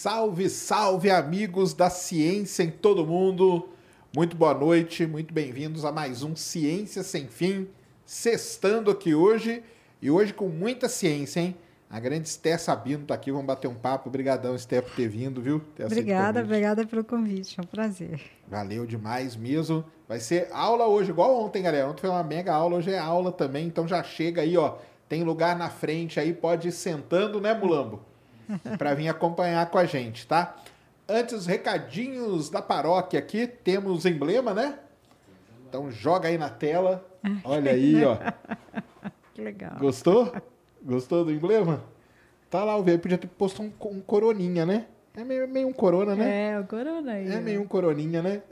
Salve, salve, amigos da ciência em todo mundo. Muito boa noite, muito bem-vindos a mais um Ciência Sem Fim, sextando aqui hoje e hoje com muita ciência, hein? A grande Esté Sabino tá aqui, vamos bater um papo. Obrigadão, Esté, por ter vindo, viu? Ter Obrigada, obrigada pelo convite, é um prazer. Valeu demais mesmo. Vai ser aula hoje, igual ontem, galera. Ontem foi uma mega aula, hoje é aula também. Então já chega aí, ó. Tem lugar na frente aí, pode ir sentando, né, Mulambo? Para vir acompanhar com a gente, tá? Antes, os recadinhos da paróquia aqui. Temos emblema, né? Então joga aí na tela. Olha aí, ó. Que legal. Gostou? Gostou do emblema? Tá lá, o velho podia ter posto um, um coroninha, né? É meio, meio um corona, né? É, o corona aí. É ó. meio um coroninha, né?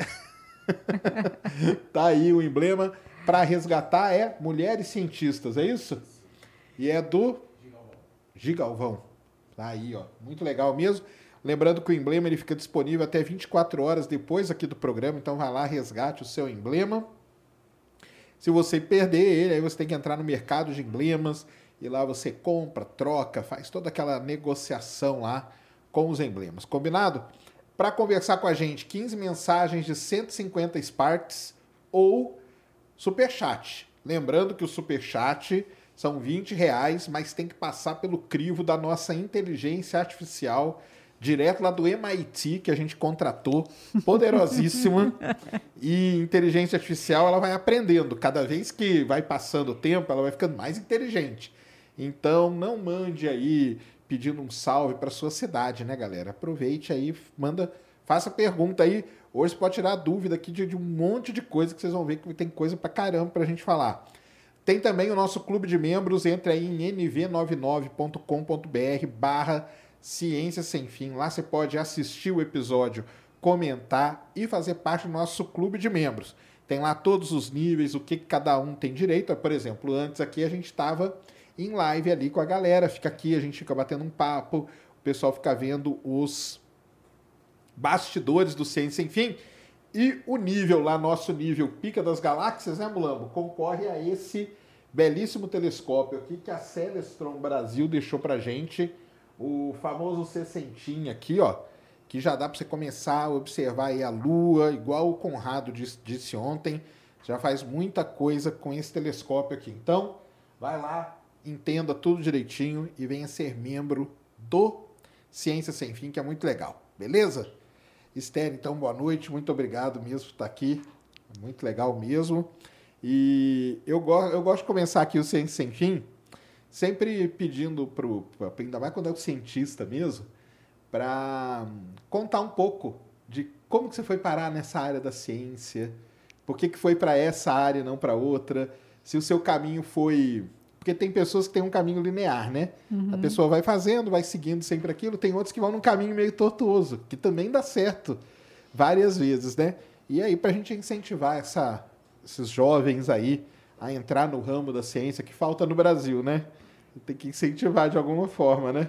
tá aí o emblema para resgatar é Mulheres Cientistas, é isso? E é do Gigalvão. Tá aí, ó. Muito legal mesmo. Lembrando que o emblema ele fica disponível até 24 horas depois aqui do programa, então vai lá, resgate o seu emblema. Se você perder ele, aí você tem que entrar no mercado de emblemas e lá você compra, troca, faz toda aquela negociação lá com os emblemas. Combinado? Para conversar com a gente, 15 mensagens de 150 Sparks ou Superchat. Lembrando que o Superchat são 20 reais, mas tem que passar pelo crivo da nossa inteligência artificial, direto lá do MIT, que a gente contratou, poderosíssima. e inteligência artificial, ela vai aprendendo. Cada vez que vai passando o tempo, ela vai ficando mais inteligente. Então, não mande aí pedindo um salve para sua cidade, né, galera? Aproveite aí, manda, faça pergunta aí. Hoje você pode tirar dúvida aqui de, de um monte de coisa que vocês vão ver que tem coisa pra caramba pra gente falar. Tem também o nosso clube de membros, entre aí em nv99.com.br barra Ciência Sem Fim. Lá você pode assistir o episódio, comentar e fazer parte do nosso clube de membros. Tem lá todos os níveis, o que cada um tem direito. Por exemplo, antes aqui a gente estava em live ali com a galera, fica aqui, a gente fica batendo um papo, o pessoal fica vendo os bastidores do Ciência Sem Fim. E o nível lá, nosso nível Pica das Galáxias, né, Mulambo? Concorre a esse belíssimo telescópio aqui que a Celestron Brasil deixou pra gente. O famoso 60 aqui, ó. Que já dá pra você começar a observar aí a Lua, igual o Conrado disse, disse ontem. Já faz muita coisa com esse telescópio aqui. Então, vai lá, entenda tudo direitinho e venha ser membro do Ciência Sem Fim, que é muito legal. Beleza? Esther, então, boa noite. Muito obrigado mesmo por estar aqui. Muito legal mesmo. E eu, go eu gosto de começar aqui o Ciência Sem Fim, sempre pedindo para ainda mais quando é o cientista mesmo, para contar um pouco de como que você foi parar nessa área da ciência, por que, que foi para essa área e não para outra, se o seu caminho foi... Porque tem pessoas que têm um caminho linear, né? A pessoa vai fazendo, vai seguindo sempre aquilo. Tem outros que vão num caminho meio tortuoso, que também dá certo várias vezes, né? E aí, para a gente incentivar essa, esses jovens aí a entrar no ramo da ciência que falta no Brasil, né? Tem que incentivar de alguma forma, né?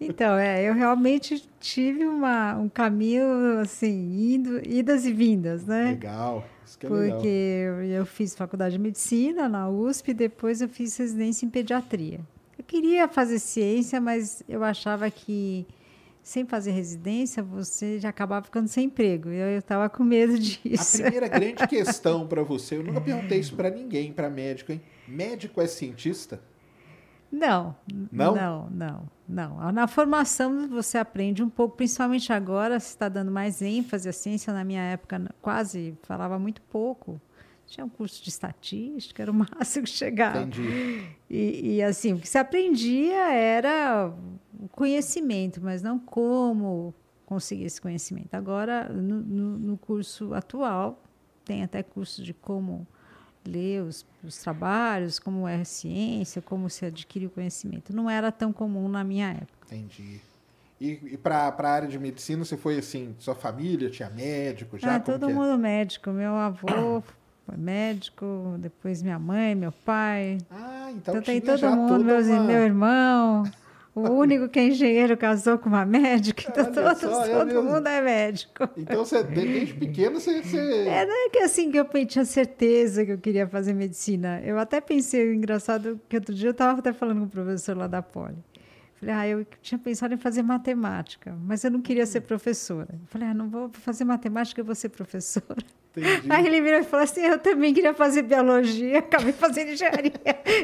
Então, é, eu realmente tive uma, um caminho, assim, indo, idas e vindas, né? Legal. Isso que é legal. Porque eu, eu fiz faculdade de medicina na USP, depois eu fiz residência em pediatria. Eu queria fazer ciência, mas eu achava que sem fazer residência você já acabava ficando sem emprego. Eu estava com medo A disso. primeira grande questão para você, eu nunca perguntei isso para ninguém, para médico, hein? Médico é cientista? Não, Não? não, não, não. Na formação você aprende um pouco, principalmente agora se está dando mais ênfase à ciência. Na minha época quase falava muito pouco Tinha um curso de estatística, era o máximo que chegava. Entendi. E, e, assim, o que se aprendia era o conhecimento, mas não como conseguir esse conhecimento. Agora, no, no, no curso atual, tem até curso de como ler os, os, trabalhos, como é a ciência, como se adquire o conhecimento. Não era tão comum na minha época. Entendi. E, e para a área de medicina, você foi assim, sua família tinha médico já? Ah, todo é? mundo é? médico. Meu avô foi médico, depois minha mãe, meu pai. Ah, então, então tem todo mundo, meus, uma... meu irmão. O único que é engenheiro casou com uma médica, então todos, só, é todo mundo é médico. Então, você, desde pequeno, você, você... É, não é que assim que eu tinha certeza que eu queria fazer medicina. Eu até pensei, engraçado, que outro dia eu estava até falando com o professor lá da Poli. Falei, ah, eu tinha pensado em fazer matemática, mas eu não queria ser professora. Eu falei, ah, não vou fazer matemática, eu vou ser professora. Entendi. Aí ele virou e falou assim, eu também queria fazer biologia, acabei fazendo engenharia.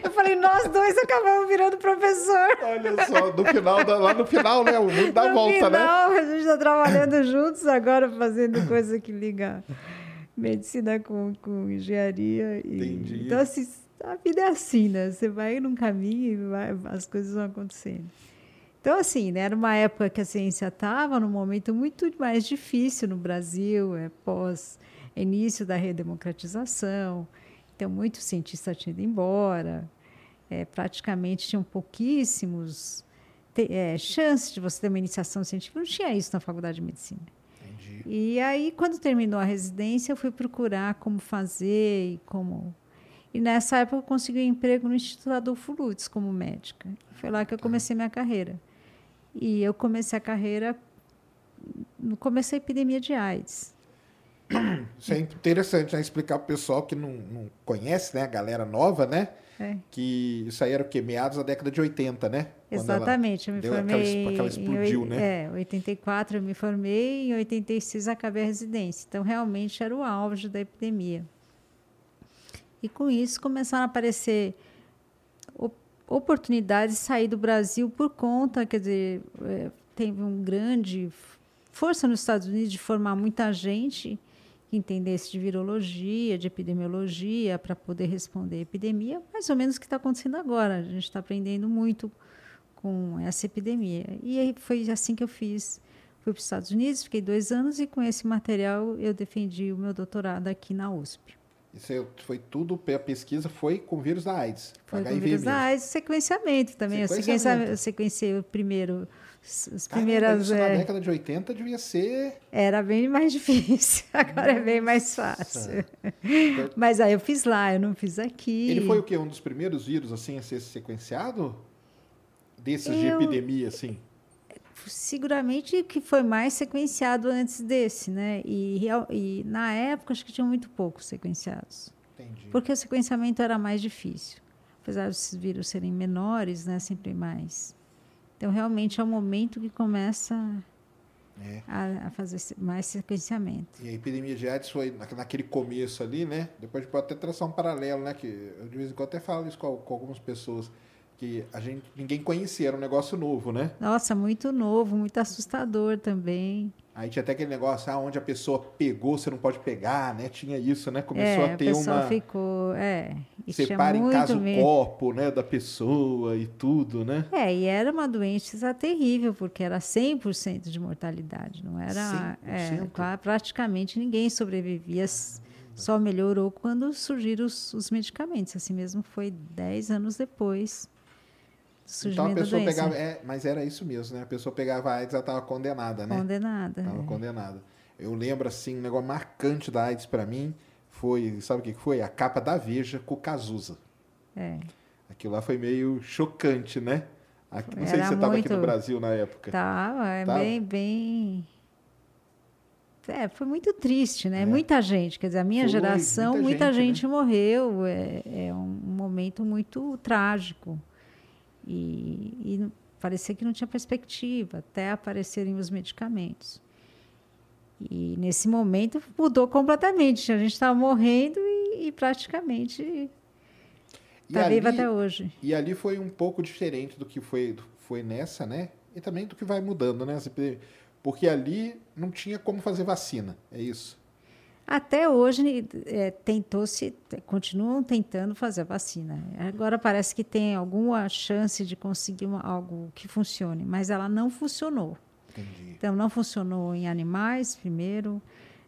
Eu falei, nós dois acabamos virando professor. Olha só, no final, lá no final, né, o mundo dá no volta, final, né? Não, a gente está trabalhando juntos agora, fazendo coisa que liga medicina com, com engenharia. E, Entendi. Então, assim, a vida é assim, né? Você vai num caminho e vai, as coisas vão acontecendo. Então, assim, né, era uma época que a ciência estava num momento muito mais difícil no Brasil, é, pós início da redemocratização. Então, muitos cientistas tinham ido embora, é, praticamente tinham pouquíssimos te, é, chances de você ter uma iniciação científica. Não tinha isso na faculdade de medicina. Entendi. E aí, quando terminou a residência, eu fui procurar como fazer e como e nessa época eu consegui um emprego no Instituto Adolfo Lutz como médica. Foi lá que eu comecei minha carreira. E eu comecei a carreira no começo da epidemia de AIDS. Isso é interessante, né? Explicar para o pessoal que não, não conhece, né? A galera nova, né? É. Que isso aí era o quê? Meados da década de 80, né? Exatamente. Eu me formei. Aquela, aquela explodiu, em, né? É, 84 eu me formei, em 86 acabei a residência. Então, realmente era o auge da epidemia. E com isso começaram a aparecer oportunidades de sair do Brasil por conta, quer dizer, é, teve um grande força nos Estados Unidos de formar muita gente que entendesse de virologia, de epidemiologia, para poder responder a epidemia, mais ou menos o que está acontecendo agora. A gente está aprendendo muito com essa epidemia. E foi assim que eu fiz. Fui para os Estados Unidos, fiquei dois anos e com esse material eu defendi o meu doutorado aqui na USP. Isso foi tudo, a pesquisa foi com vírus da AIDS. Foi HIV com vírus mesmo. da AIDS, sequenciamento também. Sequenciamento. Eu sequenciei o primeiro, as primeiras... Caramba, é... na década de 80 devia ser... Era bem mais difícil, agora Nossa. é bem mais fácil. Então, Mas aí eu fiz lá, eu não fiz aqui. Ele foi o quê? Um dos primeiros vírus assim a ser sequenciado? Desses eu... de epidemia, assim? Seguramente que foi mais sequenciado antes desse, né? E, e na época acho que tinham muito poucos sequenciados. Entendi. Porque o sequenciamento era mais difícil. Apesar desses vírus serem menores, né? Sempre mais. Então, realmente é o momento que começa é. a, a, fazer mais sequenciamento. E a epidemia de AIDS foi naquele começo ali, né? Depois pode até traçar um paralelo, né? Que eu de vez em quando até falo isso com, com algumas pessoas que a gente ninguém conhecia, era um negócio novo, né? Nossa, muito novo, muito assustador também. Aí tinha até aquele negócio, ah, onde a pessoa pegou, você não pode pegar, né? Tinha isso, né? Começou é, a ter a pessoa uma. ficou, é. Separa em casa o corpo, né, da pessoa e tudo, né? É, e era uma doença terrível, porque era 100% de mortalidade, não era. 100%? É, praticamente ninguém sobrevivia. Só melhorou quando surgiram os, os medicamentos. Assim mesmo foi 10 anos depois então a pessoa pegava. É, mas era isso mesmo, né? A pessoa pegava a AIDS, ela estava condenada, né? Condenada. Estava é. condenada. Eu lembro, assim, um negócio marcante da AIDS para mim foi, sabe o que foi? A capa da Veja com o Cazuza. É. Aquilo lá foi meio chocante, né? Aqui, não sei se você estava aqui no Brasil na época. Tava, é tava? bem, bem. É, foi muito triste, né? É. Muita gente, quer dizer, a minha foi, geração, muita, muita gente, gente né? morreu. É, é um momento muito trágico. E, e parecia que não tinha perspectiva, até aparecerem os medicamentos. E nesse momento mudou completamente. A gente estava morrendo e, e praticamente está vivo até hoje. E ali foi um pouco diferente do que foi, foi nessa, né? E também do que vai mudando, né? Porque ali não tinha como fazer vacina, é isso? Até hoje é, tentou-se, continuam tentando fazer a vacina. Agora parece que tem alguma chance de conseguir uma, algo que funcione, mas ela não funcionou. Entendi. Então não funcionou em animais primeiro.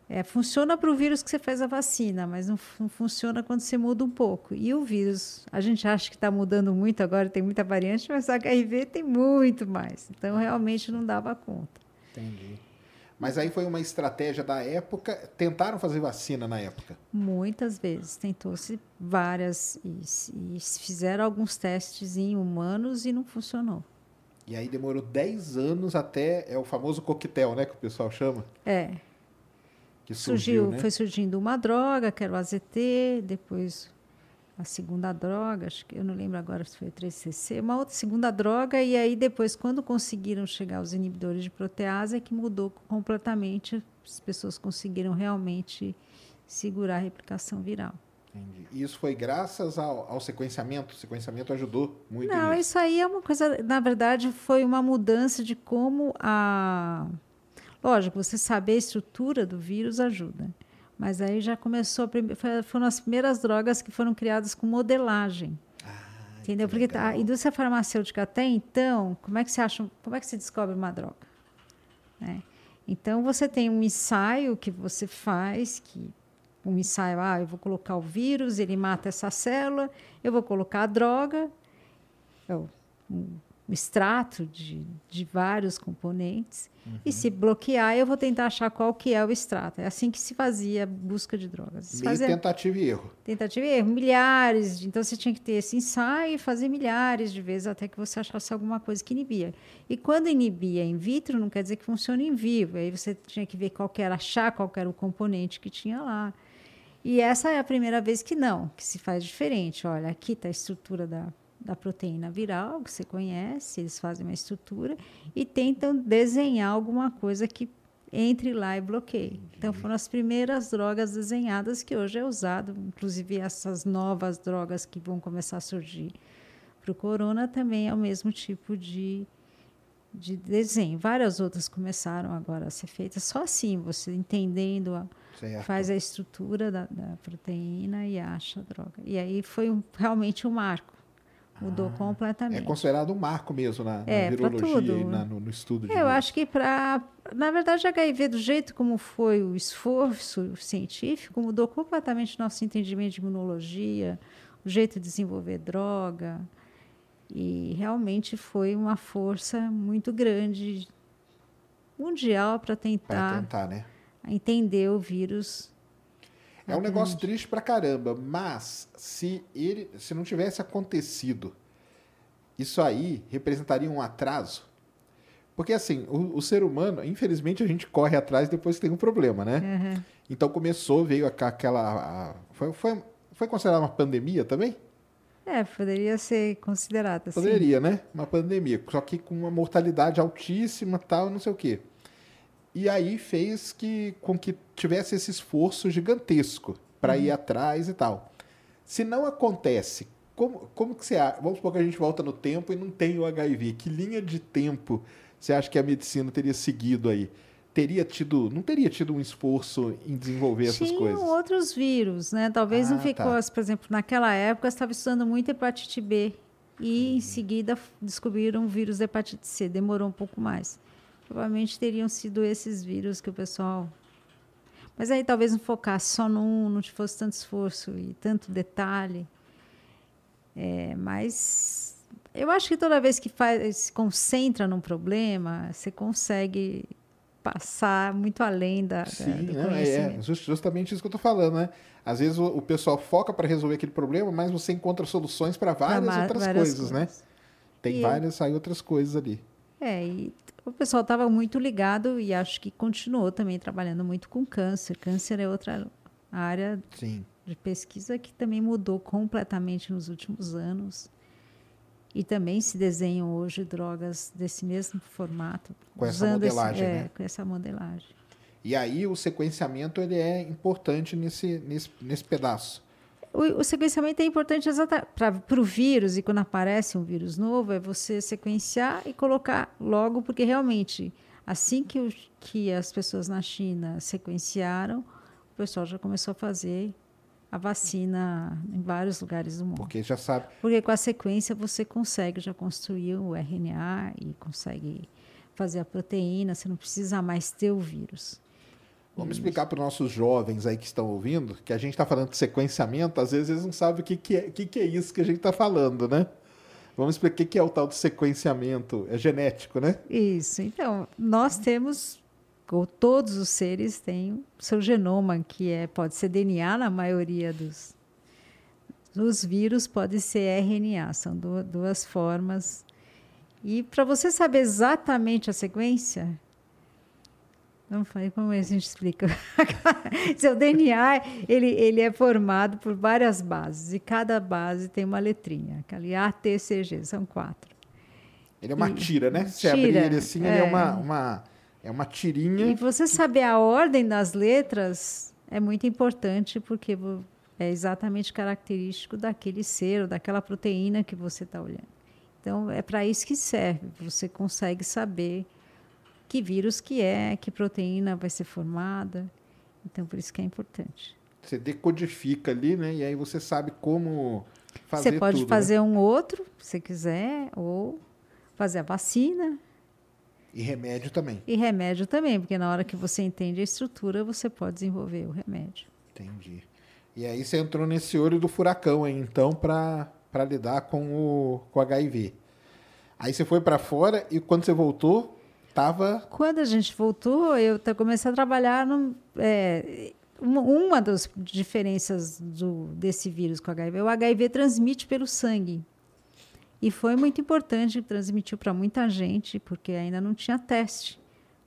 É, funciona para o vírus que você fez a vacina, mas não, não, funciona quando você muda um pouco. E o vírus, a gente acha que está mudando muito agora, tem muita variante, mas o HIV tem muito mais. Então realmente não dava conta. Entendi. Mas aí foi uma estratégia da época. Tentaram fazer vacina na época? Muitas vezes. Tentou-se várias e, e, fizeram alguns testes em humanos e não funcionou. E aí demorou 10 anos até. É o famoso coquetel, né? Que o pessoal chama? É. Que surgiu, surgiu né? Foi surgindo uma droga, que era o AZT, depois a segunda droga, acho que eu não lembro agora se foi 3CC, uma outra segunda droga, e aí depois, quando conseguiram chegar aos inibidores de protease, é que mudou completamente, as pessoas conseguiram realmente segurar a replicação viral. Entendi. E isso foi graças ao, ao, sequenciamento? O sequenciamento ajudou muito Não, nisso. isso aí é uma coisa, na verdade, foi uma mudança de como a... Lógico, você saber a estrutura do vírus ajuda. Mas aí já começou, a, foram as primeiras drogas que foram criadas com modelagem. Ah, entendeu? Porque legal. a indústria farmacêutica até então, como é que você acha, como é que se descobre uma droga? Né? Então você tem um ensaio que você faz, que um ensaio, ah, eu vou colocar o vírus, ele mata essa célula, eu vou colocar a droga, eu, um extrato de, de vários componentes, uhum. e se bloquear, eu vou tentar achar qual que é o extrato. É assim que se fazia a busca de drogas. Meio fazia tentativa e erro. Tentativa e erro, milhares. De, então, você tinha que ter esse ensaio e fazer milhares de vezes até que você achasse alguma coisa que inibia. E quando inibia in vitro, não quer dizer que funciona em vivo. Aí você tinha que ver qual que era, achar qual era o componente que tinha lá. E essa é a primeira vez que não, que se faz diferente. Olha, aqui está a estrutura da da proteína viral, que você conhece, eles fazem uma estrutura e tentam desenhar alguma coisa que entre lá e bloqueie. Então foram as primeiras drogas desenhadas que hoje é usado, inclusive essas novas drogas que vão começar a surgir para o corona também é o mesmo tipo de, de desenho. Várias outras começaram agora a ser feitas só assim, você entendendo a, faz a estrutura da, da, proteína e acha a droga. E aí foi um, realmente um marco. Mudou ah, completamente. É considerado um marco mesmo na, é, na virologia e na, no, no, estudo de Eu acho que para. Na verdade, HIV, do jeito como foi o esforço científico, mudou completamente nosso entendimento de imunologia, o jeito de desenvolver droga. E realmente foi uma força muito grande mundial para tentar, tentar né? entender o vírus é um negócio triste pra caramba, mas se ele, se não tivesse acontecido, isso aí representaria um atraso. Porque assim, o, o ser humano, infelizmente, a gente corre atrás depois que tem um problema, né? Uhum. Então começou, veio aquela. A, foi, foi, foi considerada uma pandemia também? É, poderia ser considerada. Poderia, né? Uma pandemia. Só que com uma mortalidade altíssima, tal, não sei o quê. E aí fez que, com que tivesse esse esforço gigantesco para uhum. ir atrás e tal. Se não acontece, como, como que você acha? Vamos supor que a gente volta no tempo e não tem o HIV. Que linha de tempo você acha que a medicina teria seguido aí? Teria tido, não teria tido um esforço em desenvolver essas Tinham coisas? outros vírus, né? Talvez ah, não ficou, tá. por exemplo, naquela época estava estudando muito hepatite B e uhum. em seguida descobriram o vírus da hepatite C. Demorou um pouco mais. Provavelmente teriam sido esses vírus que o pessoal. Mas aí talvez não focasse só num, não fosse tanto esforço e tanto detalhe. É, mas eu acho que toda vez que faz, se concentra num problema, você consegue passar muito além da, Sim, da, do não, é, é justamente isso que eu estou falando, né? Às vezes o, o, pessoal foca para resolver aquele problema, mas você encontra soluções para várias pra outras várias coisas, né? coisas, né? Tem e várias, aí outras coisas ali. É, e o pessoal estava muito ligado e acho que continuou também trabalhando muito com câncer. Câncer é outra área Sim. de pesquisa que também mudou completamente nos últimos anos. E também se desenham hoje drogas desse mesmo formato. Com essa modelagem, esse, é, né? Com essa modelagem. E aí o sequenciamento ele é importante nesse, nesse, nesse pedaço. O, o sequenciamento é importante para o vírus, e quando aparece um vírus novo, é você sequenciar e colocar logo, porque realmente, assim que, o, que as pessoas na China sequenciaram, o pessoal já começou a fazer a vacina em vários lugares do mundo. Porque já sabe. Porque com a sequência você consegue já construir o RNA e consegue fazer a proteína, você não precisa mais ter o vírus. Vamos explicar para os nossos jovens aí que estão ouvindo que a gente está falando de sequenciamento, às vezes eles não sabem o que, que, é, que, que é isso que a gente está falando, né? Vamos explicar o que, que é o tal de sequenciamento. É genético, né? Isso. Então, nós temos, ou todos os seres têm seu genoma, que é, pode ser DNA na maioria dos. Os vírus pode ser RNA, são duas formas. E para você saber exatamente a sequência, não falei como a gente explica. Seu DNA ele, ele é formado por várias bases e cada base tem uma letrinha. Ali A, T, C, G, são quatro. Ele é uma e, tira, né? Se tira, abrir ele assim, é. ele é uma, uma, é uma tirinha. E você saber a ordem das letras é muito importante porque é exatamente característico daquele ser ou daquela proteína que você está olhando. Então, é para isso que serve. Você consegue saber que vírus que é, que proteína vai ser formada. Então, por isso que é importante. Você decodifica ali, né? E aí você sabe como fazer Você pode tudo, fazer né? um outro, se quiser, ou fazer a vacina. E remédio também. E remédio também, porque na hora que você entende a estrutura, você pode desenvolver o remédio. Entendi. E aí você entrou nesse olho do furacão aí, então, para lidar com o com HIV. Aí você foi para fora e quando você voltou, Tava... Quando a gente voltou, eu comecei a trabalhar no, é, uma, das diferenças do, desse vírus com o HIV. O HIV transmite pelo sangue. E foi muito importante, transmitiu para muita gente, porque ainda não tinha teste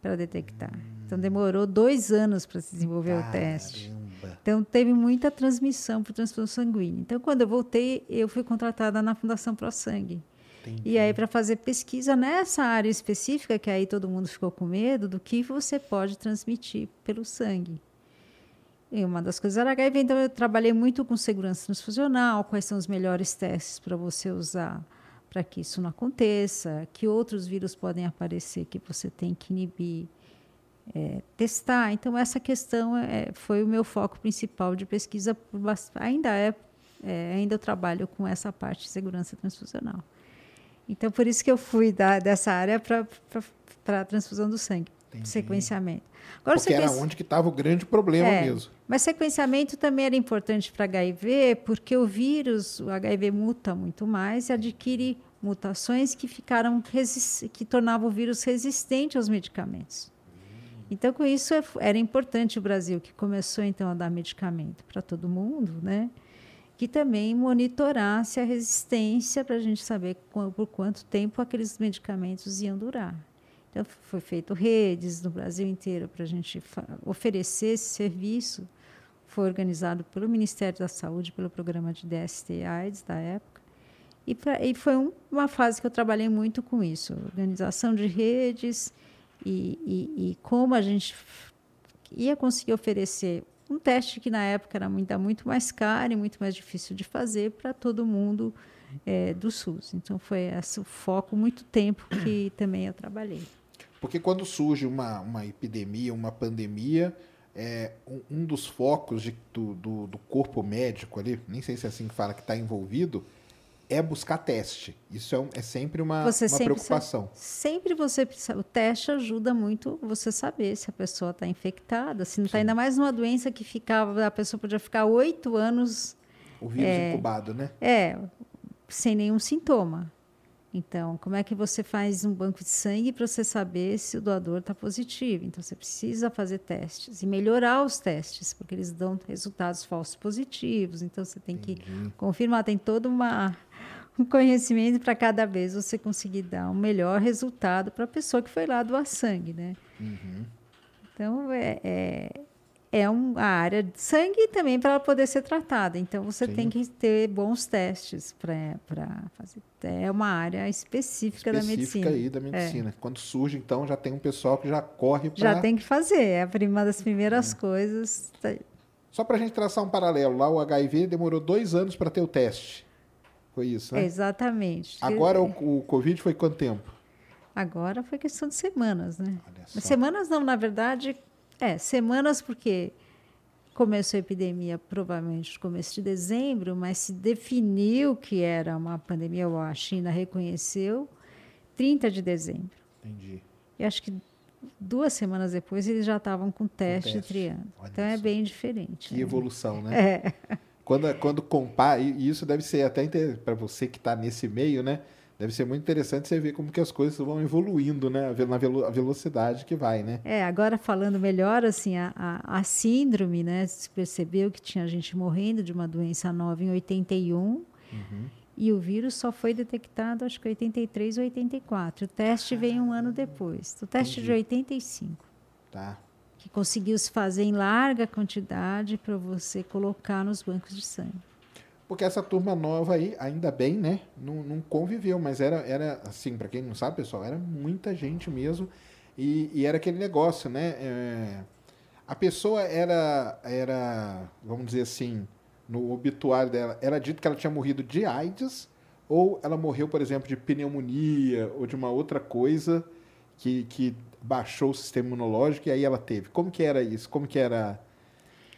para detectar. Então demorou dois anos para se desenvolver Caramba. o teste. Então teve muita transmissão por transfusão sanguínea. Então quando eu voltei, eu fui contratada na Fundação Pro Sangue. Entendi. E aí, para fazer pesquisa nessa área específica, que aí todo mundo ficou com medo, do que você pode transmitir pelo sangue. E uma das coisas era HIV, então eu trabalhei muito com segurança transfusional, quais são os melhores testes para você usar para que isso não aconteça, que outros vírus podem aparecer que você tem que inibir, é, testar. Então, essa questão é, foi o meu foco principal de pesquisa, ainda é, é, ainda eu trabalho com essa parte de segurança transfusional. Então, por isso que eu fui da, dessa área para a transfusão do sangue, Entendi. sequenciamento. Agora, porque sequenci... era onde que estava o grande problema é, mesmo. Mas sequenciamento também era importante para HIV, porque o vírus, o HIV muta muito mais e adquire mutações que ficaram que tornavam o vírus resistente aos medicamentos. Então, com isso, é, era importante o Brasil, que começou então a dar medicamento para todo mundo, né? Que também monitorasse a resistência para a gente saber por quanto tempo aqueles medicamentos iam durar. Então, foi feito redes no Brasil inteiro para a gente oferecer esse serviço. Foi organizado pelo Ministério da Saúde, pelo programa de DST AIDS da época. E, pra, e foi um, uma fase que eu trabalhei muito com isso, organização de redes e, e, e como a gente ia conseguir oferecer um teste que na época era muito, muito mais caro e muito mais difícil de fazer para todo mundo é, do SUS. Então foi esse o foco muito tempo que também eu trabalhei. Porque quando surge uma, uma epidemia, uma pandemia, é, um, um dos focos de, do, do, do, corpo médico ali, nem sei se é assim que fala, que está envolvido, é buscar teste. Isso é, um, é sempre uma, uma sempre preocupação. Sabe, sempre você precisa. O teste ajuda muito você saber se a pessoa está infectada, se não está ainda mais numa doença que ficava, a pessoa podia ficar oito anos. O vírus é, incubado, né? É, sem nenhum sintoma. Então, como é que você faz um banco de sangue para você saber se o doador está positivo? Então, você precisa fazer testes e melhorar os testes, porque eles dão resultados falsos positivos. Então, você tem Entendi. que confirmar. Tem toda uma um conhecimento para cada vez você conseguir dar um melhor resultado para a pessoa que foi lá doar sangue, né? Uhum. Então, é, é, é uma área de sangue também para ela poder ser tratada. Então, você Sim. tem que ter bons testes para fazer. É uma área específica, específica da medicina. aí da medicina. É. Quando surge, então, já tem um pessoal que já corre para... Já tem que fazer. É uma das primeiras é. coisas. Só para a gente traçar um paralelo. Lá, o HIV demorou dois anos para ter o teste. Foi isso, né? Exatamente. Agora o, o Covid foi quanto tempo? Agora foi questão de semanas, né? Semanas não, na verdade, é, semanas porque começou a epidemia provavelmente no começo de dezembro, mas se definiu que era uma pandemia, ou a China reconheceu, 30 de dezembro. Entendi. E acho que duas semanas depois eles já estavam com teste, teste. triando. Olha Então é só. bem diferente. Que né? evolução, né? É. Quando, quando compara, e isso deve ser até para você que está nesse meio, né? Deve ser muito interessante você ver como que as coisas vão evoluindo, né? Na velo- a velocidade que vai, né? É, agora falando melhor, assim, a, a, a síndrome, né? Se percebeu que tinha gente morrendo de uma doença nova em 81 e o vírus só foi detectado, acho que 83 ou 84. O teste veio um ano depois. O teste de 85, Tá. Que conseguiu se fazer em larga quantidade para você colocar nos bancos de sangue. Porque essa turma nova aí, ainda bem, né? Não, não conviveu, mas era, era assim, para quem não sabe, pessoal, era muita gente mesmo. E, e era aquele negócio, né? É, a pessoa era, era, vamos dizer assim, no obituário dela, era dito que ela tinha morrido de AIDS, ou ela morreu, por exemplo, de pneumonia, ou de uma outra coisa que, que baixou o sistema imunológico e aí ela teve. Como que era isso? Como que era.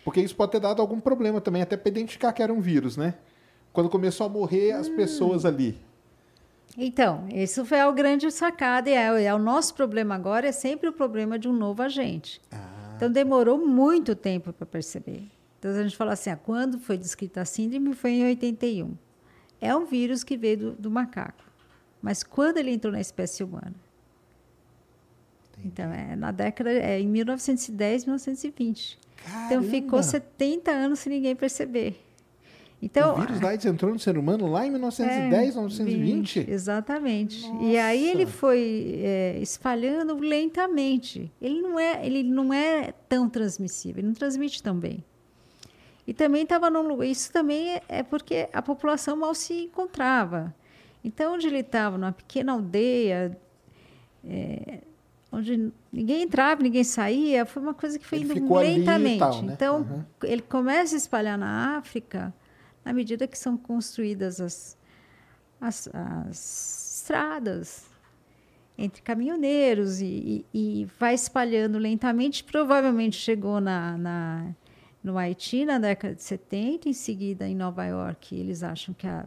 Porque isso pode ter dado algum problema também, até para identificar que era um vírus, né? Quando começou a morrer as pessoas ali. Então, isso foi a grande sacada, e é, é o nosso problema agora, é sempre o problema de um novo agente. Então, demorou muito tempo para perceber. Então, a gente fala assim, ah, quando foi descrita a síndrome, foi em 81. É um vírus que veio do, do macaco. Mas quando ele entrou na espécie humana? Então, é na década, é em 1910, 1920. Então, ficou Caramba! 70 anos sem ninguém perceber. Então, o vírus AIDS entrou no ser humano lá em 1910, 1920? É, exatamente. E aí ele Nossa. foi é, espalhando lentamente. Ele não é, ele não é tão transmissível, ele não transmite tão bem. E também estava num. Isso também é, é porque a população mal se encontrava. Então, onde ele estava, numa pequena aldeia, é, onde ninguém entrava, ninguém saía, foi uma coisa que foi Ele indo lentamente. tal, né? Então, Uhum. ele começa a espalhar na África à medida que são construídas as, as, as estradas entre caminhoneiros e, e- e vai espalhando lentamente. Provavelmente chegou na, na- no Haiti na década de 70, em seguida em Nova York, eles acham que a-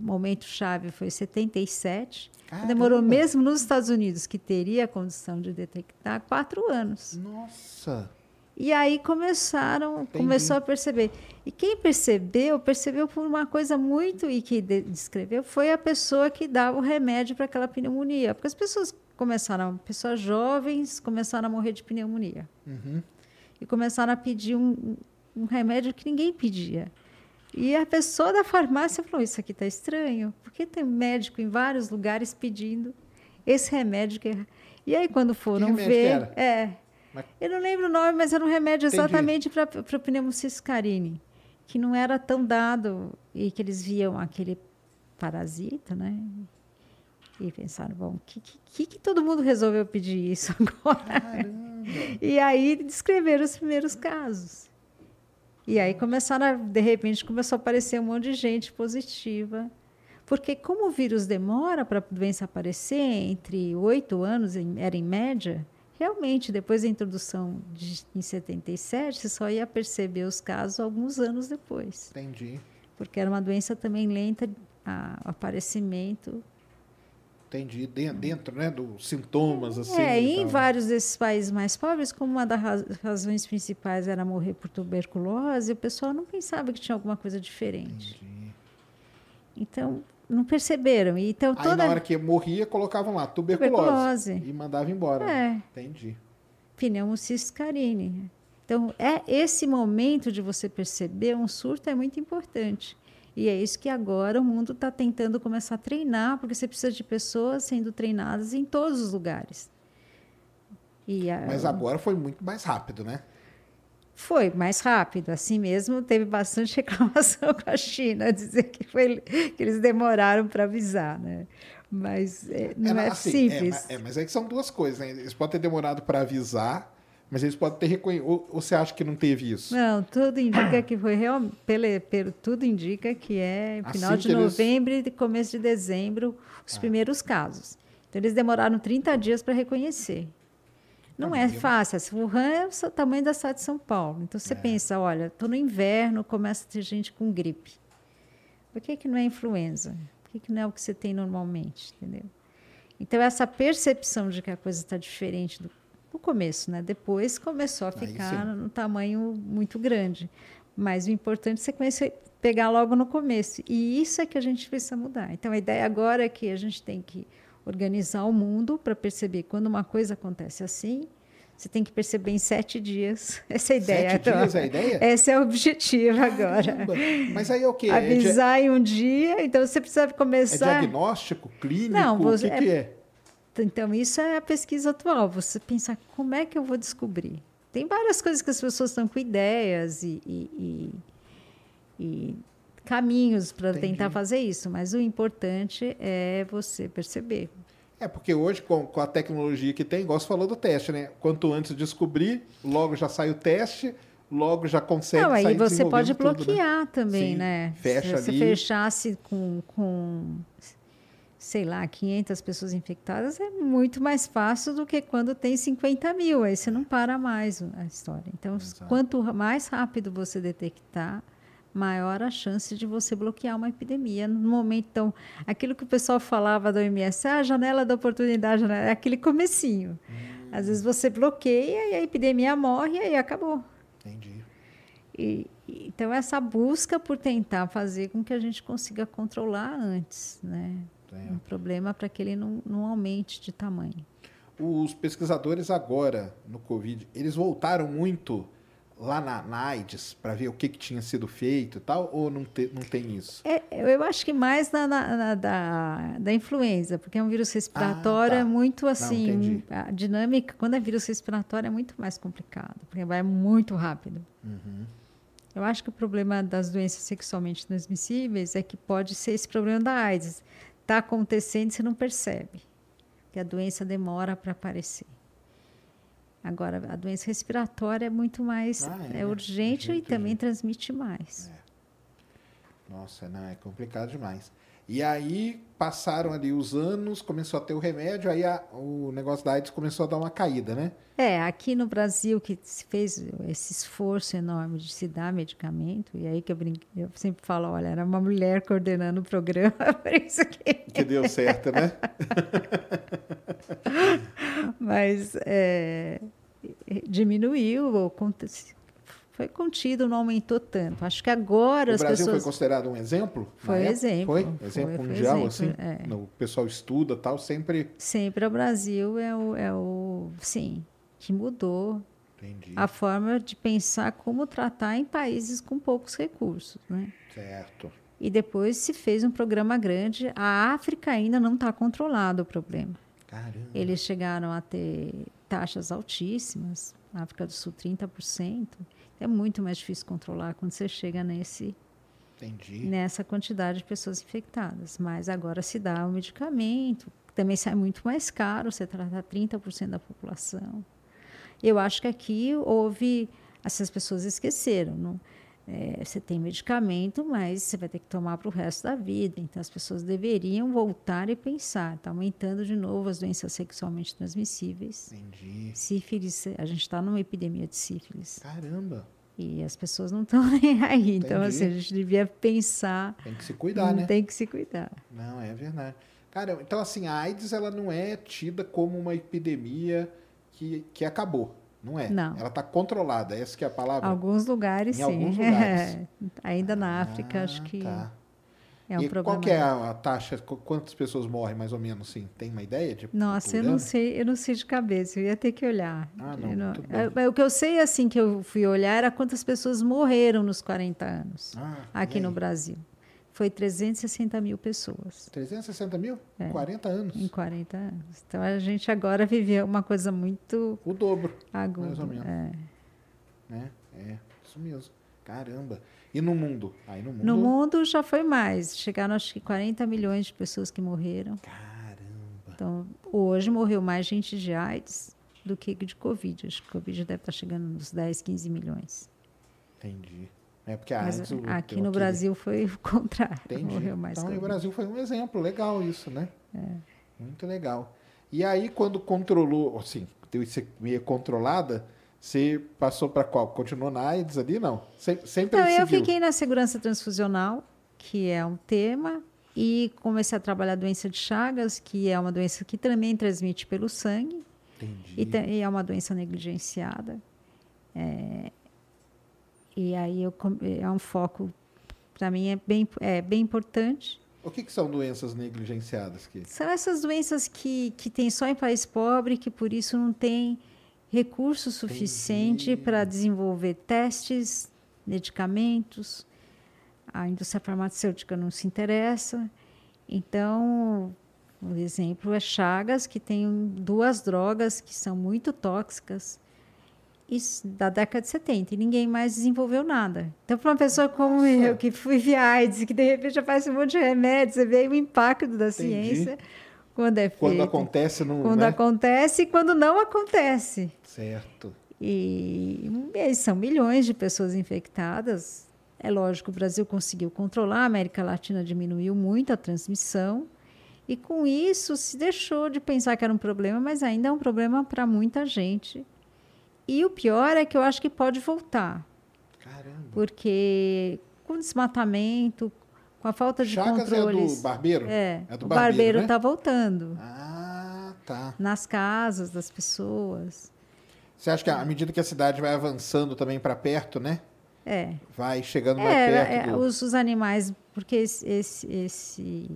momento chave foi 77. Demorou Caramba! mesmo nos Estados Unidos, que teria a condição de detectar, quatro anos. Nossa! E aí começaram, Entendi. começou a perceber. E quem percebeu, percebeu por uma coisa muito e que de- descreveu foi a pessoa que dava o remédio para aquela pneumonia, porque as pessoas começaram, pessoas jovens começaram a morrer de pneumonia Uhum. e começaram a pedir um, um remédio que ninguém pedia. E a pessoa da farmácia falou: Isso aqui está estranho, porque tem médico em vários lugares pedindo esse remédio. Que... é-" E aí, quando foram ver. É, Mas- eu não lembro o nome, mas era um remédio exatamente para o pneumociscarine, que não era tão dado e que eles viam aquele parasita, né? E pensaram, bom, o que, que, que todo mundo resolveu pedir isso agora? Caramba! E aí descreveram os primeiros casos. E aí começaram, a, de repente, começou a aparecer um monte de gente positiva. Porque como o vírus demora para a doença aparecer, entre oito anos, era em média, realmente, depois da introdução de, em 77, você só ia perceber os casos alguns anos depois. Entendi. Porque era uma doença também lenta, a- o aparecimento. Entendi. Den- Dentro, né, dos sintomas, assim. é, e e em tal. vários desses países mais pobres, como uma das raz- razões principais era morrer por tuberculose, o pessoal não pensava que tinha alguma coisa diferente. Entendi. Então, não perceberam. Então, Aí toda na hora que morria, colocavam lá tuberculose. tuberculose. E mandavam embora. É. Entendi. pneumociscarine. Então, é esse momento de você perceber um surto é muito importante. E é isso que agora o mundo está tentando começar a treinar, porque você precisa de pessoas sendo treinadas em todos os lugares. A- Mas agora foi muito mais rápido, né? Foi mais rápido, assim mesmo teve bastante reclamação com a China, dizer que, foi, que eles demoraram para avisar, né? Mas é, não é, assim, simples. É, mas- é, mas é que são duas coisas, né? Eles podem ter demorado para avisar, mas eles podem ter reconhecido. Ou, ou você acha que não teve isso? Não, tudo indica que foi realmente, tudo indica que é Assim final de que eles- novembro e começo de dezembro os primeiros casos. Então eles demoraram 30 dias para reconhecer. Não Ah, é eu- fácil. Assim, Wuhan é o tamanho da cidade de São Paulo. Então É. você pensa, olha, estou no inverno, começa a ter gente com gripe. Por que, que não é influenza? Por que, que não é o que você tem normalmente? Entendeu? Então, essa percepção de que a coisa está diferente do, no começo, né? Depois começou a ficar num tamanho muito grande. Mas o importante é você conhecer, pegar logo no começo. E isso é que a gente precisa mudar. Então, a ideia agora é que a gente tem que organizar o mundo para perceber quando uma coisa acontece assim. Você tem que perceber em sete dias. Essa é a ideia. Sete dias é a ideia? Esse é o objetivo agora. Caramba. Mas aí é o quê? É, Avisar em um dia, então você precisa é começar. diagnóstico, clínico? Não, o você- que, é- que é? Então, isso é a pesquisa atual. Você pensar como é que eu vou descobrir. Tem várias coisas que as pessoas estão com ideias e, e- e- e caminhos para tentar fazer isso, mas o importante é você perceber. É porque hoje, com, com a tecnologia que tem, igual você falou do teste, né? Quanto antes descobrir, logo já sai o teste, logo já consegue Não, aí você pode tudo, né? bloquear também, Sim, né? fecha Se você ali. fechasse com, com, sei lá, 500 pessoas infectadas, é muito mais fácil do que quando tem 50 mil. Aí você não para mais a história. Então, Exato. quanto mais rápido você detectar, maior a chance de você bloquear uma epidemia no momento. Então, aquilo que o pessoal falava da OMS, ah, a janela da oportunidade, é aquele comecinho. Hum. Às vezes você bloqueia e a epidemia morre e aí acabou. Entendi. E- então, essa busca por tentar fazer com que a gente consiga controlar antes, né? É. Um problema para que ele não, não aumente de tamanho. Os pesquisadores agora, no Covid, eles voltaram muito lá na, na AIDS para ver o que, que tinha sido feito e tal, ou não, te- não tem isso? É, eu acho que mais na, na- na- da, da influenza, porque é um vírus respiratório, tá. é muito assim. entendi. a dinâmica, quando é vírus respiratório, é muito mais complicado, porque vai muito rápido. Uhum. Eu acho que o problema das doenças sexualmente transmissíveis é que pode ser esse problema da AIDS. Está acontecendo e você não percebe, que a doença demora para aparecer. Agora, a doença respiratória é muito mais Ah, é, é urgente e também urgente. transmite mais. Nossa, não, é complicado demais. E aí passaram ali os anos, começou a ter o remédio, aí a- o negócio da AIDS começou a dar uma caída, né? É, aqui no Brasil que se fez esse esforço enorme de se dar medicamento, e aí que eu, brinco, eu sempre falo, olha, era uma mulher coordenando o programa, por isso que... Que deu certo, né? Mas é, diminuiu, foi contido, não aumentou tanto. Acho que agora o as Brasil pessoas... foi considerado um exemplo? Foi exemplo, Foi? Exemplo foi mundial, exemplo, assim? é. O pessoal estuda tal, sempre... Sempre o Brasil é o, é o... Sim, que mudou Entendi. a forma de pensar como tratar em países com poucos recursos, né? Certo. E depois se fez um programa grande. A África ainda não está controlado o problema. Caramba. Eles chegaram a ter taxas altíssimas, na África do Sul 30%. É muito mais difícil controlar quando você chega nesse, Entendi. nessa quantidade de pessoas infectadas. Mas agora se dá o medicamento, também sai muito mais caro, você trata 30% da população. Eu acho que aqui houve. Essas pessoas esqueceram. Não, é, você tem medicamento, mas você vai ter que tomar para o resto da vida. Então, as pessoas deveriam voltar e pensar. Está aumentando de novo as doenças sexualmente transmissíveis. Entendi. Sífilis, a gente está numa epidemia de sífilis. Caramba. E as pessoas não estão nem aí. Então, Entendi. assim, a gente devia pensar. Tem que se cuidar, né? Tem que se cuidar. Não, é verdade. Cara, então assim, a AIDS ela não é tida como uma epidemia que, que acabou. Não é. Não. Ela está controlada, essa que é a palavra. Alguns lugares, Em sim. alguns lugares. É. Ainda na África, Ah, acho que tá. é um e problema. qual que é a, taxa? Qu- Quantas pessoas morrem, mais ou menos, assim? Tem uma ideia? De, Nossa, eu não sei, eu não sei de cabeça, eu ia ter que olhar. Ah, não, muito bom. é, o que eu sei, assim, que eu fui olhar era quantas pessoas morreram nos 40 anos Ah, aqui no? Brasil. Foi 360 mil pessoas 360 mil? É. 40 anos. em 40 anos. Então a gente agora viveu uma coisa muito O dobro, aguda. mais ou menos. é. né? É, isso mesmo. Caramba. E no mundo? Aí no mundo. No mundo já foi mais. Chegaram acho que 40 milhões de pessoas que morreram. Caramba. Então, hoje morreu mais gente de AIDS do que de Covid. Acho que Covid deve estar chegando nos 10, 15 milhões. Entendi. É porque a Mas aqui deu no aquele- Brasil foi o contrário. Entendi. Morreu mais então, o Covid. Brasil foi um exemplo. Legal isso, né? É. Muito legal. E aí, quando controlou, assim, teve que ser meio controlada, você passou para qual? Continuou na AIDS ali? Não. Sempre, sempre Então, eu fiquei na segurança transfusional, que é um tema, e comecei a trabalhar a doença de Chagas, que é uma doença que também transmite pelo sangue, Entendi. e, e é uma doença negligenciada. É, e aí eu, é um foco, para mim, é bem, é bem importante. O que, que são doenças negligenciadas? Que... São essas doenças que, que tem só em país pobre, que por isso não tem recurso suficiente para desenvolver testes, medicamentos. A indústria farmacêutica não se interessa. Então, o exemplo é Chagas, que tem duas drogas que são muito tóxicas isso da década de 70 e ninguém mais desenvolveu nada. Então, para uma pessoa como Nossa. eu, que fui via AIDS, que de repente aparece um monte de remédios, você vê o impacto da Entendi. ciência quando é feito. Quando acontece, não. Quando né? acontece e quando não acontece. Certo. E, e são milhões de pessoas infectadas. É lógico, o Brasil conseguiu controlar, a América Latina diminuiu muito a transmissão. E com isso se deixou de pensar que era um problema, mas ainda é um problema para muita gente. E o pior é que eu acho que pode voltar, Caramba. porque com desmatamento, com a falta de Chagas é controles. do barbeiro? É, É do o barbeiro, barbeiro né? está voltando Ah, tá. nas casas das pessoas. Você acha que à medida que a cidade vai avançando também para perto, né? É. Vai chegando mais É, perto é, do... os, os animais, porque esse, esse, esse,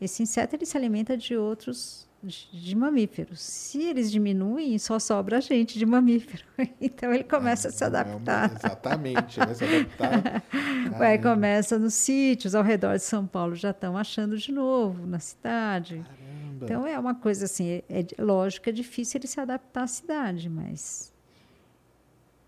esse inseto ele se alimenta de outros de, de mamíferos. Se eles diminuem, só sobra a gente de mamífero. Então ele começa a se É uma- adaptar. exatamente, vai se adaptar. Vai, começa nos sítios ao redor de São Paulo, já estão achando de novo na cidade. caramba. Então é uma coisa assim, é, é lógico é difícil ele se adaptar à cidade, mas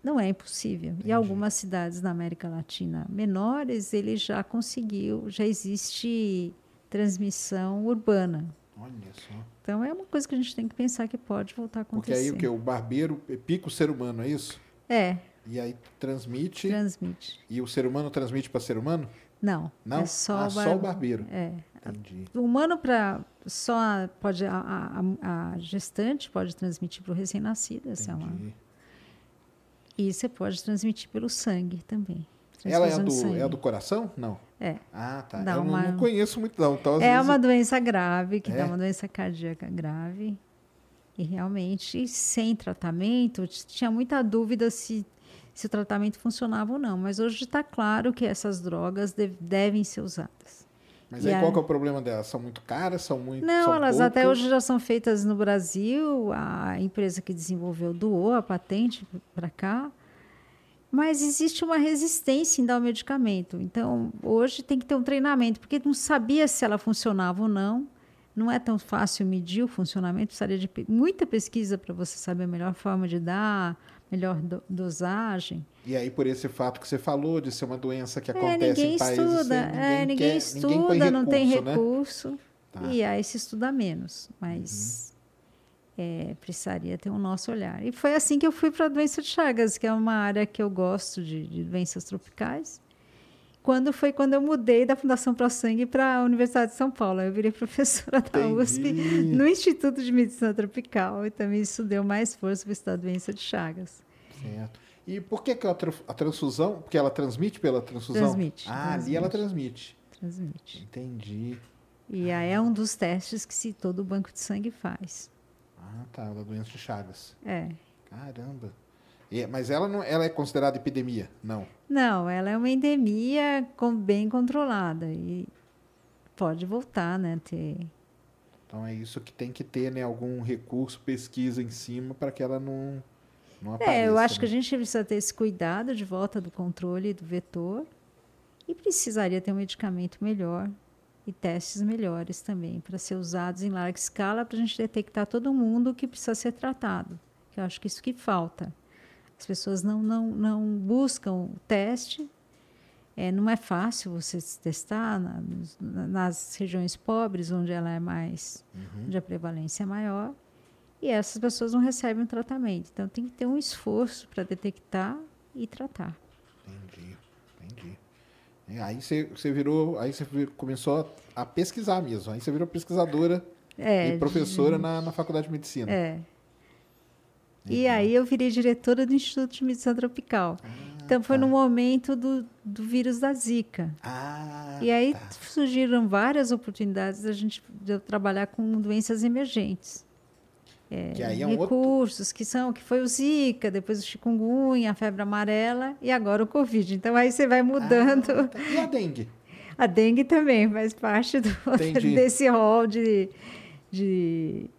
não é impossível. E algumas cidades na América Latina menores, ele já conseguiu, já existe transmissão urbana. Olha só. Então é uma coisa que a gente tem que pensar que pode voltar a Porque acontecer. aí o que? O barbeiro pica o ser humano, é isso? É, E aí transmite. transmite. E o ser humano transmite para ser humano? Não, Não? é só, ah, o só bar- o barbeiro. É, Entendi. O humano para só pode a, a- a- gestante pode transmitir para o recém-nascido, essa é uma. E você pode transmitir pelo sangue também. Ela é Transfusão do, sangue. é a do coração? Não. É. Ah, tá. Dá Eu não- uma- não, conheço muito, não. Então, É uma doença grave, que É? dá uma doença cardíaca grave. E realmente, sem tratamento, tinha muita dúvida se, se o tratamento funcionava ou não. Mas hoje está claro que essas drogas de- devem ser usadas. Mas E aí a- qual é o problema delas? São muito caras? São muito. Não, são elas até poucas? hoje já são feitas no Brasil. A empresa que desenvolveu doou a patente para cá. Mas existe uma resistência em dar o medicamento. Então, hoje tem que ter um treinamento, porque não sabia se ela funcionava ou não. Não é tão fácil medir o funcionamento, precisaria de muita pesquisa para você saber a melhor forma de dar, melhor do- dosagem. E aí, por esse fato que você falou, de ser uma doença que É, acontece ninguém em países estuda, sem é, ninguém quer- estuda, põe não tem recurso, né? Tá. Uhum. E aí se estuda menos, mas é, precisaria ter um nosso olhar. E foi assim que eu fui para a doença de Chagas, que é uma área que eu gosto de, de doenças tropicais. Quando foi quando eu mudei da Fundação Pro Sangue para a Universidade de São Paulo. Eu virei professora da Entendi. USP no Instituto de Medicina Tropical e também isso deu mais força para estudar a doença de Chagas. Certo. E por que, que a, tra- a transfusão? Porque ela transmite pela transfusão? Transmite, Ah, ali ela transmite. Transmite. Entendi. E aí é um dos testes que se todo banco de sangue faz. Ah, tá. Da doença de Chagas. É. Caramba. E- mas ela não, ela é considerada epidemia? Não. Não, ela é uma endemia com- bem controlada e pode voltar, né? Ter... Então é isso que tem que ter, né? Algum recurso, pesquisa em cima para que ela não, não apareça. É, eu acho que a né? gente precisa ter esse cuidado de volta do controle do vetor e precisaria ter um medicamento melhor e testes melhores também para ser usados em larga escala para a gente detectar todo mundo que precisa ser tratado. Que eu acho que isso que falta. As pessoas não, não, não buscam o teste. É, não é fácil você se testar na- nas regiões pobres, onde ela é mais, onde a prevalência é maior. E essas pessoas não recebem o tratamento. Então tem que ter um esforço para detectar e tratar. Entendi, entendi. E aí você, você virou, aí você começou a pesquisar mesmo. Aí você virou pesquisadora É, e professora de- na, na faculdade de medicina. É. E aí eu virei diretora do Instituto de Medicina Tropical. então foi no momento do, do vírus da Zika. Ah, E aí tá. surgiram várias oportunidades da gente de eu trabalhar com doenças emergentes. Que aí é um outro... recursos que são que foi o Zika, depois o chikungunya, a febre amarela e agora o Covid. Então aí você vai mudando. Ah, tá. E a dengue? A dengue também faz parte do, desse rol de, de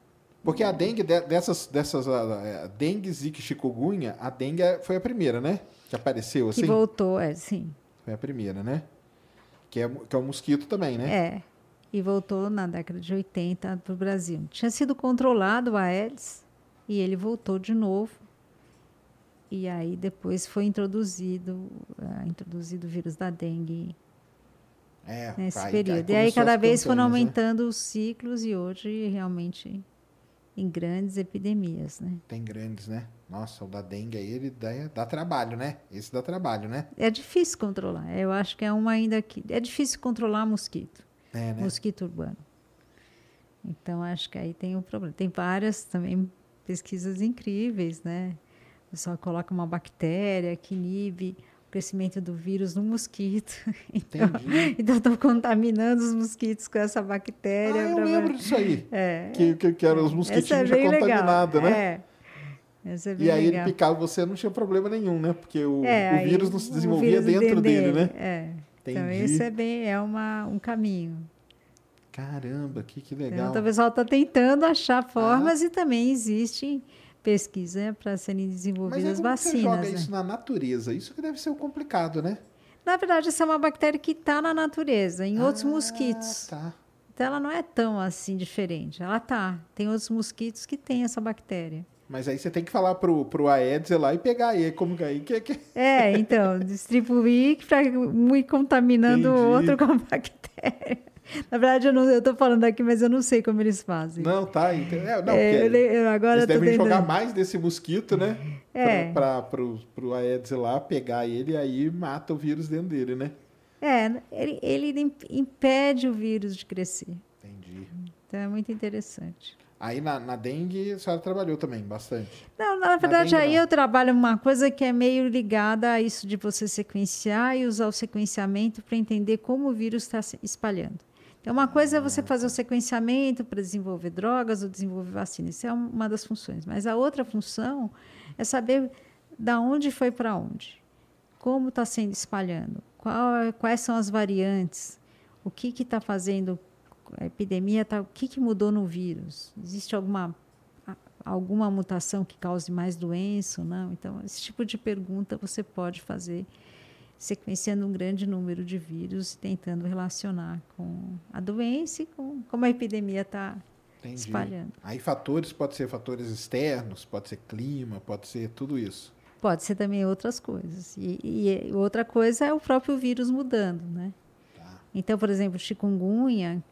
Porque a dengue, de- dessas, dessas ah, eh, dengue, zika e chikungunya, a dengue é- foi a primeira, né? Que apareceu que assim? voltou, é, sim. Foi a primeira, né? Que é, que é o mosquito também, né? É. E voltou na década de 80 para o Brasil. Tinha sido controlado o Aedes e ele voltou de novo. E aí depois foi introduzido, ah, introduzido o vírus da dengue É, nesse aí- período. aí e aí cada vez foram né? aumentando os ciclos e hoje realmente em grandes epidemias, né? Tem grandes, né? Nossa, o da dengue aí, ele dá, dá trabalho, né? Esse dá trabalho, né? É difícil controlar. Eu acho que é uma ainda que é difícil controlar mosquito, É, né? mosquito urbano. Então acho que aí tem um problema. Tem várias também pesquisas incríveis, né? O pessoal coloca uma bactéria que inibe o crescimento do vírus no mosquito. Então, Entendi. então estão contaminando os mosquitos com essa Ah, bactéria. eu pra- lembro disso aí. É. Que, que, que eram os é mosquitinhos já bem legal. contaminados, né? É. Essa é bem E aí legal. ele picava você, não tinha problema nenhum, né? Porque o, É, o vírus não se desenvolvia dentro dele, dele, né? É. Então, Entendi. esse é bem é uma, um caminho. Caramba, que, que Então, legal. o pessoal está tentando achar formas e também existe pesquisa para serem Mas desenvolvidas como que você joga vacinas. né? isso na natureza? Isso que deve ser o complicado, né? Na verdade, essa é uma bactéria que está na natureza, em outros Ah, mosquitos. Tá. Então, ela não é tão assim diferente. Ela tá. Tem outros mosquitos que têm essa bactéria. Mas aí você tem que falar pro, pro Aedes ir lá e pegar ele, como que aí que, que... É, então, distribuir para ir contaminando o Entendi. outro com a bactéria. Na verdade, eu estou falando aqui, mas eu não sei como eles fazem. Não, tá. ente- É, não, É, eu eu agora eles tô devem tentando- jogar mais desse mosquito, né? É. Pra, pra, pro, pro Aedes ir lá, pegar ele e aí mata o vírus dentro dele, né? É, ele, ele im- impede o vírus de crescer. Entendi. Então é muito interessante. Aí na, na dengue a senhora trabalhou também, bastante. Não, na verdade, dengue, aí não. eu trabalho uma coisa que é meio ligada a isso de você sequenciar e usar o sequenciamento para entender como o vírus está se espalhando. Então, uma coisa é você fazer o sequenciamento para desenvolver drogas ou desenvolver vacinas. Isso é um- uma das funções. Mas a outra função é saber da onde foi para onde, como está sendo espalhando, qual é- quais são as variantes, o que está fazendo a epidemia, tá, o que, que mudou no vírus, existe alguma alguma mutação que cause mais doença ou não? Então, esse tipo de pergunta você pode fazer sequenciando um grande número de vírus e tentando relacionar com a doença e com como a epidemia está espalhando. Aí fatores, pode ser fatores externos, pode ser clima, pode ser tudo isso. Pode ser também outras coisas. E, e outra coisa é o próprio vírus mudando, né? Tá. Então, por exemplo, chikungunya,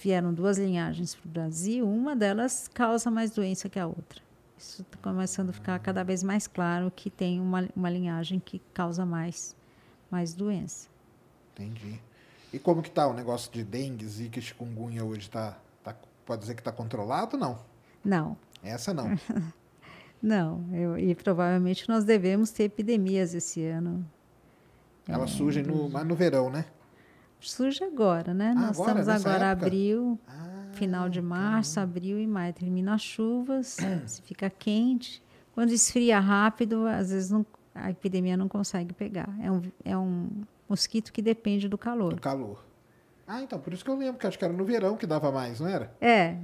vieram duas linhagens para o Brasil, uma delas causa mais doença que a outra. Isso está começando a ficar cada vez mais claro que tem uma, uma linhagem que causa mais, mais doença. Entendi. E como que tá o negócio de dengue, zika e chikungunya hoje? Tá, tá, pode dizer que tá controlado ou não? Não, Essa não. não. Eu, e provavelmente nós devemos ter epidemias esse ano. Elas surgem no, mas no verão, né? Surge agora, né? Ah, nós agora, estamos agora época? abril, Ah, final de março, abril e maio. Termina as chuvas, se fica quente. Quando esfria rápido, às vezes não- a epidemia não consegue pegar. É um, é um mosquito que depende do calor. do calor. Ah, então, por isso que eu lembro, que acho que era no verão que dava mais, não era? É.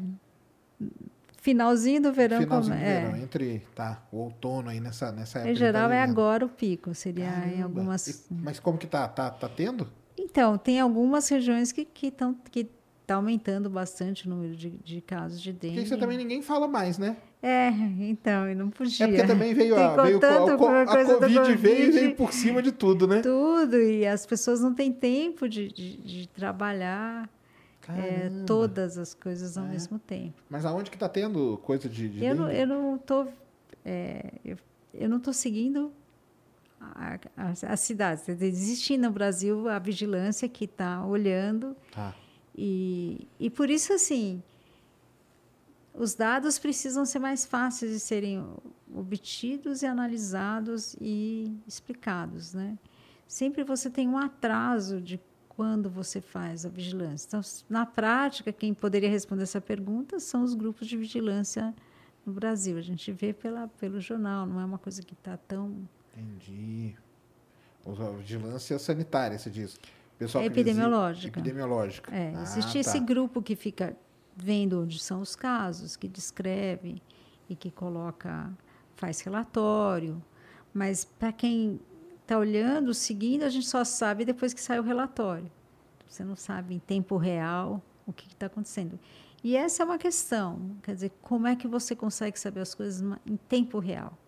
Finalzinho do verão. Finalzinho come- do é. verão, entre tá, o outono aí nessa, nessa época. Em geral tá é agora o pico, seria em Caramba. algumas. E- mas como que tá? Tá, tá tendo? Então, tem algumas regiões que estão que tá aumentando bastante o número de, de casos de dengue. Porque isso também ninguém fala mais, né? É, então, e não podia. É porque também veio Tem a, veio tanto a, a coisa do Covid, veio e Covid. veio por cima de tudo, né? Tudo, e as pessoas não têm tempo de, de, de trabalhar é, todas as coisas ao É. mesmo tempo. Mas aonde que tá tendo coisa de, de Eu não, dengue? eu não tô, é, eu, eu não tô seguindo a, a, as cidades. Existe no Brasil a vigilância que está olhando Tá. e, e por isso assim os dados precisam ser mais fáceis de serem obtidos e analisados e explicados, né? Sempre você tem um atraso de quando você faz a vigilância. Então, na prática, quem poderia responder essa pergunta são os grupos de vigilância no Brasil. A gente vê pela, pelo jornal, não é uma coisa que está tão. Entendi. A vigilância sanitária, você diz. Pessoal é epidemiológica. Epidemiológica. É, ah, existe tá. esse grupo que fica vendo onde são os casos, que descreve e que coloca, faz relatório. Mas para quem está olhando, seguindo, a gente só sabe depois que sai o relatório. Você não sabe em tempo real o que está acontecendo. E essa é uma questão, quer dizer, como é que você consegue saber as coisas em tempo real?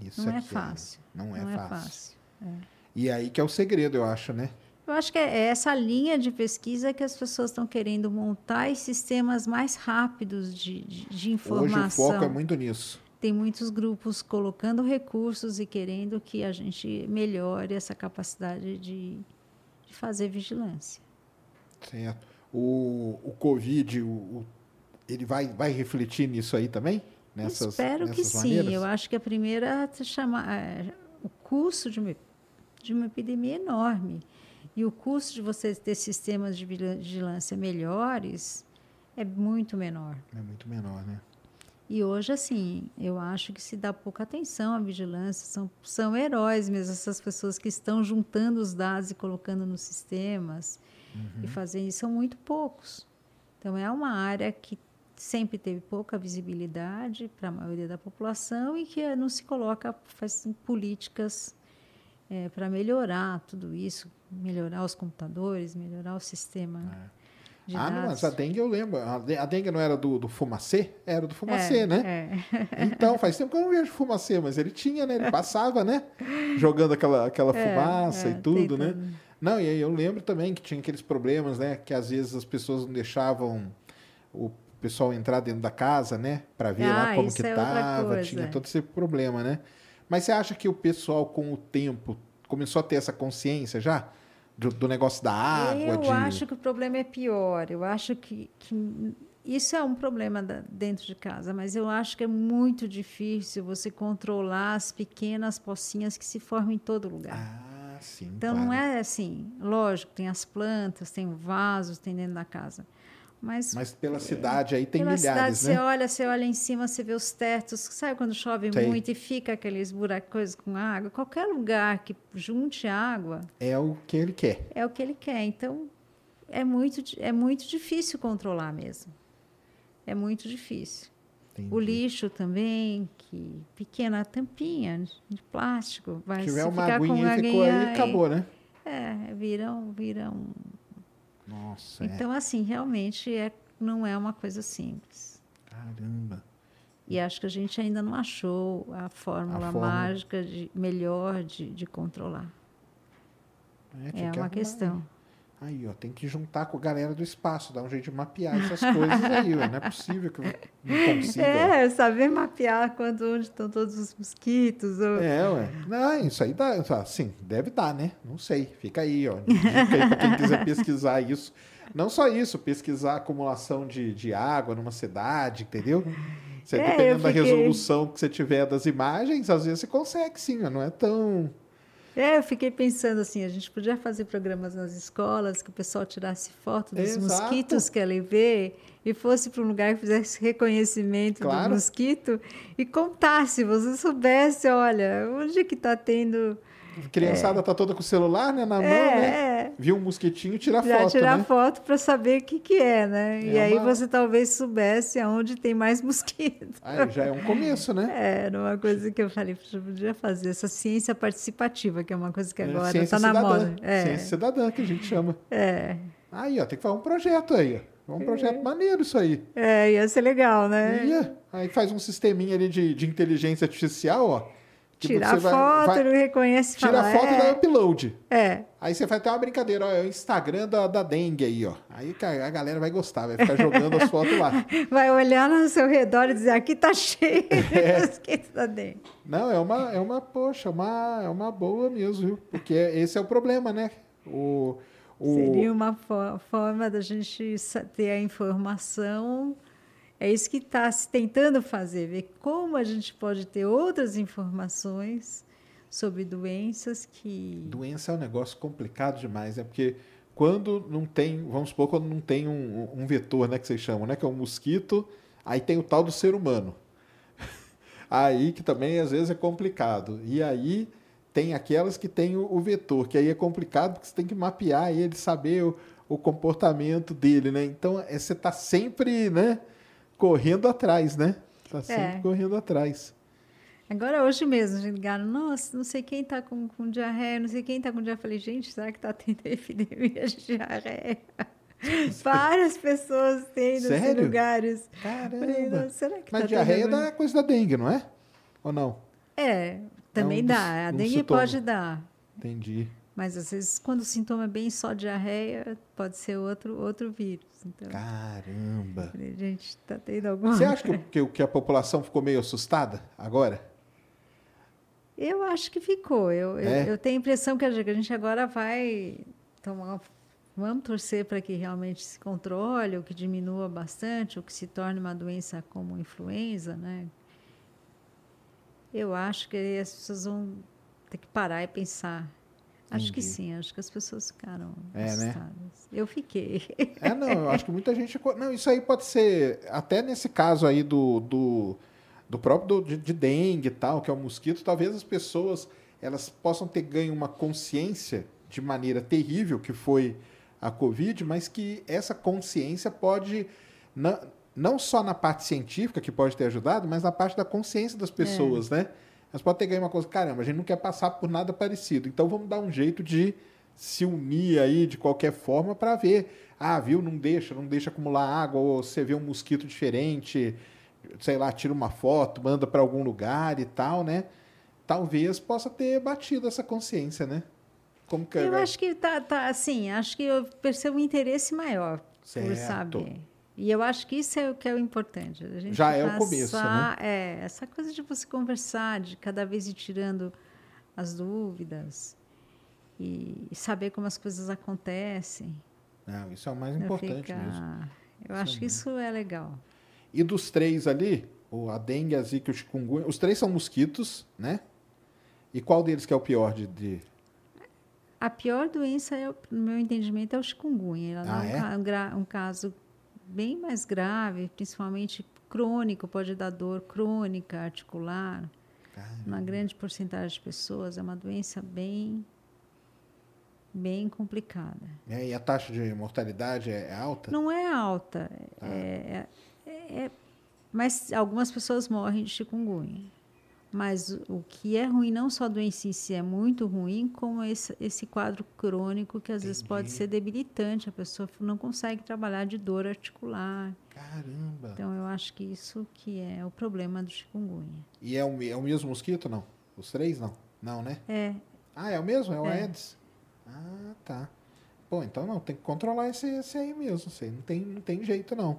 Isso não é, é fácil. Não é não fácil. É fácil. É. E aí que é o segredo, eu acho, né? Eu acho que é essa linha de pesquisa que as pessoas estão querendo montar e sistemas mais rápidos de, de, de informação. Hoje o foco é muito nisso. Tem muitos grupos colocando recursos e querendo que a gente melhore essa capacidade de, de fazer vigilância. Certo. O, o Covid, o, o, ele vai, vai refletir nisso aí também? Nessas, Espero nessas que maneiras? sim. Eu acho que a primeira chama, é, o custo de uma, de uma epidemia é enorme. E o custo de você ter sistemas de vigilância melhores é muito menor. É muito menor, né? E hoje, assim, eu acho que se dá pouca atenção à vigilância. São, são heróis mesmo, essas pessoas que estão juntando os dados e colocando nos sistemas uhum. e fazendo isso. São muito poucos. Então, é uma área que sempre teve pouca visibilidade para a maioria da população e que não se coloca, faz políticas é, para melhorar tudo isso, melhorar os computadores, melhorar o sistema. É. De ah, dados. não, mas a dengue eu lembro. A dengue não era do, do fumacê? Era do fumacê, é, né? É. Então, faz tempo que eu não vejo fumacê, mas ele tinha, né? Ele passava, né? Jogando aquela, aquela é, fumaça e é, tudo, né? Tudo. Não, e aí eu lembro também que tinha aqueles problemas, né? Que às vezes as pessoas não deixavam o pessoal entrar dentro da casa, né? Para ver ah, lá como que é tava. Tinha todo esse problema, né? Mas você acha que o pessoal, com o tempo, começou a ter essa consciência já? Do, do negócio da água? Eu de... acho que o problema é pior. Eu acho que, que isso é um problema da, dentro de casa, mas eu acho que é muito difícil você controlar as pequenas pocinhas que se formam em todo lugar. Ah, sim. Então claro. não é assim. Lógico, tem as plantas, tem vasos, tem dentro da casa. Mas, Mas pela cidade aí tem pela milhares, cidade, né? Você olha, você olha em cima, você vê os tetos, sabe quando chove tem. muito e fica aqueles buracos com água? Qualquer lugar que junte água... É o que ele quer. É o que ele quer. Então, é muito, é muito difícil controlar mesmo. É muito difícil. Entendi. O lixo também, que pequena tampinha de plástico. Vai Se tiver uma aguinha, ficou aí, aí acabou, né? É, viram, viram nossa. Então, é. assim, realmente é, não é uma coisa simples. Caramba. E acho que a gente ainda não achou a fórmula, a fórmula. mágica de, melhor de, de controlar. É, é uma questão. Aí, ó, tem que juntar com a galera do espaço, dar um jeito de mapear essas coisas aí, ó. Não é possível que eu não consiga. É, saber mapear quando, onde estão todos os mosquitos. Ou... É, ué. Não, isso aí dá, sim, deve dar, né? Não sei. Fica aí, ó. Dica aí pra quem quiser pesquisar isso. Não só isso, pesquisar a acumulação de, de água numa cidade, entendeu? Você, é, dependendo fiquei... da resolução que você tiver das imagens, às vezes você consegue sim, não é tão é, eu fiquei pensando assim, a gente podia fazer programas nas escolas que o pessoal tirasse foto dos Exato. mosquitos que ela vê e fosse para um lugar que fizesse reconhecimento claro. do mosquito e contasse, você soubesse, olha, onde que está tendo criançada é. tá toda com o celular, né, na mão, é, né? É. Viu um mosquitinho, tira Já foto, tirar né? foto para saber o que que é, né? É e aí você talvez soubesse aonde tem mais mosquito. Aí já é um começo, né? É, era uma coisa que eu falei, eu podia fazer essa ciência participativa, que é uma coisa que é, agora está na moda. É. Ciência cidadã, que a gente chama. É. Aí, ó, tem que fazer um projeto aí, ó. Um projeto é. maneiro isso aí. É, ia ser legal, né? Ia. Aí faz um sisteminha ali de, de inteligência artificial, ó. Tipo, tira a foto, vai, ele reconhece Tira fala, a foto é. e dá upload. É. Aí você vai ter uma brincadeira, ó, é o Instagram da, da dengue aí, ó. Aí a galera vai gostar, vai ficar jogando as fotos lá. Vai olhar no seu redor e dizer, aqui tá cheio é. da dengue. Não, é uma, é uma, poxa, uma, é uma boa mesmo, viu? Porque esse é o problema, né? O, o... Seria uma forma da gente ter a informação É isso que está se tentando fazer, ver como a gente pode ter outras informações sobre doenças que. Doença é um negócio complicado demais, né? porque quando não tem, vamos supor, quando não tem um, um vetor, né, que vocês chamam, né, que é um mosquito, aí tem o tal do ser humano. aí que também às vezes é complicado. E aí tem aquelas que tem o, o vetor, que aí é complicado porque você tem que mapear ele, saber o, o comportamento dele, né? Então é, você está sempre, né, correndo atrás, né? Está sempre é. correndo atrás. Agora, hoje mesmo, gente ligaram, nossa, não sei quem está com, com diarreia, não sei quem está com diarreia. Eu falei, gente, será que está tendo epidemia de diarreia? Várias pessoas têm nesses lugares. Caramba! Falei, será que Mas tá diarreia dá coisa da dengue, não é? Ou não? É, também é um dá. A um dengue sintoma. pode dar. Entendi. Mas às vezes, quando o sintoma é bem só diarreia, pode ser outro, outro vírus. Então, Caramba! A gente está tendo alguma Você acha que, que, que a população ficou meio assustada agora? Eu acho que ficou. Eu, é? eu, eu, tenho a impressão que a gente agora vai tomar. Vamos torcer para que realmente se controle, ou que diminua bastante, ou que se torne uma doença como influenza, né? Eu acho que as pessoas vão ter que parar e pensar. Acho que sim, acho que as pessoas ficaram é, né? assustadas. Né? Eu fiquei. É, não, eu acho que muita gente. Não, isso aí pode ser. Até nesse caso aí do, do do próprio do, de, de dengue e tal, que é o mosquito, talvez as pessoas elas possam ter ganho uma consciência de maneira terrível que foi a Covid, mas que essa consciência pode não, não só na parte científica que pode ter ajudado, mas na parte da consciência das pessoas, é. né? Elas podem ter ganho uma coisa, caramba, a gente não quer passar por nada parecido, então vamos dar um jeito de se unir aí de qualquer forma para ver, ah, viu, não deixa, não deixa acumular água, ou você vê um mosquito diferente, sei lá, tira uma foto, manda para algum lugar e tal, né? Talvez possa ter batido essa consciência, né? Como que Eu é, acho que tá, tá assim, acho que eu percebo um interesse maior certo. por saber. E eu acho que isso é o que é o importante. Já é o começo, né? É, essa coisa de você conversar, de cada vez ir tirando as dúvidas e saber como as coisas acontecem. Não, isso é o mais importante fica... mesmo. Eu isso acho é que isso é legal. E dos três ali, o, a dengue, a zika e o chikungunya, os três são mosquitos, né? E qual deles que é o pior de... de... A pior doença, é, no meu entendimento, é o chikungunya. Ela ah, é um, um caso bem mais grave, principalmente crônico, pode dar dor crônica, articular. Caramba. Uma grande porcentagem de pessoas. É uma doença bem bem complicada. É, e a taxa de mortalidade é, é alta? Não é alta. Ah. É, é, mas algumas pessoas morrem de chikungunya. Mas o que é ruim, não só a doença em si é muito ruim, como esse, esse quadro crônico que às Entendi. vezes pode ser debilitante. A pessoa não consegue trabalhar de dor articular. Caramba! Então eu acho que isso que é o problema do chikungunya. E é o, é o mesmo mosquito, não? Os três, não? Não, né? É. Ah, é o mesmo? É o é. Aedes? Ah, tá. Bom, então não, tem que controlar esse, esse aí mesmo. Aí não, tem, não tem jeito, não.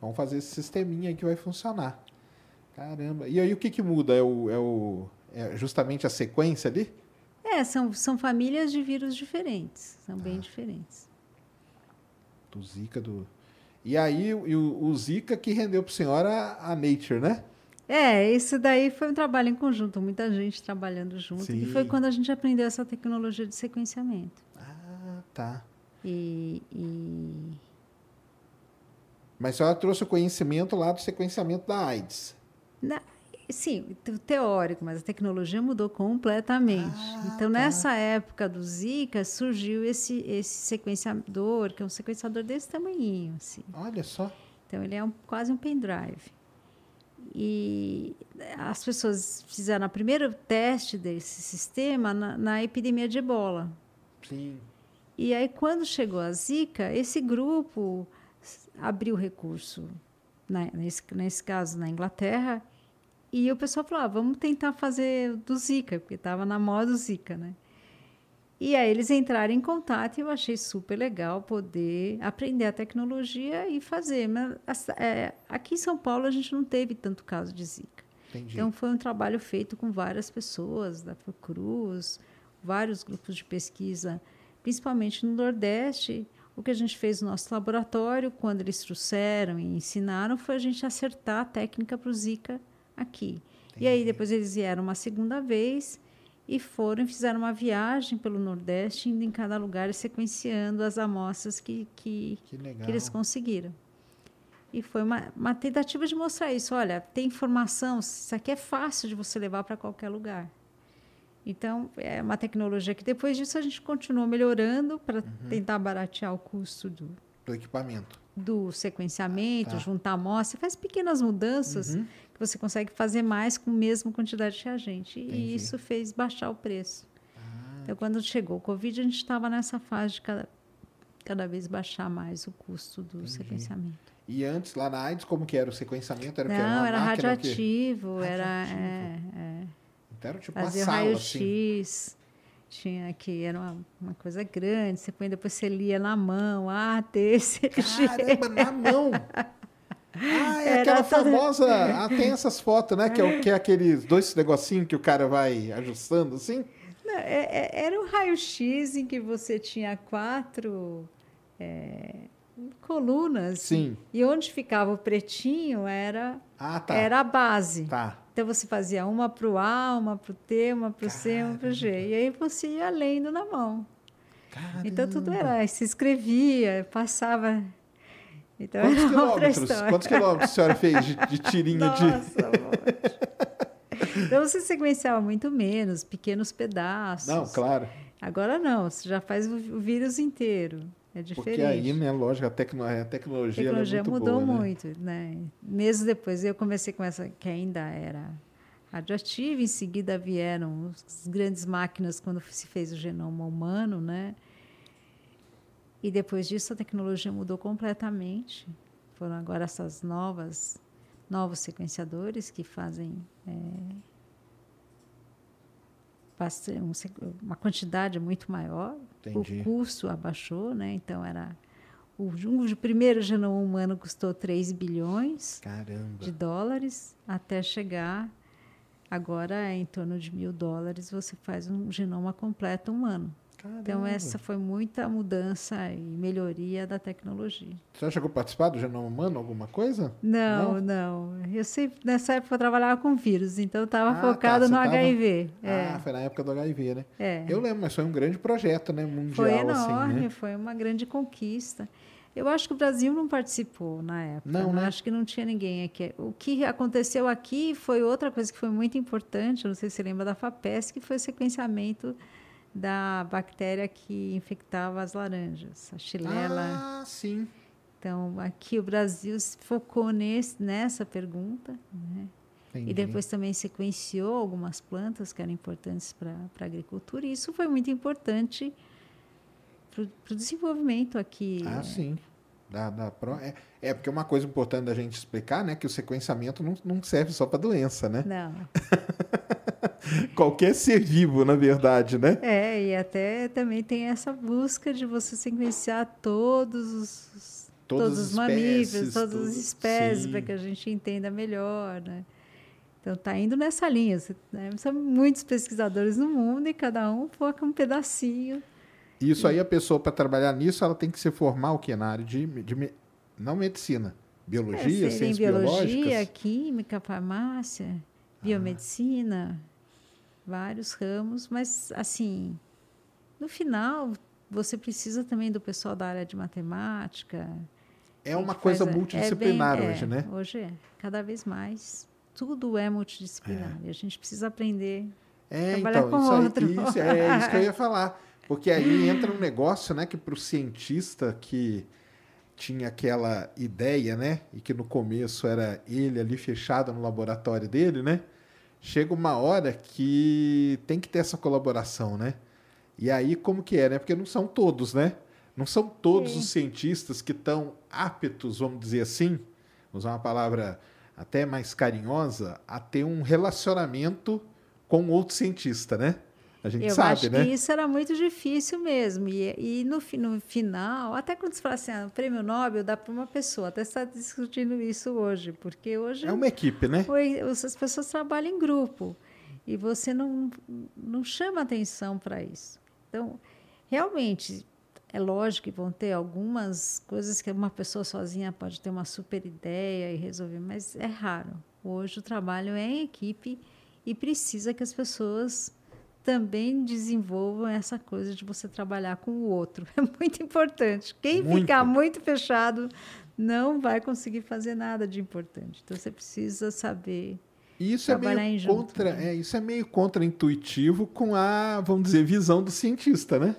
Vamos fazer esse sisteminha aí que vai funcionar. Caramba. E aí o que, que muda? É, o, é, o, é justamente a sequência ali? É, são, são famílias de vírus diferentes. São ah. bem diferentes. Do Zika, do. E aí o, o Zika que rendeu para a senhora a Nature, né? É, isso daí foi um trabalho em conjunto, muita gente trabalhando junto. Sim. E foi quando a gente aprendeu essa tecnologia de sequenciamento. Ah, tá. E, e mas a senhora trouxe o conhecimento lá do sequenciamento da AIDS. Na, sim, teórico, mas a tecnologia mudou completamente. Ah, então, tá. nessa época do Zika, surgiu esse, esse sequenciador, que é um sequenciador desse tamanhinho. Assim. Olha só. Então, ele é um, quase um pendrive. E as pessoas fizeram o primeiro teste desse sistema na, na epidemia de ebola. Sim. E aí, quando chegou a Zika, esse grupo abriu recurso, na, nesse, nesse caso na Inglaterra, e o pessoal falou: ah, vamos tentar fazer do Zika, porque estava na moda o Zika, né? E aí eles entraram em contato e eu achei super legal poder aprender a tecnologia e fazer. Mas é, aqui em São Paulo a gente não teve tanto caso de Zika. Entendi. Então foi um trabalho feito com várias pessoas da Fiocruz, vários grupos de pesquisa, principalmente no Nordeste, O que a gente fez no nosso laboratório, quando eles trouxeram e ensinaram, foi a gente acertar a técnica para o Zika aqui. Entendi. E aí depois eles vieram uma segunda vez e foram e fizeram uma viagem pelo Nordeste, indo em cada lugar e sequenciando as amostras que, que, que, que eles conseguiram. E foi uma, uma tentativa de mostrar isso. Olha, tem informação, isso aqui é fácil de você levar para qualquer lugar. Então, é uma tecnologia que depois disso a gente continuou melhorando para uhum. tentar baratear o custo do, do equipamento. Do sequenciamento, tá. juntar amostra, faz pequenas mudanças uhum. que você consegue fazer mais com a mesma quantidade de reagente. Entendi. E isso fez baixar o preço. Ah. Então, quando chegou o Covid, a gente estava nessa fase de cada, cada vez baixar mais o custo do Entendi. sequenciamento. E antes, lá na AIDS, como que era o sequenciamento? Era Não, era radioativo, era... É, é. Era tipo Fazia uma sala, raio-x. Assim. Tinha que era uma, uma, coisa grande, você põe depois você lia na mão, ah, TCG. Caramba, na mão! Ah, é aquela famosa. Ah, tem essas fotos, né? Que é, que é aqueles dois negocinhos que o cara vai ajustando assim. Não, é, é, era um raio-x em que você tinha quatro é, colunas. Sim. E onde ficava o pretinho era, ah, tá. era a base. Tá. Então você fazia uma para o A, uma para o T, uma para o C, uma para o G. E aí você ia lendo na mão. Caramba. Então tudo era, se escrevia, passava. Então, quantos quilômetros? Quantos quilômetros a senhora fez de, de tirinho Nossa, de. então você sequenciava muito menos, pequenos pedaços. Não, claro. Agora não, você já faz o vírus inteiro. É diferente. Porque aí, né, lógico, a, tecno a tecnologia, a tecnologia é mudou boa, né? muito, né? Mesmo depois eu comecei com essa que ainda era radioativa, em seguida vieram as grandes máquinas quando se fez o genoma humano, né? E depois disso a tecnologia mudou completamente. Foram agora essas novas novos sequenciadores que fazem é, uma quantidade muito maior. Entendi. O custo abaixou, né? Então era o, o primeiro genoma humano custou 3 bilhões Caramba. de dólares até chegar agora em torno de mil dólares você faz um genoma completo humano. Caramba. Então essa foi muita mudança e melhoria da tecnologia. Você já chegou a participar do genoma humano, alguma coisa? Não, não. não. Eu sempre, nessa época eu trabalhava com vírus, então eu estava ah, focado tá. no tava... HIV. É. Ah, foi na época do HIV, né? É. Eu lembro, mas foi um grande projeto, né? Mundial, foi enorme, assim, né? foi uma grande conquista. Eu acho que o Brasil não participou na época. Não, né? Acho que não tinha ninguém aqui. O que aconteceu aqui foi outra coisa que foi muito importante. Não sei se você lembra da FAPES, que foi o sequenciamento da bactéria que infectava as laranjas, a xilela. Ah, sim. Então, aqui o Brasil focou nesse, nessa pergunta, né? E depois também sequenciou algumas plantas que eram importantes para a agricultura, e isso foi muito importante para o desenvolvimento aqui. Ah, sim. Da, da pro... é, é, porque uma coisa importante da gente explicar, né, que o sequenciamento não, não serve só para doença, né? Não. Qualquer ser vivo, na verdade, né? É, e até também tem essa busca de você sequenciar todos os, todos os mamíferos, todas as espécies, para que a gente entenda melhor, né? Então, está indo nessa linha. Né? São muitos pesquisadores no mundo e cada um foca um pedacinho. Isso aí, a pessoa, para trabalhar nisso, ela tem que se formar o que na área de, de não medicina, biologia, é, ciências biologia, biológicas? química, farmácia, biomedicina. Ah vários ramos, mas assim, no final você precisa também do pessoal da área de matemática. É uma coisa faz, multidisciplinar é bem, hoje, é, né? Hoje é, cada vez mais. Tudo é multidisciplinar é. e a gente precisa aprender é, trabalhar então, com isso outro. Aí, isso, é isso que eu ia falar. Porque aí entra um negócio, né, que para o cientista que tinha aquela ideia, né, e que no começo era ele ali fechado no laboratório dele, né, chega uma hora que tem que ter essa colaboração, né? E aí, como que é, né? Porque não são todos, né? Não são todos Sim. os cientistas que estão aptos, vamos dizer assim, usar uma palavra até mais carinhosa, a ter um relacionamento com outro cientista, né? A gente eu sabe, acho né? que isso era muito difícil mesmo. E, e no, no, final, até quando se fala assim, ah, o prêmio Nobel dá para uma pessoa, até está discutindo isso hoje, porque hoje. É uma equipe, né? as pessoas trabalham em grupo e você não, não chama atenção para isso. Então, realmente, É lógico que vão ter algumas coisas que uma pessoa sozinha pode ter uma super ideia e resolver, mas é raro. Hoje o trabalho é em equipe e precisa que as pessoas também desenvolvam essa coisa de você trabalhar com o outro. É muito importante. Quem Muito. ficar muito fechado não vai conseguir fazer nada de importante. Então você precisa saber. Isso é Trabalhar meio em junto, contra, né? é, isso é meio contraintuitivo com a, vamos dizer, visão do cientista, né?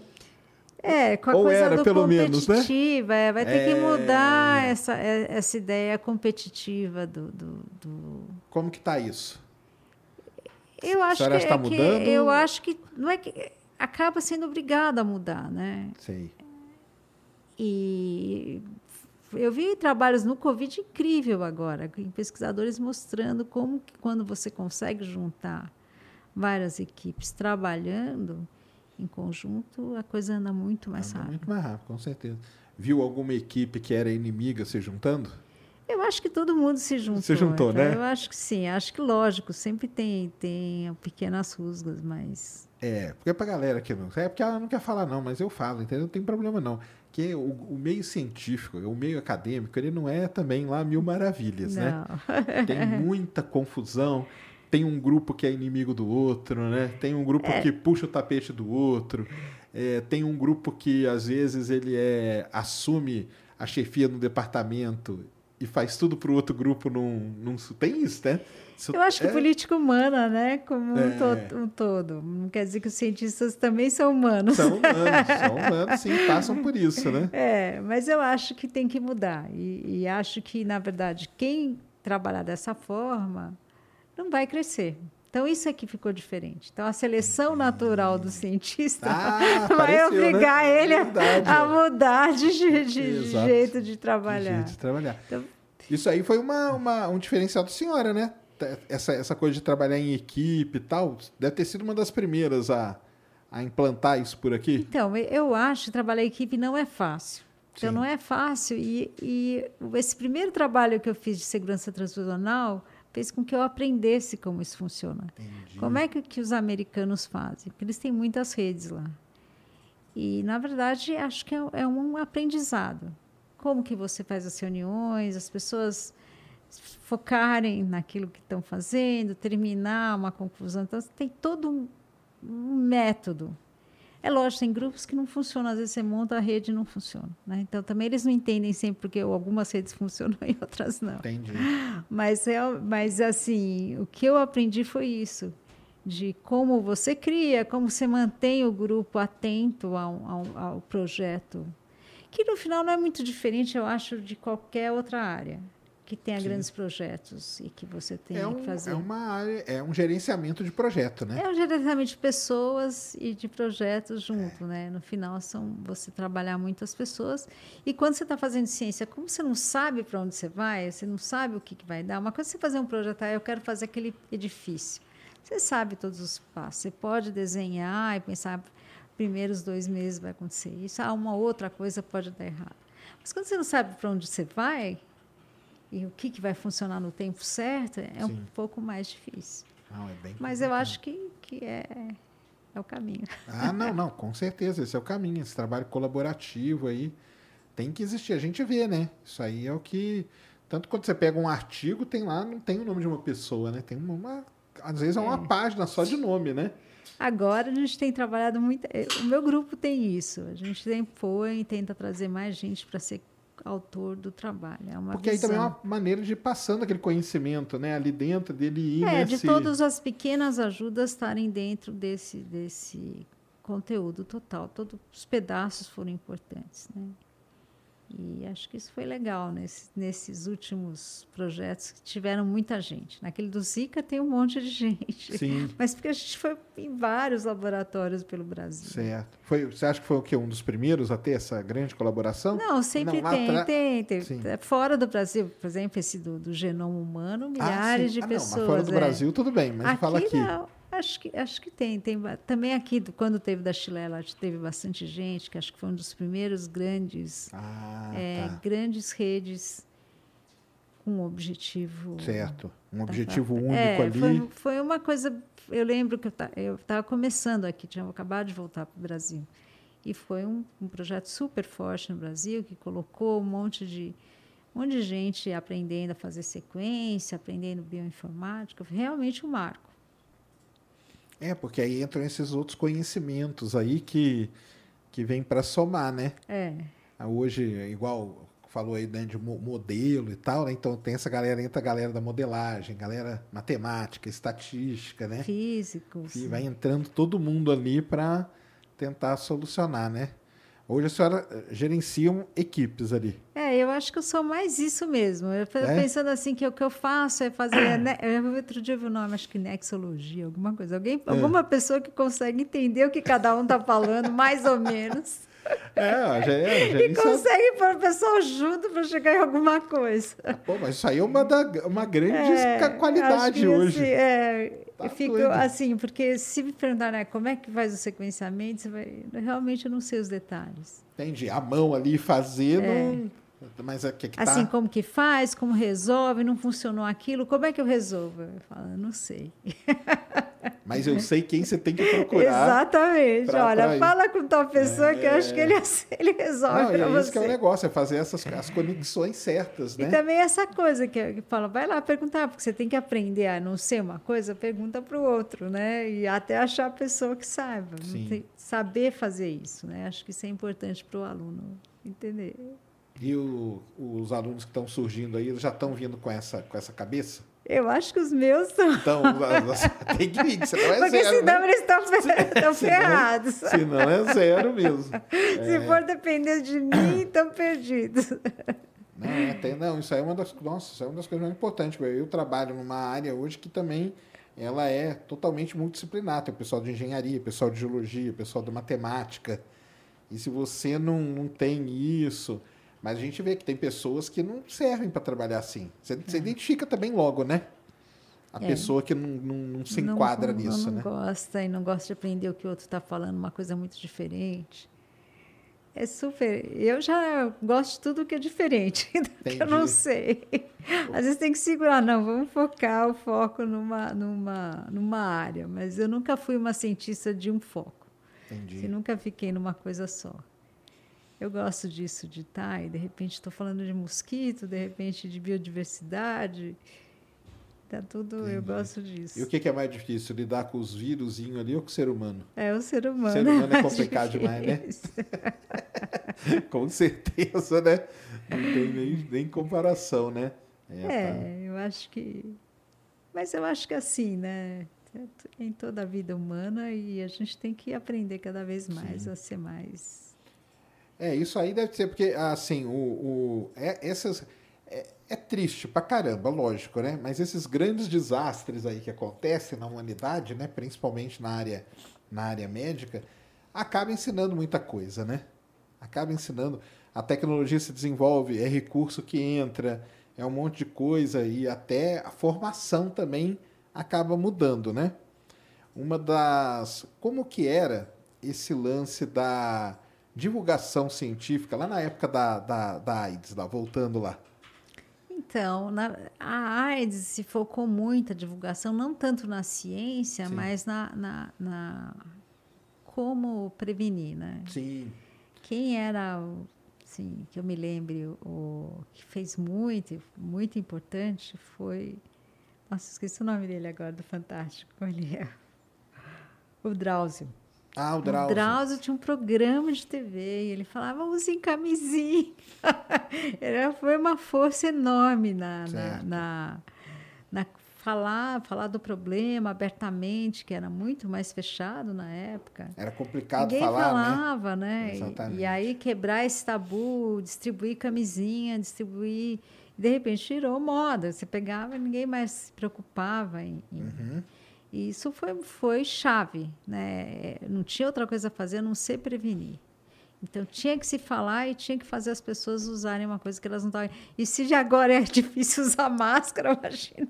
É, com a Ou coisa era, do pelo menos, né? competitiva, é, vai ter que É. mudar essa, é, essa ideia competitiva do, do, do- Como que tá isso? Eu acho que, está é que- mudando? eu acho que não é que acaba sendo obrigado a mudar, né? Sei. E eu vi trabalhos no Covid incrível agora, com pesquisadores mostrando como que quando você consegue juntar várias equipes trabalhando em conjunto, a coisa anda muito mais Anda rápido. muito mais rápido, com certeza. Viu alguma equipe que era inimiga se juntando? Eu acho que todo mundo se juntou. Se juntou, então né? Eu acho que sim. Acho que lógico, sempre tem, tem pequenas rusgas, mas É, porque pra galera que não. É porque ela não quer falar, não, mas eu falo, entendeu? Não tem problema, não. Que o, o meio científico, o meio acadêmico, ele não é também lá mil maravilhas, né? não. Tem muita confusão. Tem um grupo que é inimigo do outro, né? Tem um grupo que puxa o tapete do outro. É, tem um grupo que, às vezes, ele é, assume a chefia no departamento e faz tudo pro outro grupo num. num tem isso, né? Isso Eu acho que é- política humana, né? Como um, É. to- um todo. Não quer dizer que os cientistas também são humanos. São humanos, são humanos, sim, passam por isso, né? É, mas eu acho que tem que mudar. E, e acho que, na verdade, quem trabalhar dessa forma não vai crescer. Então, isso aqui ficou diferente. Então, a seleção natural do cientista Ah, vai né? obrigar ele a- Verdade, a, ó. mudar de, de Exato. jeito de De trabalhar. jeito de trabalhar. Então- Isso aí foi uma, uma- um diferencial da senhora, né? Essa, essa coisa de trabalhar em equipe e tal, deve ter sido uma das primeiras a, a implantar isso por aqui. Então, eu acho que trabalhar em equipe não é fácil. Então, Sim. não é fácil. E, e esse primeiro trabalho que eu fiz de segurança transfusional fez com que eu aprendesse como isso funciona. Entendi. Como é que, que os americanos fazem? Porque eles têm muitas redes lá. E, na verdade, acho que é, é um aprendizado. Como que você faz as reuniões, as pessoas focarem naquilo que estão fazendo, terminar uma conclusão. Então, tem todo um, um método. É lógico, tem grupos que não funcionam. Às vezes você monta a rede e não funciona. Né? Então, também eles não entendem sempre porque algumas redes funcionam e outras não. Entendi. Mas, é, mas assim, o que eu aprendi foi isso. De como você cria, como você mantém o grupo atento ao, ao, ao projeto. Que no final não é muito diferente, eu acho, de qualquer outra área que tenha Sim. grandes projetos e que você tenha É, um, que fazer. é uma área, é um gerenciamento de projeto, né? É um gerenciamento de pessoas e de projetos junto, né? No final são você trabalhar muitas pessoas e quando você está fazendo ciência, como você não sabe para onde você vai, você não sabe o que, que vai dar. Uma coisa é você fazer um projeto, ah, eu quero fazer aquele edifício. Você sabe todos os passos. Você pode desenhar e pensar, primeiros dois meses vai acontecer isso. Ah, uma outra coisa pode dar errado. Mas quando você não sabe para onde você vai e o que, que vai funcionar no tempo certo, é um Sim. pouco mais difícil. Não, é bem Mas eu acho que, que é, é o caminho. Ah, não, não, com certeza, esse é o caminho, esse trabalho colaborativo aí tem que existir. A gente vê, né? Isso aí é o que. Tanto quando você pega um artigo, tem lá, não tem o nome de uma pessoa, né? Tem uma. às vezes é uma página só de nome, né? Agora a gente tem trabalhado muito. eh, O meu grupo tem isso. A gente tem e tenta trazer mais gente para ser autor do trabalho. É uma Porque aí também é visão. uma maneira de ir passando aquele conhecimento, né? Ali dentro dele ir É, nesse... de todas as pequenas ajudas estarem dentro desse, desse conteúdo total. Todos os pedaços foram importantes. Né? E acho que isso foi legal nesse, nesses últimos projetos que tiveram muita gente. Naquele do Zika tem um monte de gente. Sim, Mas porque a gente foi em vários laboratórios pelo Brasil. certo. Foi, você acha que foi o quê? Um dos primeiros a ter essa grande colaboração? Não, sempre Não, tem, tem, tem. Sim. Fora do Brasil, por exemplo, esse do, do genoma humano, Ah, milhares sim. de Ah, pessoas. Não, mas fora do é. Brasil, tudo bem, mas aqui, fala aqui. não, acho que acho que tem, tem também aqui do- quando teve da Chilela teve bastante gente que acho que foi um dos primeiros grandes Ah, é, tá. grandes redes com objetivo Certo. Um tá, objetivo tá. único É, ali. Foi, foi uma coisa. Eu lembro que eu estava começando aqui, tinha acabado de voltar para o Brasil. E foi um, um projeto super forte no Brasil, que colocou um monte de, um monte de gente aprendendo a fazer sequência, aprendendo bioinformática. Realmente um marco. É, porque aí entram esses outros conhecimentos aí que, que vem para somar, né? É. Hoje, igual falou aí né, de modelo e tal, né? Então tem essa galera, entra a galera da modelagem, galera matemática, estatística, né? Físicos. E vai entrando todo mundo ali para tentar solucionar, né? Hoje a senhora eh, gerenciam equipes ali. É, eu acho que eu sou mais isso mesmo. Eu é? pensando assim que o que eu faço é fazer. né, outro dia eu vi o nome, acho que nexologia, alguma coisa. Alguém, é. Alguma pessoa que consegue entender o que cada um está falando, mais ou menos. É, já é. Já e consegue pôr o pessoal junto para chegar em alguma coisa. Pô, mas isso aí é uma, da, uma grande é, qualidade hoje. Assim, é, tá eu fico doido. assim, porque se me perguntar né, como é que faz o sequenciamento, você vai, realmente eu não sei os detalhes. Entendi. A mão ali fazendo. É. Mas é que, que tá... Assim, como que faz, como resolve, não funcionou aquilo, como é que eu resolvo? Eu falo, não sei. Mas eu sei quem você tem que procurar. Exatamente. Olha, fala com tal pessoa é... que eu acho que ele, ele resolve para é você. Isso que é o negócio, é fazer essas as conexões certas, né? E também essa coisa que, que fala, vai lá perguntar, porque você tem que aprender a não ser uma coisa, pergunta para o outro, né? E até achar a pessoa que saiba. Saber fazer isso, né? Acho que isso é importante para o aluno entender. E o, os alunos que estão surgindo aí, eles já estão vindo com essa, com essa cabeça? Eu acho que os meus são. Então, tem que vir, você não é Porque zero. Porque senão né? eles estão, estão ferrados. Se não é zero mesmo. Se é. for depender de mim, estão perdidos. Não, é, tem, não, isso aí é uma das, nossa, isso é uma das coisas mais importantes. Eu trabalho numa área hoje que também ela é totalmente multidisciplinar. Tem o pessoal de engenharia, pessoal de geologia, pessoal de matemática. E se você não, não tem isso, mas a gente vê que tem pessoas que não servem para trabalhar assim. Você, é. você, identifica também logo, né? A é. pessoa que não, não, não se enquadra não, nisso, não né? Não gosta e não gosta de aprender o que o outro está falando, uma coisa muito diferente. É super. Eu já gosto de tudo que é diferente, que eu não sei. Às vezes tem que segurar, não, vamos focar o foco numa, numa, numa área. Mas eu nunca fui uma cientista de um foco. Entendi. Eu nunca fiquei numa coisa só eu gosto disso, de estar, tá, e de repente estou falando de mosquito, de repente de biodiversidade. Tá tudo, Entendi. eu gosto disso. E o que é mais difícil, lidar com os vírus ali ou com o ser humano? É, o ser humano. O ser humano é complicado demais, né? com certeza, né? Não tem nem, nem comparação, né? É, é tá. eu acho que. Mas eu acho que assim, né? Em toda a vida humana e a gente tem que aprender cada vez mais Sim. a ser mais é, isso aí deve ser porque, assim, o, o, é, essas, é, é, triste pra caramba, lógico, né? Mas esses grandes desastres aí que acontecem na humanidade, né? Principalmente na área, na área médica, acaba ensinando muita coisa, né? Acaba ensinando. A tecnologia se desenvolve, é recurso que entra, é um monte de coisa e até a formação também acaba mudando, né? Uma das... Como que era esse lance da divulgação científica, lá na época da, da, da AIDS, lá, voltando lá? Então, na, a AIDS se focou muito a divulgação, não tanto na ciência, Sim. mas na, na, na, como prevenir, né? Sim. Quem era, assim, que eu me lembre, o que fez muito, muito importante foi... Nossa, esqueci o nome dele agora, do Fantástico. Ele é o Drauzio. Ah, o Drauzio. O Drauzio tinha um programa de TV e ele falava, usem camisinha. Era, foi uma força enorme na, na, na, na, falar, falar do problema abertamente, que era muito mais fechado na época. Era complicado Ninguém falar, né? falava, né? né? Exatamente. E, e aí quebrar esse tabu, distribuir camisinha, distribuir... De repente virou moda. Você pegava e ninguém mais se preocupava em... em uhum e isso foi, foi chave, né? Não tinha outra coisa a fazer a não ser prevenir. Então tinha que se falar e tinha que fazer as pessoas usarem uma coisa que elas não estavam. E se de agora é difícil usar máscara, imagina,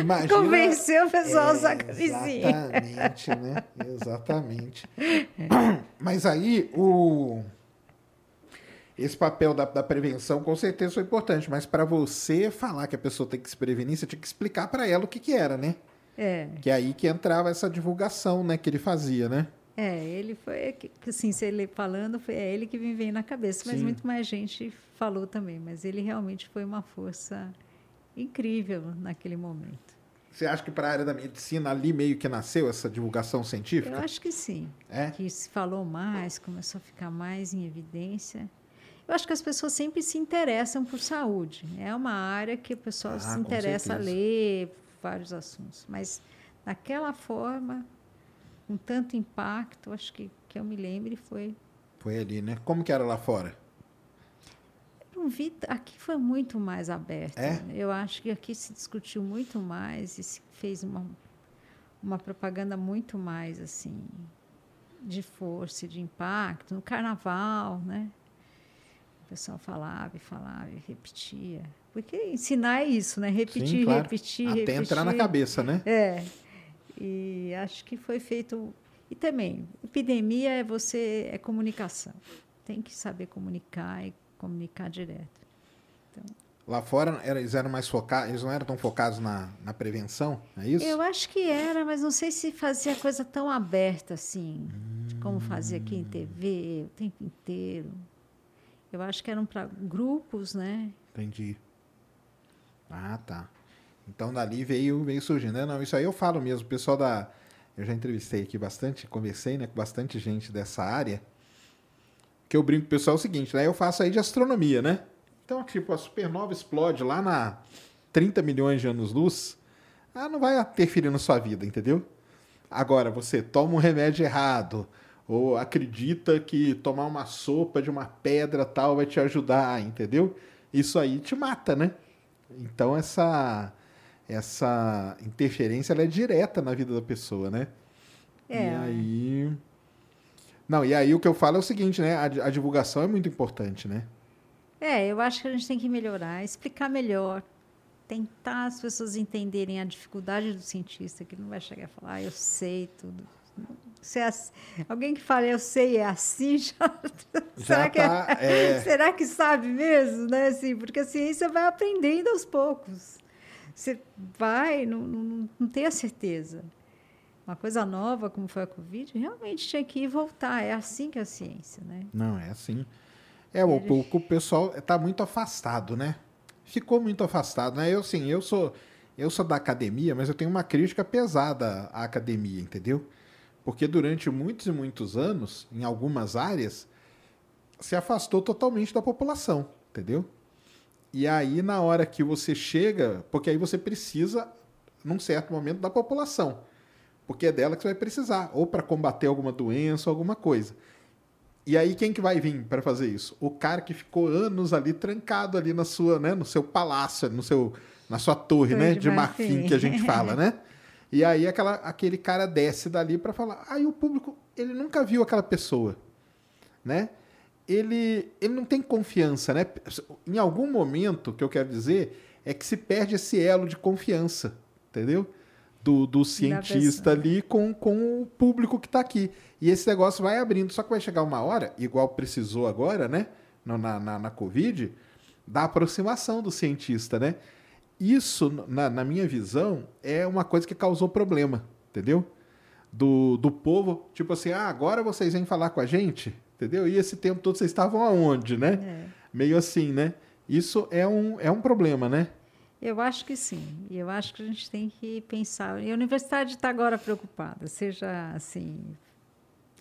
imagina convencer o pessoal é, a usar camisinha. Exatamente, né? Exatamente. É. Mas aí o esse papel da, da, prevenção com certeza foi importante, mas para você falar que a pessoa tem que se prevenir, você tinha que explicar para ela o que, que era, né? É. Que é aí que entrava essa divulgação, né, que ele fazia, né? É, ele foi, assim, se ele falando, foi é ele que me veio na cabeça, mas Sim. muito mais gente falou também. Mas ele realmente foi uma força incrível naquele momento. Você acha que para a área da medicina ali meio que nasceu essa divulgação científica? Eu acho que sim. É? Que se falou mais, começou a ficar mais em evidência. Eu acho que as pessoas sempre se interessam por saúde. É uma área que o pessoal ah, se interessa a ler vários assuntos. Mas daquela forma, com tanto impacto, acho que que eu me lembre foi. Foi ali, né? Como que era lá fora? não vi. Aqui foi muito mais aberto. É? Eu acho que aqui se discutiu muito mais e se fez uma, uma propaganda muito mais assim de força, de impacto no carnaval, né? O pessoal falava e falava e repetia. Porque ensinar é isso, né? Repetir, Sim, claro. repetir, Até repetir. entrar na cabeça, né? É. E acho que foi feito. E também, epidemia é você é comunicação. Tem que saber comunicar e comunicar direto. Então, Lá fora eles eram mais focados, eles não eram tão focados na, na prevenção, é isso? Eu acho que era, mas não sei se fazia coisa tão aberta assim, hum. como fazia aqui em TV o tempo inteiro. Eu acho que eram para grupos, né? Entendi. Ah, tá. Então dali veio, veio surgindo. Né? Não, isso aí eu falo mesmo. O pessoal da. Eu já entrevistei aqui bastante, conversei né, com bastante gente dessa área que eu brinco com o pessoal é o seguinte, né? Eu faço aí de astronomia, né? Então, tipo, a supernova explode lá na 30 milhões de anos-luz, ah, não vai interferir na sua vida, entendeu? Agora, você toma um remédio errado, ou acredita que tomar uma sopa de uma pedra tal vai te ajudar, entendeu? Isso aí te mata, né? Então, essa essa interferência é direta na vida da pessoa, né? É. E aí não, e aí o que eu falo é o seguinte, né? A, a divulgação é muito importante, né? É, eu acho que a gente tem que melhorar, explicar melhor, tentar as pessoas entenderem a dificuldade do cientista, que não vai chegar a falar, ah, eu sei tudo. Se é assim, alguém que fala eu sei é assim já, já será, que é tá, é... será que sabe mesmo né assim porque a ciência vai aprendendo aos poucos você vai não, não, não tem a certeza uma coisa nova como foi a Covid, realmente tinha que ir voltar. É assim que é a ciência, né? Não, é assim. É, o, o, o pessoal está muito afastado, né? Ficou muito afastado, né? Eu, sim, eu sou, eu sou da academia, mas eu tenho uma crítica pesada à academia, entendeu? Porque durante muitos e muitos anos, em algumas áreas, se afastou totalmente da população, entendeu? E aí, na hora que você chega, porque aí você precisa, num certo momento, da população porque é dela que você vai precisar, ou para combater alguma doença, alguma coisa. E aí quem que vai vir para fazer isso? O cara que ficou anos ali trancado ali na sua, né, no seu palácio, no seu, na sua torre, né, de marfim que a gente fala, né? E aí aquela, aquele cara desce dali para falar. Aí o público, ele nunca viu aquela pessoa, né? Ele, ele não tem confiança, né? Em algum momento, que eu quero dizer, é que se perde esse elo de confiança, entendeu? do, do cientista ali com, com o público que está aqui. E esse negócio vai abrindo. Só que vai chegar uma hora, igual precisou agora, né? Na, na, na Covid, da aproximação do cientista, né? Isso, na, na minha visão, é uma coisa que causou problema, entendeu? Do, do povo, tipo assim, ah, agora vocês vêm falar com a gente, entendeu? E esse tempo todo vocês estavam aonde, né? É. Meio assim, né? Isso é um, é um problema, né? Eu acho que sim. E eu acho que a gente tem que pensar. E a universidade está agora preocupada, seja assim.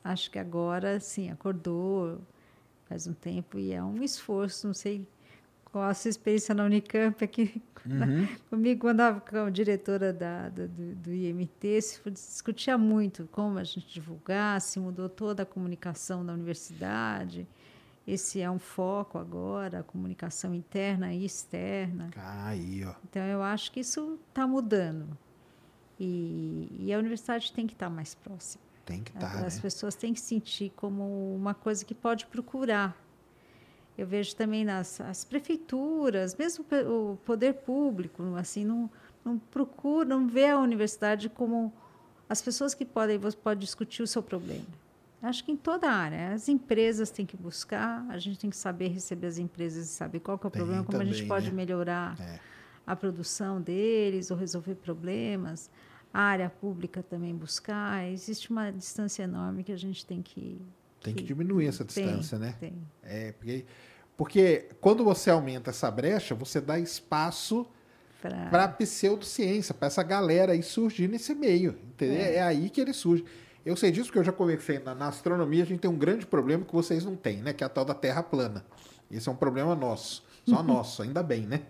Acho que agora, sim, acordou faz um tempo e é um esforço. Não sei qual a sua experiência na Unicamp aqui. Uhum. Comigo, quando estava como diretora da, da do, do, IMT, se discutia muito como a gente divulgar, se mudou toda a comunicação da universidade. Esse é um foco agora, a comunicação interna e externa. Aí, ó. Então, eu acho que isso está mudando. E, e, a universidade tem que estar tá mais próxima. Tem que estar. Tá, As né? pessoas têm que sentir como uma coisa que pode procurar. Eu vejo também nas as prefeituras, mesmo o poder público, assim, não, não procura, não vê a universidade como as pessoas que podem, você pode discutir o seu problema. Acho que em toda a área. As empresas têm que buscar, a gente tem que saber receber as empresas e saber qual é o tem problema, como também, a gente pode né? melhorar é. a produção deles ou resolver problemas. a área pública também buscar. Existe uma distância enorme que a gente tem que. Tem que diminuir essa tem, distância, né? Tem. É, porque, porque quando você aumenta essa brecha, você dá espaço para a pseudociência, para essa galera aí surgir nesse meio. Entendeu? É. aí que ele surge. Eu sei disso porque eu já conversei. Na, na astronomia, a gente tem um grande problema que vocês não têm, né? Que é a tal da Terra plana. Esse é um problema nosso. Só nosso, ainda bem, né?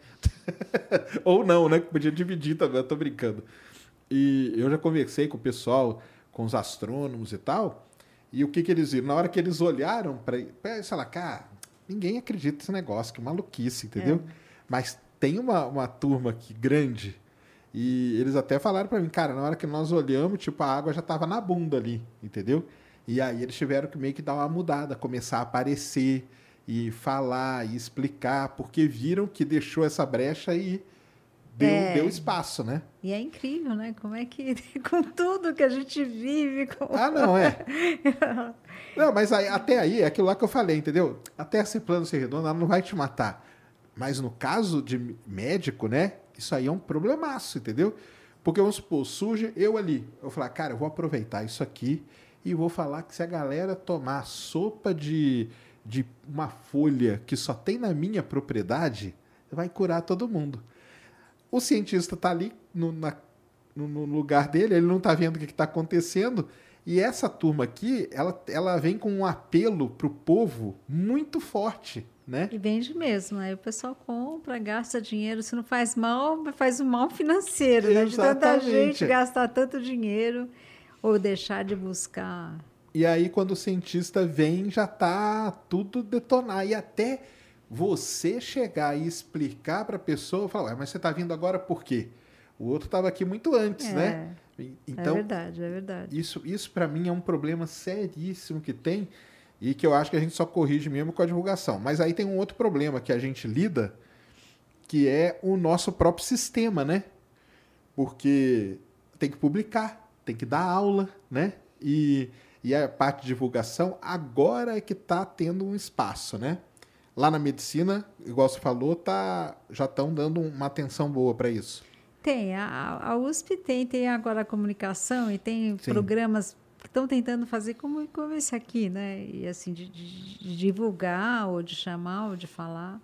Ou não, né? Que podia dividir também, eu tô brincando. E eu já conversei com o pessoal, com os astrônomos e tal, e o que, que eles viram? Na hora que eles olharam para sei lá, cara, ninguém acredita nesse negócio, que maluquice, entendeu? Mas tem uma, uma turma aqui grande, e eles até falaram para mim, cara, na hora que nós olhamos, tipo, a água já tava na bunda ali, entendeu? E aí eles tiveram que meio que dar uma mudada, começar a aparecer e falar e explicar, porque viram que deixou essa brecha e deu, É. deu espaço, né? E é incrível, né? Como é que, com tudo que a gente vive, com... Ah, não, é. Não, mas aí- até aí é aquilo lá que eu falei, entendeu? Até esse plano ser redondo, ela não vai te matar. Mas no caso de médico, né? Isso aí é um problemaço, entendeu? Porque vamos supor, surge eu ali. Eu falar, cara, eu vou aproveitar isso aqui e vou falar que se a galera tomar sopa de, de uma folha que só tem na minha propriedade, vai curar todo mundo. O cientista está ali no, na- no- no lugar dele, ele não está vendo o que está acontecendo. E essa turma aqui, ela, ela vem com um apelo para o povo muito forte, né? E vende mesmo. Aí o pessoal compra, gasta dinheiro. Se não faz mal, faz um mal financeiro, né? De tanta gente gastar tanto dinheiro ou deixar de buscar. E aí, quando o cientista vem, já tá tudo detonar. E até você chegar e explicar para a pessoa, falar, "Ué, mas você está vindo agora por quê? O outro estava aqui muito antes, É, né? E- é Então, verdade, é verdade. Isso, isso para mim é um problema seríssimo que tem e que eu acho que a gente só corrige mesmo com a divulgação. Mas aí tem um outro problema que a gente lida, que é o nosso próprio sistema, né? Porque tem que publicar, tem que dar aula, né? E, e a parte de divulgação agora é que está tendo um espaço, né? Lá na medicina, igual você falou, tá, já estão dando uma atenção boa para isso. Tem, a, a USP tem, tem agora a comunicação e tem Sim. programas que estão tentando fazer como, como esse aqui, né? E assim, de, de- divulgar, ou de chamar, ou de falar.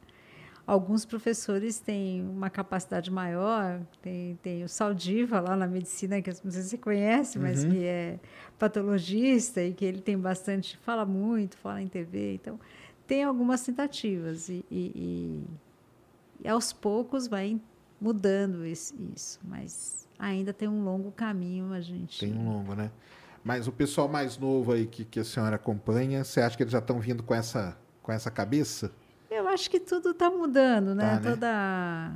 Alguns professores têm uma capacidade maior, tem, tem o Saldiva lá na medicina, que não sei se você conhece, mas Uhum. que é patologista e que ele tem bastante, fala muito, fala em TV, então tem algumas tentativas e, e- e- aos poucos vai mudando esse- isso, mas ainda tem um longo caminho a gente. Tem um longo, né? Mas o pessoal mais novo aí que, que a senhora acompanha, você acha que eles já estão vindo com essa, com essa cabeça? Eu acho que tudo está mudando, né? Tá, né? Toda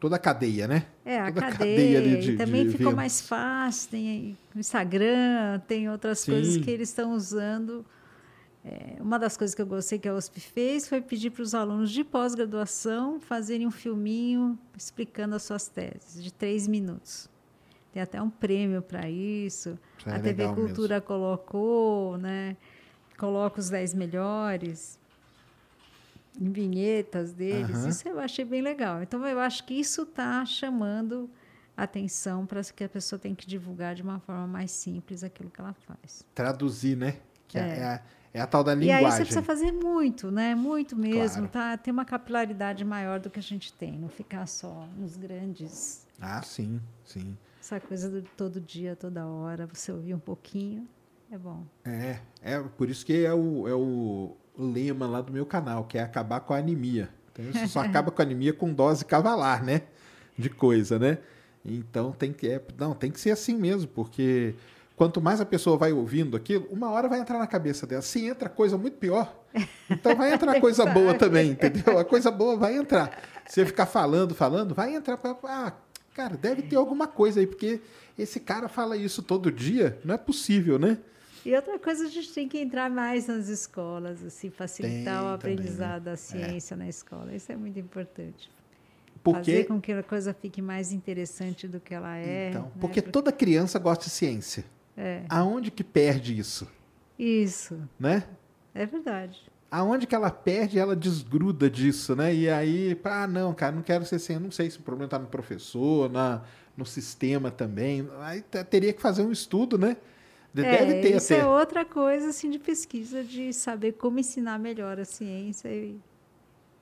Toda a cadeia, né? é a Toda a cadeia, de- também de ficou mais fácil. Tem o Instagram, tem outras Sim. coisas que eles estão usando. É, uma das coisas que eu gostei que a USP fez foi pedir para os alunos de pós-graduação fazerem um filminho explicando as suas teses, de três minutos. Tem até um prêmio para isso. Isso é a TV Cultura colocou, né? Coloca os 10 melhores em vinhetas deles. Aham. Isso eu achei bem legal. Então, eu acho que isso está chamando atenção para que a pessoa tem que divulgar de uma forma mais simples aquilo que ela faz. Traduzir, né? Que é, É. é a, é a tal da E linguagem. aí você precisa fazer muito, né? Muito mesmo, Claro. tá? Ter uma capilaridade maior do que a gente tem, não ficar só nos grandes, Ah, sim, sim. essa coisa do todo dia, toda hora, você ouvir um pouquinho, é bom. É, é por isso que é o, é o lema lá do meu canal, que é acabar com a anemia. Então, você só acaba com a anemia com dose cavalar, né? De coisa, né? Então tem que, é, não, tem que ser assim mesmo, porque quanto mais a pessoa vai ouvindo aquilo, uma hora vai entrar na cabeça dela. Se entra coisa muito pior, então vai entrar coisa boa também, entendeu? A coisa boa vai entrar. Se você ficar falando, falando, vai entrar. pra- Ah, cara, deve ter alguma coisa aí, porque esse cara fala isso todo dia, não é possível, né? E outra coisa, a gente tem que entrar mais nas escolas, assim, facilitar Tem o também, né? aprendizado da ciência na escola. Isso é muito importante. Porque Fazer com que a coisa fique mais interessante do que ela é. Então, né? porque toda criança gosta de ciência. É, Aonde que perde isso, isso, né? é verdade. aonde que ela perde, ela desgruda disso, né? E aí, ah, não, cara, não quero ser assim, não sei se o problema está no professor, na, no sistema também. Aí teria que fazer um estudo, né? Deve é, ter isso até. é outra coisa assim de pesquisa de saber como ensinar melhor a ciência e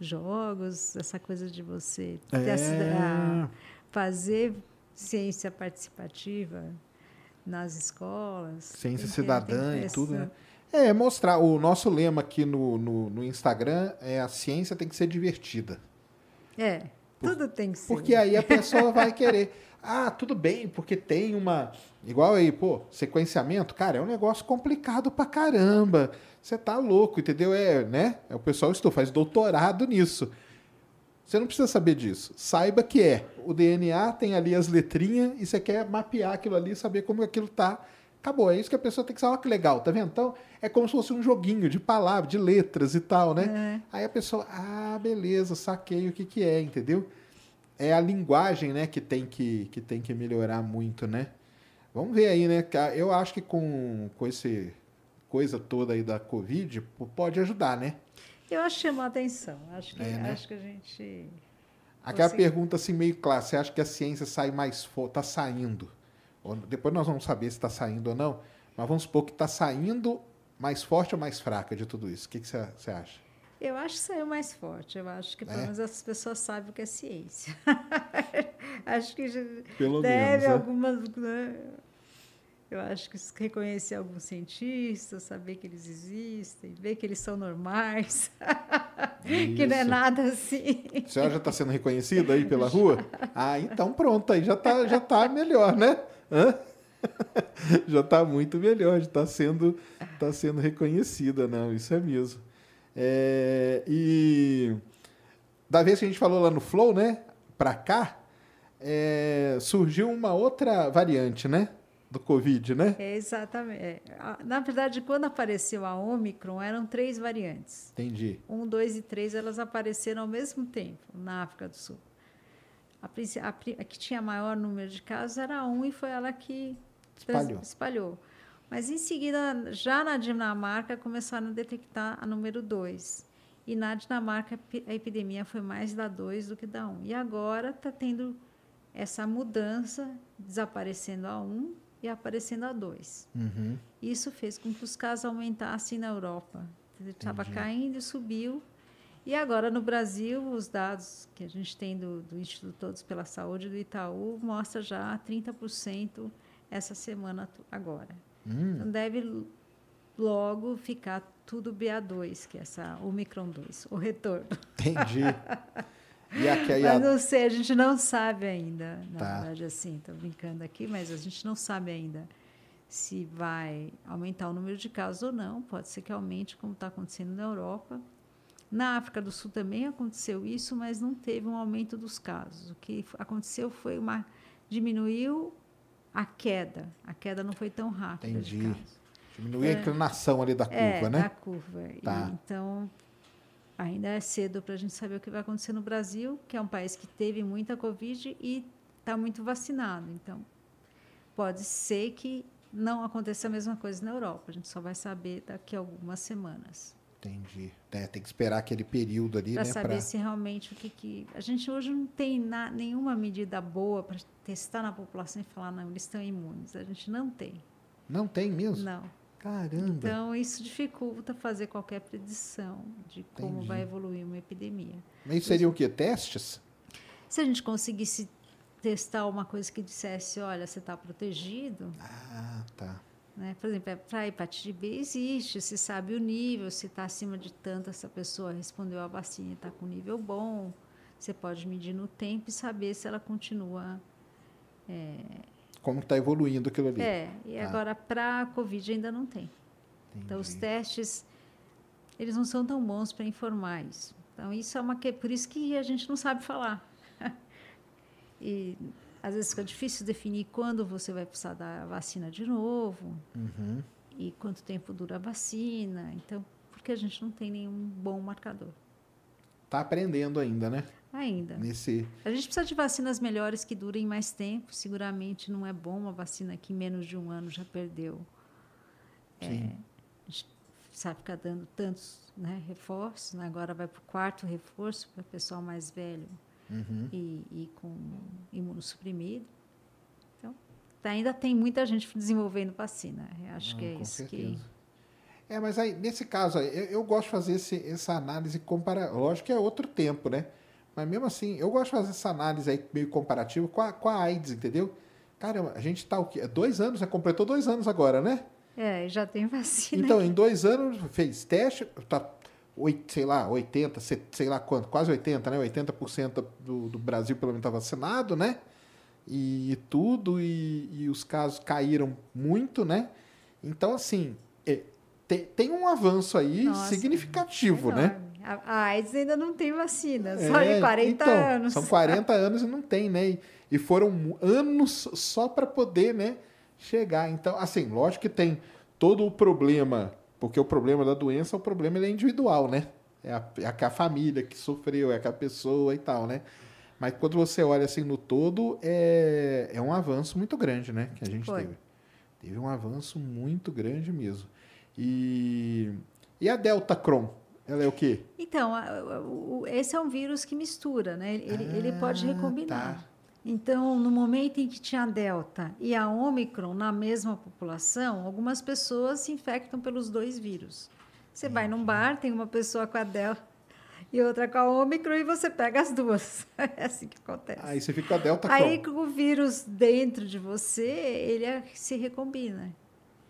jogos, essa coisa de você é. fazer ciência participativa nas escolas. Ciência cidadã e tudo, né? É, mostrar. O nosso lema aqui no, no, no, Instagram é a ciência tem que ser divertida. É, Por, tudo tem que ser. Porque aí a pessoa vai querer. Ah, tudo bem, porque tem uma. Igual aí, pô, sequenciamento, cara, é um negócio complicado pra caramba. Você tá louco, entendeu? É, né? É, o pessoal estou faz doutorado nisso. Você não precisa saber disso. Saiba que é. O DNA tem ali as letrinhas e você quer mapear aquilo ali, saber como aquilo tá Acabou, é isso que a pessoa tem que saber. Olha que legal, tá vendo? Então, é como se fosse um joguinho de palavras, de letras e tal, né? É. Aí a pessoa, ah, beleza, saquei o que que é, entendeu? É a linguagem, né, que tem que, que, tem que melhorar muito, né? Vamos ver aí, né? Eu acho que com, com esse coisa toda aí da Covid, pode ajudar, né? Eu acho que chamou a atenção. Acho que, é, né? acho que a gente... Aquela pergunta assim meio clara, você acha que a ciência sai mais forte, está saindo? Depois nós vamos saber se está saindo ou não, mas vamos supor que está saindo mais forte ou mais fraca de tudo isso. O que, você acha? Eu acho que saiu mais forte. Eu acho que pelo é? menos as pessoas sabem o que é ciência. acho que pelo deve menos, é? algumas. Né? Eu acho que reconhecer alguns cientistas, saber que eles existem, ver que eles são normais, que não é nada assim. A senhora já está sendo reconhecida aí pela rua? Ah, então pronto, aí já está já tá melhor, né? Hã? já está muito melhor, já está sendo, tá sendo reconhecida, não, isso é mesmo. É, e da vez que a gente falou lá no Flow, né, para cá, é, surgiu uma outra variante, né, do Covid, né? Exatamente. É, na verdade, quando apareceu a Omicron, eram três variantes. Entendi. Um, dois e três, elas apareceram ao mesmo tempo na África do Sul. A, a, a, que tinha maior número de casos era um e foi ela que espalhou. espalhou. Mas em seguida, já na Dinamarca, começaram a detectar a número 2. E na Dinamarca, a epidemia foi mais da 2 do que da 1. Um. E agora está tendo essa mudança, desaparecendo a 1 um e aparecendo a 2. Uhum. Isso fez com que os casos aumentassem na Europa. Estava caindo e subiu. E agora no Brasil, os dados que a gente tem do, do Instituto Todos pela Saúde do Itaú mostra já 30% essa semana agora. Hum. Então deve logo ficar tudo BA2, que é essa Omicron 2, o retorno. Entendi. E aqui, aí mas não sei, a gente não sabe ainda. Na tá. verdade, assim, estou brincando aqui, mas a gente não sabe ainda se vai aumentar o número de casos ou não. Pode ser que aumente, como está acontecendo na Europa. Na África do Sul também aconteceu isso, mas não teve um aumento dos casos. O que aconteceu foi uma diminuiu a queda. A queda não foi tão rápida. Entendi. Diminuiu é, a inclinação ali da curva, é, né? Da curva. Tá. E, então, ainda é cedo para a gente saber o que vai acontecer no Brasil, que é um país que teve muita Covid e está muito vacinado. Então, pode ser que não aconteça a mesma coisa na Europa. A gente só vai saber daqui a algumas semanas. Entendi. É, tem que esperar aquele período ali, pra né? Para saber se realmente o que, que... A gente hoje não tem na, nenhuma medida boa para testar na população e falar, não, eles estão imunes. A gente não tem. Não tem mesmo? Não. Caramba. Então, isso dificulta fazer qualquer predição de como Entendi. vai evoluir uma epidemia. Mas isso seria o quê? Testes? Se a gente conseguisse testar uma coisa que dissesse, olha, você está protegido. Ah, tá. Né? Por exemplo, para a hepatite B existe, se sabe o nível, se está acima de tanto, essa pessoa respondeu à vacina e está com nível bom. Você pode medir no tempo e saber se ela continua. É... Como está evoluindo aquilo ali. É, e ah. agora para a Covid ainda não tem. Entendi. Então, os testes, eles não são tão bons para informar isso. Então, isso é uma que por isso que a gente não sabe falar. e às vezes fica difícil definir quando você vai precisar dar a vacina de novo uhum. e quanto tempo dura a vacina. Então, porque a gente não tem nenhum bom marcador. Está aprendendo ainda, né? Ainda. Nesse... A gente precisa de vacinas melhores que durem mais tempo. Seguramente não é bom uma vacina que em menos de um ano já perdeu. Sim. É, precisa ficar dando tantos né, reforços, né? agora vai para o quarto reforço para o pessoal mais velho Uhum. e, e com imunossuprimido. Então, ainda tem muita gente desenvolvendo vacina. Eu acho Ah, que é isso que. certeza. É, mas aí, nesse caso, eu, eu gosto de fazer esse- essa análise comparativa. Lógico que é outro tempo, né? Mas mesmo assim, eu gosto de fazer essa análise aí meio comparativa com a, com a AIDS, entendeu? Caramba, a gente tá o quê? Dois anos, já completou dois anos agora, né? É, já tem vacina. Então, em dois anos, fez teste, tá, oit- sei lá, 80, se- sei lá quanto, quase 80, né? 80% do, do Brasil pelo menos está vacinado, né? E tudo, e, e os casos caíram muito, né? Então, assim, é, tem, tem um avanço aí Nossa, significativo, né? Enorme. A, AIDS ainda não tem vacina, só É, de 40 então, anos. São 40 anos e não tem, né? E, foram anos só para poder, né, chegar. Então, assim, lógico que tem todo o problema, porque o problema da doença, o problema é individual, né? É a, é a, a família que sofreu, é aquela pessoa e tal, né? Mas quando você olha assim no todo, é, é um avanço muito grande, né? Que a gente Foi. teve. Teve um avanço muito grande mesmo. E, e a Delta Cron? Ela é o quê? Então, esse é um vírus que mistura, né? Ele, ele pode Ah, recombinar. tá. Então, no momento em que tinha a Delta e a Omicron na mesma população, algumas pessoas se infectam pelos dois vírus. Você vai num bar, tem uma pessoa com a Delta e outra com a Omicron e você pega as duas. É assim que acontece. Aí você fica com a Delta. Aí, com o vírus dentro de você, ele é- se recombina.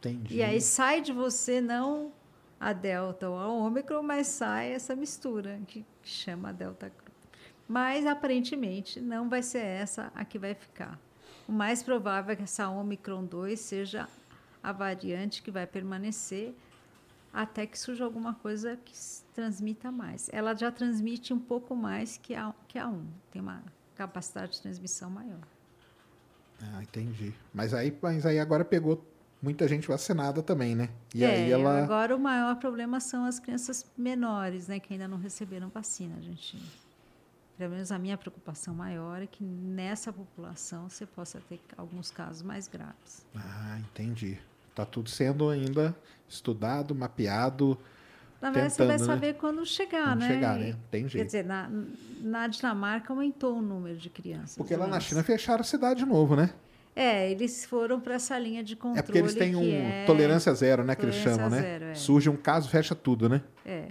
Entendi. E aí sai de você não a Delta ou a Ômicron, mas sai essa mistura que chama a Delta Cron. Mas aparentemente não vai ser essa a que vai ficar. O mais provável é que essa Omicron 2 seja a variante que vai permanecer até que surja alguma coisa que transmita mais. Ela já transmite um pouco mais que a, que a 1, tem uma capacidade de transmissão maior. Ah, entendi. Mas aí, mas aí agora pegou muita gente vacinada também, né? E é, aí ela. agora o maior problema são as crianças menores, né, que ainda não receberam vacina, a gente. Pelo menos a minha preocupação maior é que nessa população você possa ter alguns casos mais graves. Ah, entendi. Tá tudo sendo ainda estudado, mapeado. Na verdade, você vai Tentando, né? saber quando chegar, Quando né? chegar, né? Tem Quer jeito. dizer, na, na Dinamarca aumentou o número de crianças. Porque lá na doentes. China fecharam a cidade de novo, né? É, eles foram para essa linha de controle. É porque eles têm um é- tolerância zero, né? Que eles tolerância chamam, né? zero, é. Surge um caso, fecha tudo, né? É.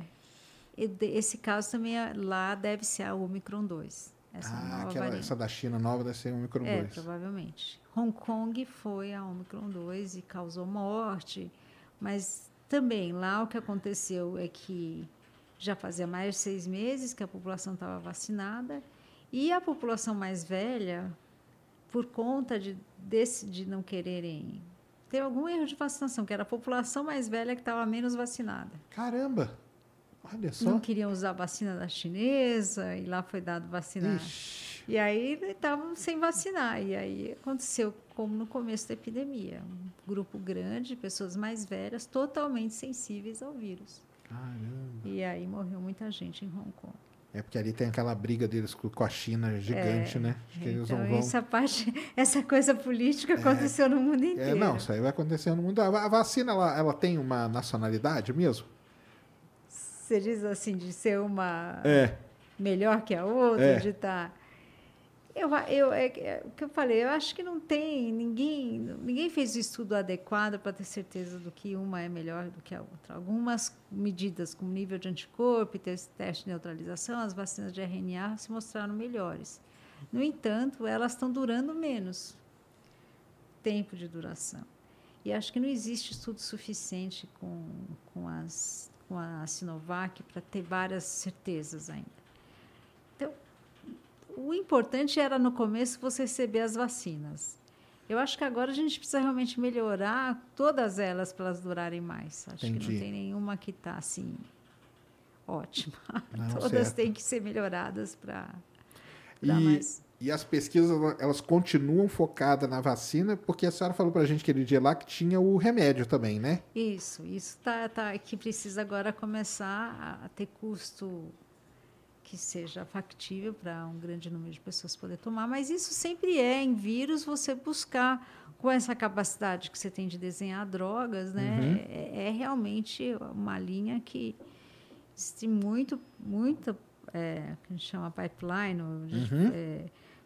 E esse caso também é- lá deve ser a Omicron 2. Essa ah, aquela, essa da China nova deve ser um micro É, 2. provavelmente. Hong Kong foi a Omicron 2 e causou morte, mas também lá o que aconteceu é que já fazia mais de seis meses que a população estava vacinada e a população mais velha, por conta de, desse, de não quererem. Teve algum erro de vacinação, que era a população mais velha que estava menos vacinada. Caramba! Olha só. Não queriam usar a vacina da chinesa e lá foi dado vacina. Ixi. E aí estavam sem vacinar. E aí aconteceu como no começo da epidemia. Um grupo grande de pessoas mais velhas, totalmente sensíveis ao vírus. Caramba. E aí morreu muita gente em Hong Kong. É porque ali tem aquela briga deles com a China gigante, né? Acho que eles então, vão. essa parte, essa coisa política aconteceu no mundo É, inteiro. não, isso aí vai acontecer no mundo. A vacina, ela, ela tem uma nacionalidade mesmo? Você diz assim, de ser uma É. melhor que a outra, É. de estar. Eu, eu, é, é o que eu falei, eu acho que não tem ninguém, ninguém fez o estudo adequado para ter certeza do que uma é melhor do que a outra. Algumas medidas, como nível de anticorpo tes- teste de neutralização, as vacinas de RNA se mostraram melhores. No entanto, elas estão durando menos tempo de duração. E acho que não existe estudo suficiente com, com, as, com a Sinovac para ter várias certezas ainda. O importante era no começo você receber as vacinas. Eu acho que agora a gente precisa realmente melhorar todas elas para elas durarem mais. Acho que Entendi. não tem nenhuma que está assim ótima. Não, todas certo. têm que ser melhoradas para E, dar mais. e as pesquisas, elas continuam focadas na vacina, porque a senhora falou pra gente aquele dia lá que tinha o remédio também, né? Isso, isso tá, tá que precisa agora começar a, a ter custo que seja factível para um grande número de pessoas poder tomar, mas isso sempre é em vírus você buscar com essa capacidade que você tem de desenhar drogas, né? Uhum. É, é realmente uma linha que existe muito, muito, é, que a gente chama pipeline, Uhum. é,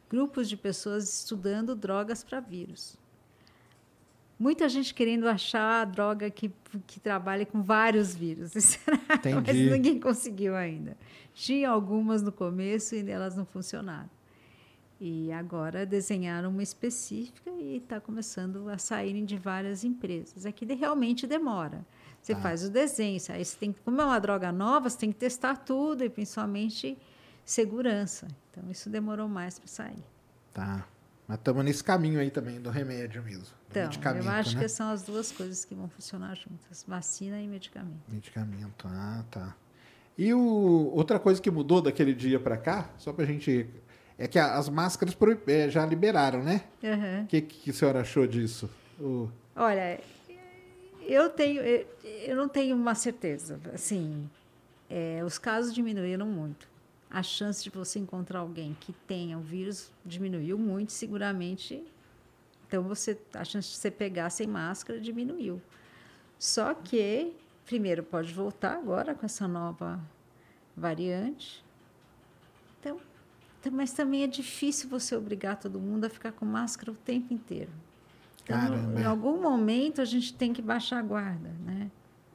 grupos de pessoas estudando drogas para vírus. Muita gente querendo achar a droga que, que trabalhe com vários vírus, mas ninguém conseguiu ainda. Tinha algumas no começo e elas não funcionaram. E agora desenharam uma específica e está começando a saírem de várias empresas. Aqui de- realmente demora. Você Tá. faz o desenho, aí você tem, como é uma droga nova, você tem que testar tudo e principalmente segurança. Então isso demorou mais para sair. Tá. Mas estamos nesse caminho aí também do remédio mesmo. Do Então, eu acho né? que são as duas coisas que vão funcionar juntas: vacina e medicamento. Medicamento, ah, tá. E o, outra coisa que mudou daquele dia para cá, só pra gente. É que a- as máscaras proib- é, já liberaram, né? O que, que a senhora achou disso? O- Olha, eu tenho, eu eu não tenho uma certeza. Assim, é, os casos diminuíram muito. A chance de você encontrar alguém que tenha o vírus diminuiu muito, seguramente. Então, você, a chance de você pegar sem máscara diminuiu. Só que, primeiro, pode voltar agora com essa nova variante. Então, tam- mas também é difícil você obrigar todo mundo a ficar com máscara o tempo inteiro. Então, Caramba. em algum momento a gente tem que baixar a guarda, né?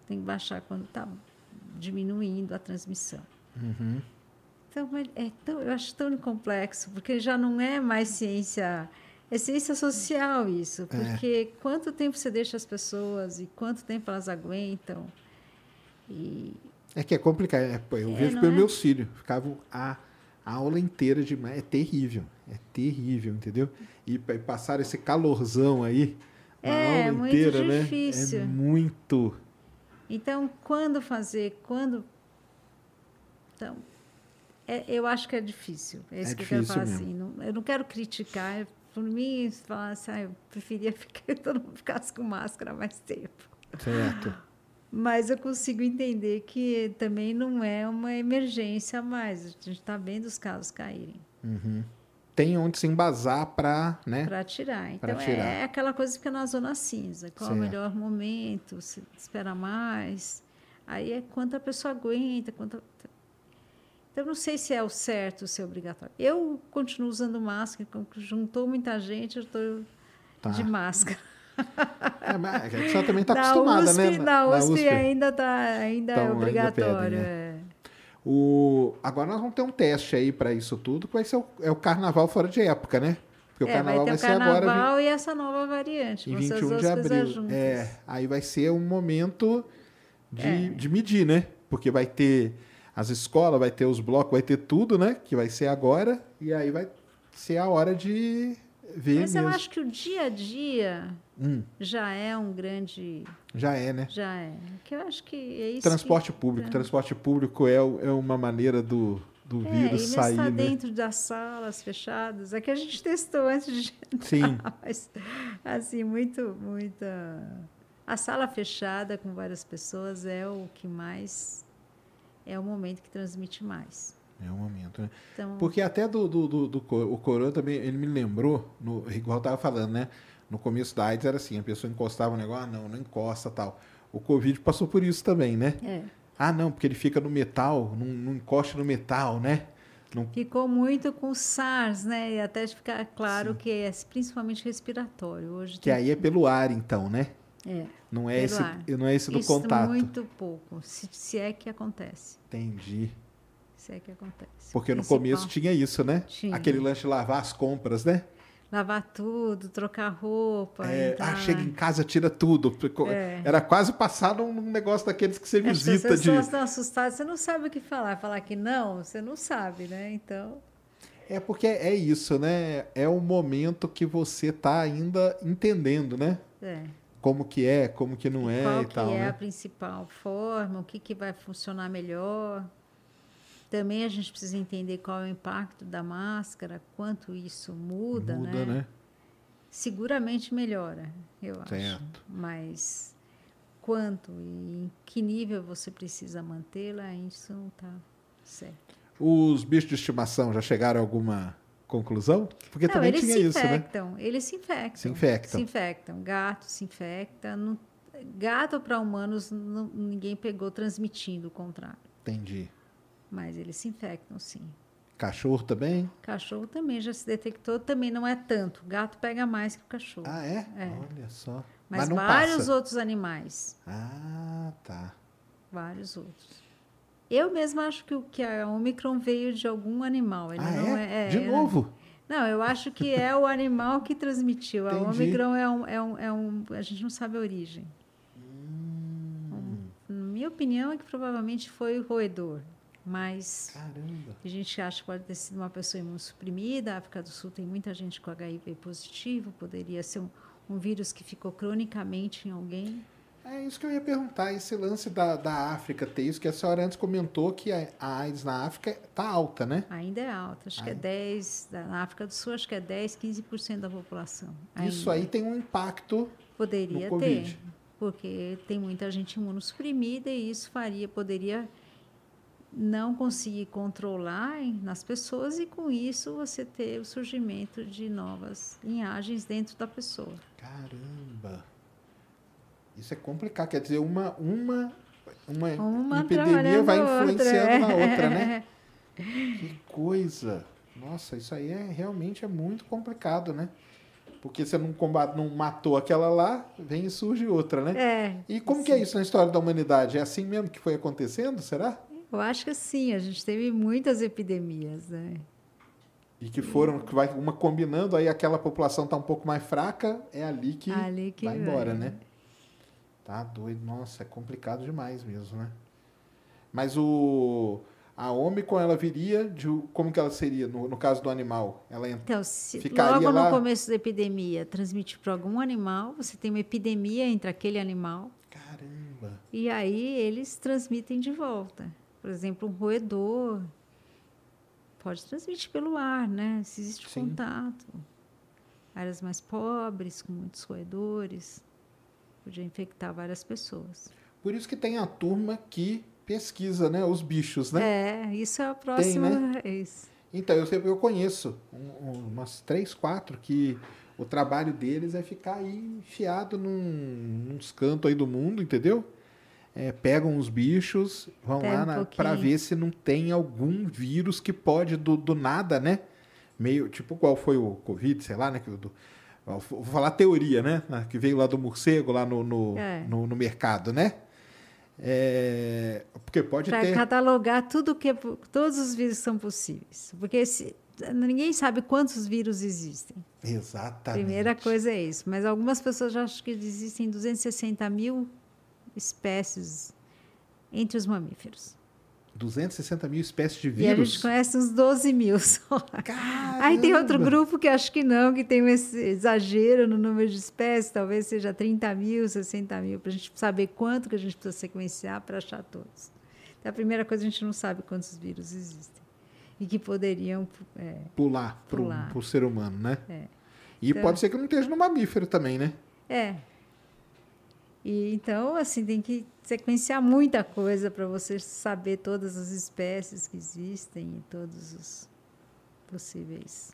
Tem que baixar quando está diminuindo a transmissão. Uhum. Então, é é tão, eu acho tão complexo, porque já não é mais ciência, é ciência social isso, porque quanto tempo você deixa as pessoas e quanto tempo elas aguentam. E É que é complicado. é, eu É, vejo não pelos é? meus filhos. Ficavam a, a aula inteira de. É terrível. É terrível, entendeu? E, e passar esse calorzão aí. na É, aula muito inteira, né? difícil. É muito. Então, quando fazer, quando. Então, é- eu acho que é difícil. É isso É que eu quero falar mesmo. assim. Não, eu não quero criticar. Por mim, falar assim, ah, eu preferia ficar, que todo mundo ficasse com máscara mais tempo. Certo. Mas eu consigo entender que também não é uma emergência mais. A gente está vendo os casos caírem Uhum. Tem onde se embasar para, né? para tirar. Então, tirar. é aquela coisa que fica na zona cinza. Qual é o Certo. melhor momento? Se espera mais? Aí é quanto a pessoa aguenta. Quanto... Então, não sei se é o certo ser obrigatório. Eu continuo usando máscara. Juntou muita gente, eu estou Tá. de máscara. É, mas a gente só também está na acostumada, USP, né? Na USP, ainda, tá, ainda Então, é ainda obrigatório. pedem, é. O... Agora nós vamos ter um teste aí para isso tudo, que vai ser o, é o carnaval fora de época, né? Porque o É, carnaval vai ter vai, o ser agora carnaval e essa nova variante. em vão ser as 21 duas de abril. É, aí vai ser um momento de, É. de medir, né? Porque vai ter as escolas, vai ter os blocos, vai ter tudo, né? Que vai ser agora, e aí vai ser a hora de ver Mas mesmo. eu acho que o dia a dia Hum, já é um grande. já é, né? Já é. Que eu acho que é isso. Transporte que, público. Transporte público é, é uma maneira do, do É, vírus sair, está né? dentro das salas fechadas. É que a gente testou antes de entrar, Sim. mas assim, muito, muita. A sala fechada com várias pessoas é o que mais. É o momento que transmite mais. É o momento, né? Então, Porque até do, do, do, do o Corona também, ele me lembrou, no, igual eu tava falando, né? No começo da AIDS era assim, a pessoa encostava o negócio, ah, não, não encosta tal. O Covid passou por isso também, né? é. Ah, não, porque ele fica no metal, não, não encosta no metal, né? Não, Ficou muito com SARS, né? E até ficar claro que é principalmente respiratório. Hoje que tem- aí é pelo ar, então, né? É. Não é, esse, ar. não é esse do Isso contato. muito pouco, se, se é que acontece. Entendi. Se é que acontece. Porque no começo tinha isso, né? Tinha. Aquele lanche lavar as compras, né? Lavar tudo, trocar roupa. É, entrar- ah, chega em casa, tira tudo. É. Era quase passar um negócio daqueles que você As visita pessoas de. estão assustadas, você não sabe o que falar. Falar que não, você não sabe, né? Então, É porque é isso, né? É o momento que você tá ainda entendendo, né? é. Como que é, como que não é Qual e que tal, é né? a principal forma, o que, que vai funcionar melhor. Também a gente precisa entender qual é o impacto da máscara, quanto isso muda, Muda, né? Seguramente melhora, eu acho. Certo. Mas quanto e em que nível você precisa mantê-la, isso não está certo. Os bichos de estimação já chegaram a alguma conclusão? Porque Não, também tinha isso, né? infectam, eles se infectam. Se infectam. Se infectam. Gato se infecta. não- gato para humanos, não- ninguém pegou transmitindo o contrário. Entendi. Mas eles se infectam, sim. Cachorro também? Cachorro também já se detectou, também não é tanto. Gato pega mais que o cachorro. Ah, é? É. Olha só. Mas, não vários passa. outros animais. Ah, tá. Vários outros. Eu mesma acho que, o, que a Omicron veio de algum animal. Ele Ah, não é? é, De é- novo? Não, eu acho que é o animal que transmitiu. A Entendi. Omicron é um, é, um, é um. A gente não sabe a origem. Hum, minha opinião é que provavelmente foi o roedor. Mas caramba. a gente acha que pode ter sido uma pessoa imunossuprimida. A África do Sul tem muita gente com HIV positivo. Poderia ser um, um vírus que ficou cronicamente em alguém. É isso que eu ia perguntar, esse lance da, da África ter isso, que a senhora antes comentou que a, a AIDS na África tá alta, né? Ainda é alta. Acho que é Ainda. 10. da- Na África do Sul, acho que é 10, 15% da população. Isso ainda. aí tem um impacto Poderia no Covid. ter, porque tem muita gente imunossuprimida e isso faria, poderia não conseguir controlar nas pessoas e com isso você ter o surgimento de novas linhagens dentro da pessoa. Caramba! Isso é complicado. Quer dizer, uma, uma, uma, Uma epidemia vai a outra, influenciando na é. outra, né? Que coisa! Nossa, isso aí é realmente é muito complicado, né? Porque você não, combate, não matou aquela lá, vem e surge outra, né? É, E como que é isso na história da humanidade? É assim mesmo que foi acontecendo, será? eu acho que sim, a gente teve muitas epidemias, né? E que foram, que vai uma combinando, aí aquela população tá um pouco mais fraca, é ali que, Ali que vai embora, vai. né? Tá doido. Nossa, é complicado demais mesmo, né? Mas o a Omicron, ela viria de como que ela seria no, no caso do animal? Ela entra Então, se Ficaria logo lá- no começo da epidemia transmitir para algum animal, você tem uma epidemia entre aquele animal Caramba. E aí eles transmitem de volta. Por exemplo, um roedor pode transmitir pelo ar, né? Se existe Sim. contato. Áreas mais pobres, com muitos roedores, podia infectar várias pessoas. Por isso que tem a turma que pesquisa, né, os bichos, né? É, isso é a próxima. né? é isso. Então, eu eu conheço um- um- umas três, quatro que o trabalho deles é ficar aí enfiado num, nos cantos aí do mundo, entendeu? É, pegam os bichos, vão Pega lá um pra ver se não tem algum vírus que pode do, do nada, né? Meio, tipo, qual foi o Covid, sei lá, né? Do, vou falar teoria, né? Ah, Que veio lá do morcego, lá no, no, É. no, no mercado, né? É, porque pode Para ter... catalogar tudo que é todos os vírus são possíveis, porque se- ninguém sabe quantos vírus existem. Exatamente. Primeira coisa é isso. Mas algumas pessoas já acham que existem 260 mil espécies entre os mamíferos. 260 mil espécies de E a vírus. gente conhece uns 12 mil só. Caramba! Aí tem outro grupo que acho que não, que tem esse exagero no número de espécies, talvez seja 30 mil, 60 mil, para a gente saber quanto que a gente precisa sequenciar para achar todos. Então, a primeira coisa, a gente não sabe quantos vírus existem e que poderiam. é, Pular Pular. pro ser humano, né? É. E Então- pode ser que não esteja no mamífero também, né? É. E então, assim, tem que sequenciar muita coisa para você saber todas as espécies que existem e todos os possíveis.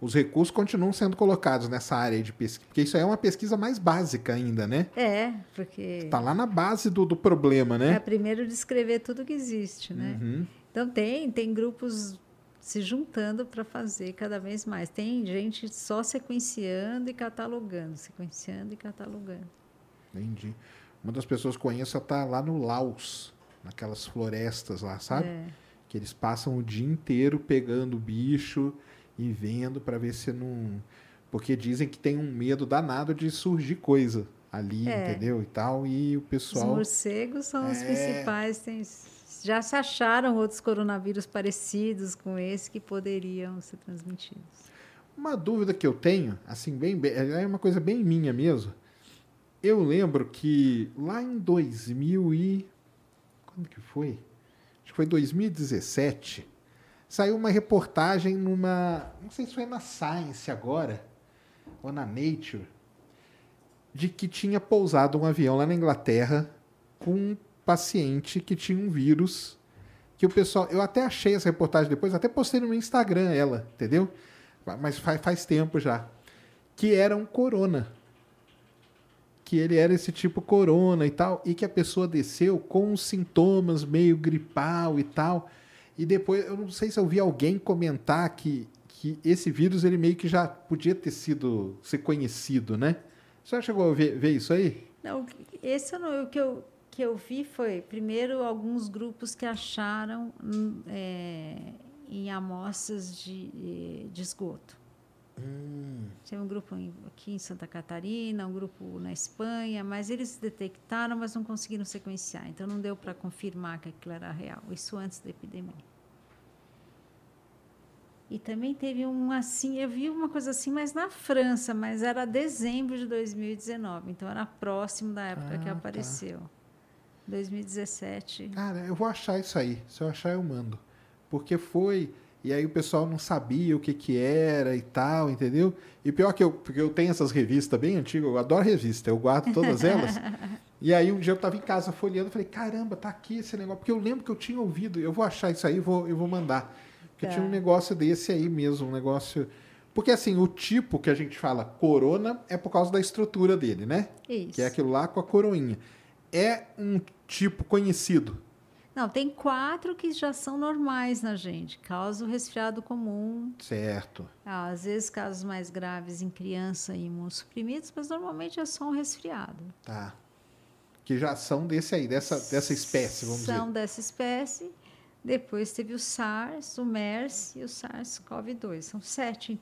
Os recursos continuam sendo colocados nessa área de pesquisa, porque isso aí é uma pesquisa mais básica ainda, né? É, porque Está lá na base do, do problema, é né? primeiro descrever tudo que existe, né? Uhum. Então tem, tem grupos se juntando para fazer cada vez mais. Tem gente só sequenciando e catalogando, sequenciando e catalogando. Entendi. Uma das pessoas que conheço está lá no Laos, naquelas florestas lá, sabe? É. Que eles passam o dia inteiro pegando bicho e vendo para ver se não. Porque dizem que tem um medo danado de surgir coisa ali, É. entendeu? E tal. E o Os pessoal. morcegos são os É. principais. Tem, já se acharam outros coronavírus parecidos com esse que poderiam ser transmitidos. Uma dúvida que eu tenho, assim, bem, bem- é uma coisa bem minha mesmo. Eu lembro que lá em 2000 e quando que foi? Acho que foi 2017. Saiu uma reportagem numa, não sei se foi na Science agora ou na Nature, de que tinha pousado um avião lá na Inglaterra com um paciente que tinha um vírus que o pessoal, eu até achei essa reportagem depois, até postei no Instagram ela, entendeu? mas faz, faz tempo já, que era um corona. Que ele era esse tipo corona e tal, e que a pessoa desceu com sintomas meio gripal e tal. E depois, eu não sei se eu vi alguém comentar que, que esse vírus ele meio que já podia ter sido ser conhecido, né? Você chegou a ver, ver isso aí? Não, esse não, o que eu, que eu vi foi, primeiro, alguns grupos que acharam hum, é, em amostras de, de esgoto. Hum. Tem um grupo aqui em Santa Catarina, um grupo na Espanha, mas eles detectaram, mas não conseguiram sequenciar. Então não deu para confirmar que aquilo era real. Isso antes da epidemia. E também teve um assim, eu vi uma coisa assim, mas na França, mas era dezembro de 2019, então era próximo da época Ah, que tá. apareceu. 2017. Cara, eu vou achar isso aí. Se eu achar, eu mando. Porque foi. E aí o pessoal não sabia o que que era e tal, entendeu? E pior que eu, porque eu tenho essas revistas bem antigas, eu adoro revista, eu guardo todas elas. e aí um dia eu tava em casa folheando, falei, caramba, tá aqui esse negócio. Porque eu lembro que eu tinha ouvido, eu vou achar isso aí e vou, eu vou mandar. Porque Tá. tinha um negócio desse aí mesmo, um negócio. Porque assim, o tipo que a gente fala corona é por causa da estrutura dele, né? Isso. Que é aquilo lá com a coroinha. É um tipo conhecido. Não, tem quatro que já são normais na gente. Causa o resfriado comum, Certo. Ah, Às vezes, casos mais graves em criança e imunossuprimidos, mas normalmente é só um resfriado. Tá. Que já são desse aí, dessa, dessa espécie, vamos São dizer. dessa espécie. Depois teve o SARS, o MERS e o SARS-CoV-2. São sete.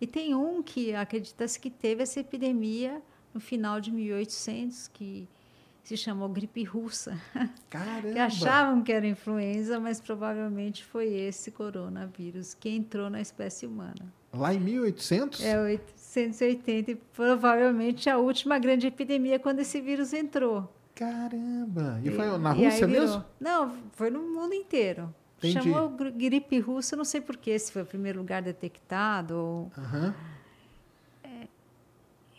E tem um que acredita-se que teve essa epidemia no final de 1800, que se chamou gripe russa. Caramba! Que achavam que era influenza, mas provavelmente foi esse coronavírus que entrou na espécie humana. Lá em 1800? É 880 e provavelmente a última grande epidemia quando esse vírus entrou. Caramba! E foi na e aí Rússia mesmo? Não, foi no mundo inteiro. Entendi. Chamou gri- gripe russa, não sei porquê, se foi o primeiro lugar detectado. Ou, Aham.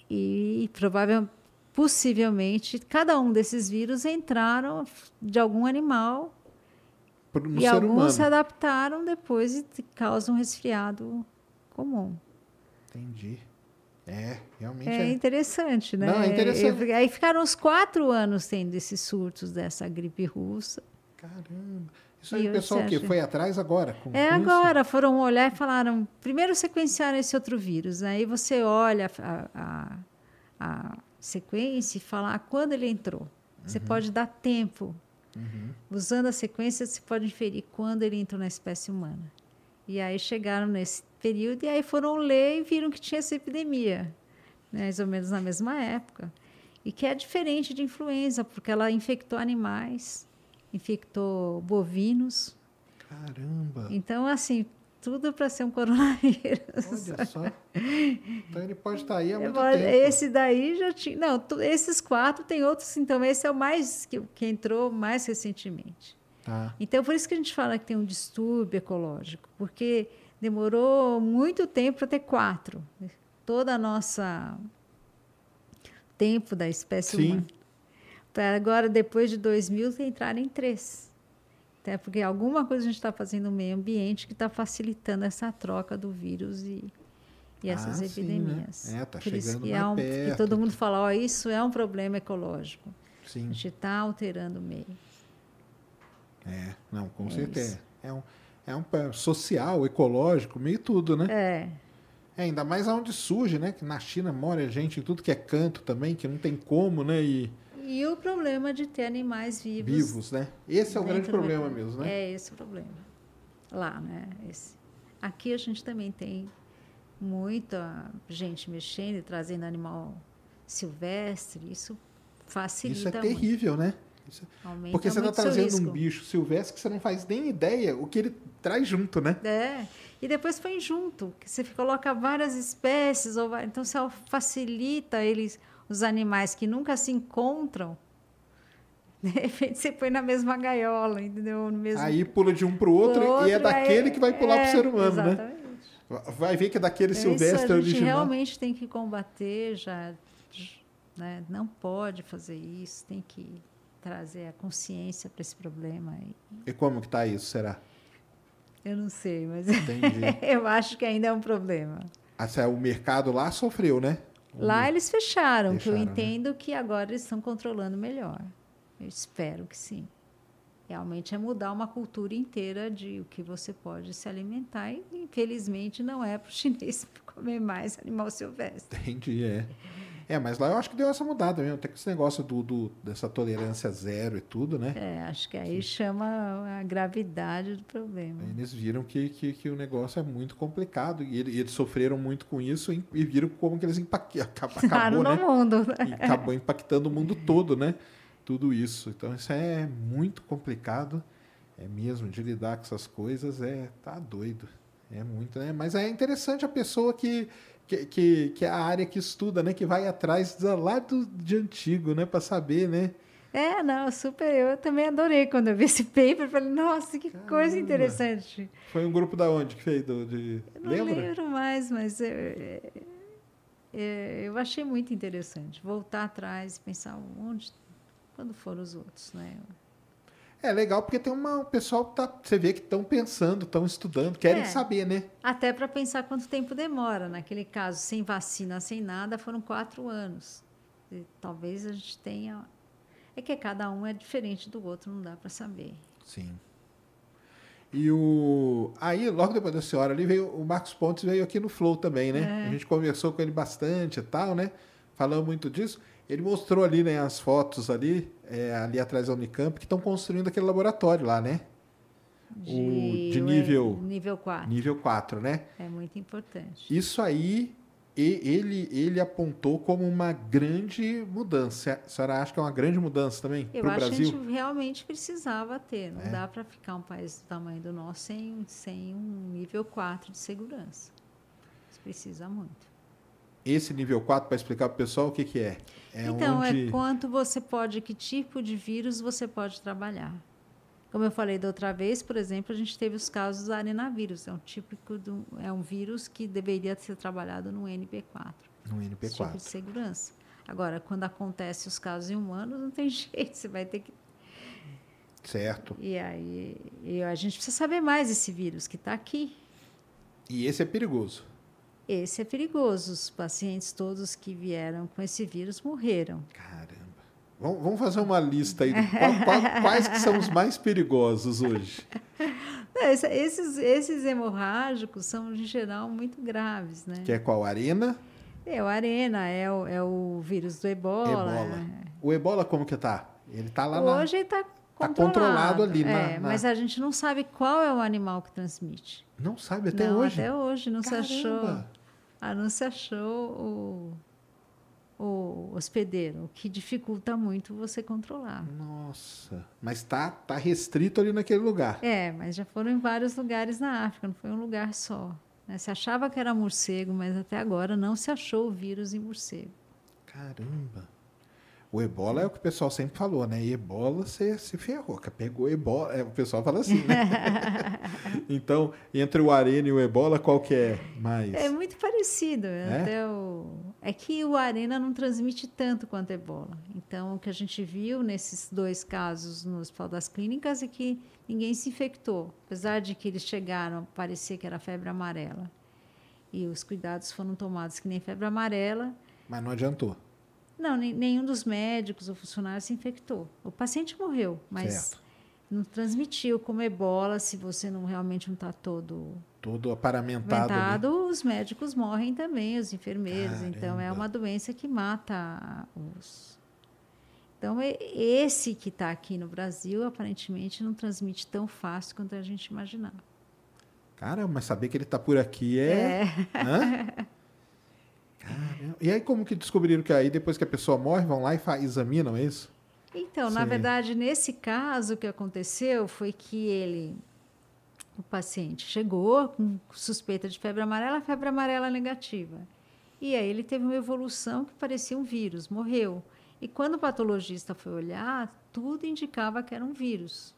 e provavelmente, possivelmente, cada um desses vírus entraram de algum animal e alguns humano. se adaptaram depois e causam um resfriado comum. Entendi. É, realmente É é. interessante, né? Não, é interessante. Aí ficaram uns quatro anos tendo esses surtos dessa gripe russa. Caramba. Isso aí, o pessoal o acho- Foi atrás agora? Com, É isso? agora, foram olhar e falaram, primeiro sequenciaram esse outro vírus, aí você olha a, a, a sequência e fala ah, quando ele entrou. Você Uhum. pode dar tempo. Usando a sequência, você pode inferir quando ele entrou na espécie humana. E aí chegaram nesse período e aí foram ler e viram que tinha essa epidemia, né, mais ou menos na mesma época. E que é diferente de influenza, porque ela infectou animais, infectou bovinos, Caramba! então, assim, tudo para ser um coronavírus. Olha só. Então ele pode estar aí há muito Agora, tempo. Esse daí já tinha. Não, esses quatro tem outros, então esse é o mais que, que entrou mais recentemente. Tá. Então, por isso que a gente fala que tem um distúrbio ecológico, porque demorou muito tempo para ter quatro. Toda a nossa tempo da espécie Sim. humana. Para agora, depois de 2000, entrar em três. Até porque alguma coisa a gente está fazendo no meio ambiente que está facilitando essa troca do vírus e, e essas Ah, sim, né? epidemias. É, tá Por isso chegando que, mais é um, que perto. todo mundo fala, ó, isso é um problema ecológico. A Sim. gente está alterando o meio. É, não, com É certeza. É um, é um social, ecológico, meio tudo, né? É, É, ainda mais onde surge, né? Que na China mora gente em tudo que é canto também, que não tem como, né? E E o problema de ter animais vivos. vivos, né? Esse é o grande problema mesmo, né? É esse o problema. Lá, né? Esse. Aqui a gente também tem muita gente mexendo e trazendo animal silvestre. Isso facilita Isso é muito. terrível, né? Isso- Aumenta Porque você está muito trazendo um bicho silvestre que você não faz nem ideia o que ele traz junto, né? É, e depois põe junto, que você coloca várias espécies, ou então você facilita eles, os animais que nunca se encontram, de repente você põe na mesma gaiola, entendeu? No mesmo Aí pula de um para o outro, e é outro, daquele que vai pular para é, o ser humano, né? Exatamente. Vai ver que é daquele Então, silvestre isso a gente original. realmente tem que combater, já, né? não pode fazer isso, tem que trazer a consciência para esse problema. E como que tá isso, será? Eu não sei, mas eu acho que ainda é um problema. Assim, o mercado lá sofreu, né? Lá eles fecharam, que eu Fecharam, né? entendo que agora eles estão controlando melhor. Eu espero que sim. Realmente é mudar uma cultura inteira de o que você pode se alimentar e, infelizmente, não é para o chinês comer mais animal silvestre. Entendi, é. É, mas lá eu acho que deu essa mudada mesmo. Tem esse negócio do, do- dessa tolerância zero e tudo, né? É, acho que aí chama a gravidade do problema. Eles viram que, que, que o negócio é muito complicado e ele- eles sofreram muito com isso e, e viram como que eles empaque, acabou, acabou, no né? mundo. E acabou impactando o mundo todo, né? Tudo isso. Então isso é muito complicado, é mesmo de lidar com essas coisas, é tá doido. É muito, né? Mas é interessante a pessoa que que, que, que é a área que estuda, né? Que vai atrás lá do, de antigo, né? Para saber, né? É, não, super. Eu também adorei quando eu vi esse paper. Falei, nossa, que coisa Caramba. interessante. Foi um grupo da onde que fez? Do, de, Eu não lembra? lembro mais, mas é, é, eu achei muito interessante voltar atrás e pensar onde, quando foram os outros, né? É legal porque tem uma, um pessoal que tá, você vê que estão pensando, estão estudando, querem É. saber, né? Até para pensar quanto tempo demora. Naquele caso, sem vacina, sem nada, foram quatro anos. E talvez a gente tenha. É que cada um é diferente do outro, não dá para saber. Sim. E o aí logo depois da senhora ali veio o Marcos Pontes veio aqui no Flow também, né? É. A gente conversou com ele bastante e tal, né? Falando muito disso. Ele mostrou ali né, as fotos ali, é, ali atrás da Unicamp, que estão construindo aquele laboratório lá, né? O de nível- Nível 4. Nível 4, né? É muito importante. Isso aí ele, ele apontou como uma grande mudança. A senhora acha que é uma grande mudança também Eu para o acho Brasil? que a gente realmente precisava ter. Não É. dá para ficar um país do tamanho do nosso sem, sem um nível 4 de segurança. Isso precisa muito. Esse nível 4, para explicar para o pessoal o que, que é. É então, onde... é quanto você pode, que tipo de vírus você pode trabalhar. Como eu falei da outra vez, por exemplo, a gente teve os casos do arenavírus. É um típico do, é um vírus que deveria ser trabalhado no NP4. No Esse tipo NP4. de segurança. Agora, quando acontece os casos em humanos, não tem jeito, você vai ter que Certo. E aí e a gente precisa saber mais desse vírus que está aqui. E esse é perigoso. Esse é perigoso. Os pacientes todos que vieram com esse vírus morreram. Caramba. Vamos, fazer uma lista aí. do- quais que são os mais perigosos hoje? Esses, esses hemorrágicos são, em geral, muito graves, né? Que é qual? Arena? É o arena, é o, é o vírus do ebola. Ebola. O ebola como que tá? Ele tá lá na... Hoje está tá controlado. controlado ali na- É, na- Mas a gente não sabe qual é o animal que transmite. Não sabe até não, hoje? até hoje não se achou. Caramba. Ah, não se achou o, o hospedeiro, o que dificulta muito você controlar. Nossa. Mas tá, tá restrito ali naquele lugar. É, mas já foram em vários lugares na África, não foi um lugar só. né? Se achava que era morcego, mas até agora não se achou o vírus em morcego. Caramba. O ebola é o que o pessoal sempre falou, né? Ebola você se ferrou, que pegou ebola. É, o pessoal fala assim, né? então, entre o arena e o ebola, qual que é mais? É muito parecido. É? Até o... é que o arena não transmite tanto quanto a ebola. Então, o que a gente viu nesses dois casos no Hospital das Clínicas é que ninguém se infectou. Apesar de que eles chegaram a parecer que era febre amarela. E os cuidados foram tomados que nem febre amarela. Mas não adiantou. Não, nenhum dos médicos ou funcionários se infectou. O paciente morreu, mas Certo. não transmitiu como ebola se você não realmente não está todo Todo aparamentado. os médicos morrem também, os enfermeiros. Então, é Caramba. uma doença que mata os. Então, e- esse que está aqui no Brasil, aparentemente, não transmite tão fácil quanto a gente imaginava. Caramba, mas saber que ele tá por aqui é. Hã? Caramba. E aí, como que descobriram que aí, depois que a pessoa morre, vão lá e examinam é isso? Então, na Sim. verdade, nesse caso, o que aconteceu foi que ele, o paciente, chegou com suspeita de febre amarela, febre amarela negativa. E aí ele teve uma evolução que parecia um vírus, morreu. E quando o patologista foi olhar, tudo indicava que era um vírus.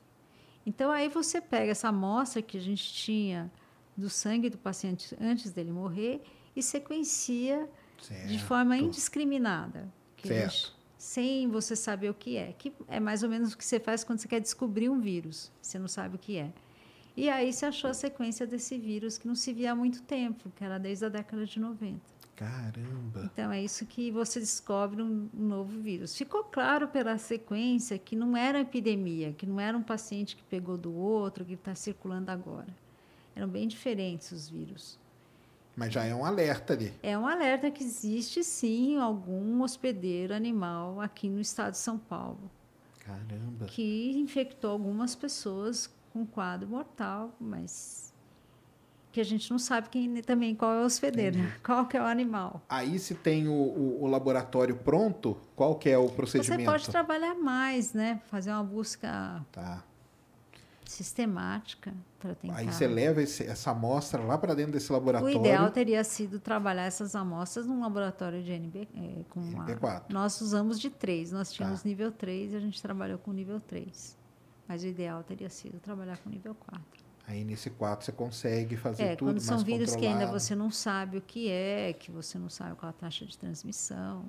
Então, aí você pega essa amostra que a gente tinha do sangue do paciente antes dele morrer e sequencia de forma Certo. indiscriminada. Certo. sem você saber o que é. Que é mais ou menos o que você faz quando você quer descobrir um vírus. Você não sabe o que é. E aí se achou a sequência desse vírus que não se via há muito tempo, que era desde a década de 90. Caramba. Então é isso que você descobre um, um novo vírus. Ficou claro pela sequência que não era epidemia, que não era um paciente que pegou do outro, que está circulando agora. Eram bem diferentes os vírus. Mas já é um alerta ali. É um alerta que existe sim algum hospedeiro animal aqui no estado de São Paulo Caramba. que infectou algumas pessoas com quadro mortal, mas que a gente não sabe quem também qual é o hospedeiro, qual que é o animal. Aí se tem o, o- o laboratório pronto, qual que é o procedimento? Você pode trabalhar mais, né? Fazer uma busca Tá. Sistemática para tentar. Aí você leva esse- essa amostra lá para dentro desse o laboratório. ideal teria sido trabalhar essas amostras num laboratório de NB, eh, com uma- NP4. Nós usamos de 3, nós tínhamos Tá. nível 3 e a gente trabalhou com nível 3. Mas o ideal teria sido trabalhar com nível 4. Aí nesse 4 você consegue fazer É, tudo quando são vírus que ainda controlado. você não sabe o que é, que você não sabe qual a taxa de transmissão.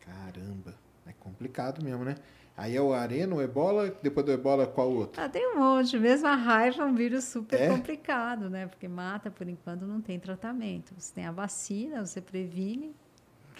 Caramba, é complicado mesmo, né? Aí é o arena, o ebola, depois do ebola qual outro? Ah, tem um monte. Mesmo a raiva é um vírus super É? complicado, né? Porque mata, por enquanto, não tem tratamento. Você tem a vacina, você previne.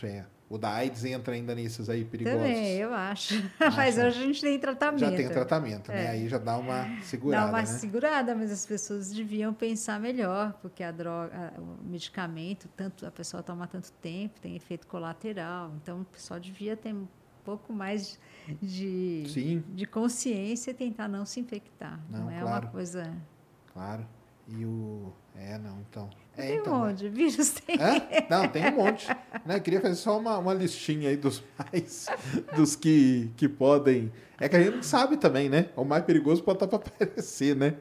É. O da AIDS entra ainda nesses aí perigosos. Também, eu acho. Acha? Mas hoje a gente tem tratamento. Já tem tratamento, né? É. Aí já dá uma Dá segurada, uma né? segurada, mas as pessoas deviam pensar melhor, porque a droga, o medicamento, tanto a pessoa toma tanto tempo, tem efeito colateral. Então, o pessoal devia ter um pouco mais de, Sim, de consciência e tentar não se infectar. Não, Não, é claro. uma coisa. claro. E o... É, não, então... É, tem então, um monte de vírus, tem. Não, tem um monte. Né? Eu queria fazer só uma, uma listinha aí dos mais, dos que, que podem. É que a gente não sabe também, né? O mais perigoso pode estar para aparecer, né?